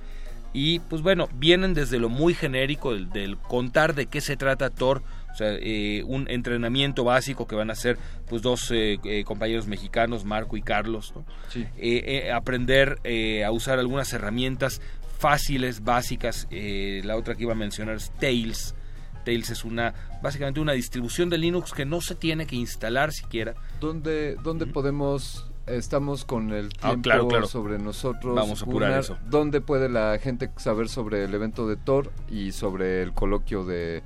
Y pues bueno, vienen desde lo muy genérico, del, del contar de qué se trata Thor, sea, eh, un entrenamiento básico que van a hacer pues dos eh, eh, compañeros mexicanos, Marco y Carlos, ¿no? Sí. Eh, aprender a usar algunas herramientas fáciles, básicas. Eh, la otra que iba a mencionar es Tails. Tails es una básicamente una distribución de Linux que no se tiene que instalar siquiera. ¿Dónde, dónde podemos estamos con el Ah, tiempo claro, claro. sobre nosotros. Vamos a apurar Gunnar. eso. ¿Dónde puede la gente saber sobre el evento de Thor y sobre el coloquio de...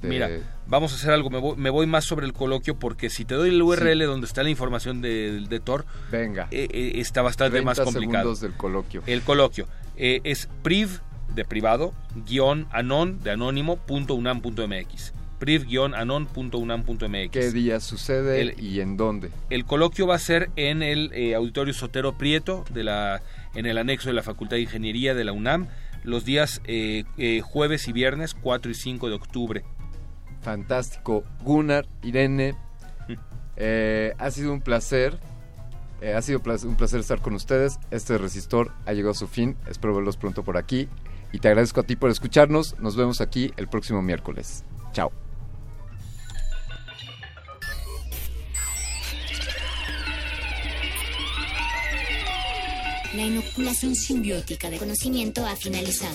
de- Mira, vamos a hacer algo. Me voy, me voy más sobre el coloquio porque si te doy el URL donde está la información de, de Tor, Venga. eh, eh, está bastante 30 más complicado. segundos del coloquio. El coloquio eh, es priv de privado guion anon de anónimo punto unam punto mx priv guion anon punto unam punto mx ¿Qué día sucede El- y en dónde? el coloquio va a ser en el eh, auditorio Sotero Prieto de la en el anexo de la Facultad de Ingeniería de la UNAM los días eh, eh, jueves y viernes 4 y 5 de octubre Fantástico. Gunnar, Irene, eh, ha sido un placer. eh, ha sido un placer estar con ustedes. Este resistor ha llegado a su fin. Espero verlos pronto por aquí. Y te agradezco a ti por escucharnos. Nos vemos aquí el próximo miércoles. Chao. La inoculación simbiótica de conocimiento ha finalizado.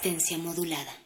Resistencia modulada.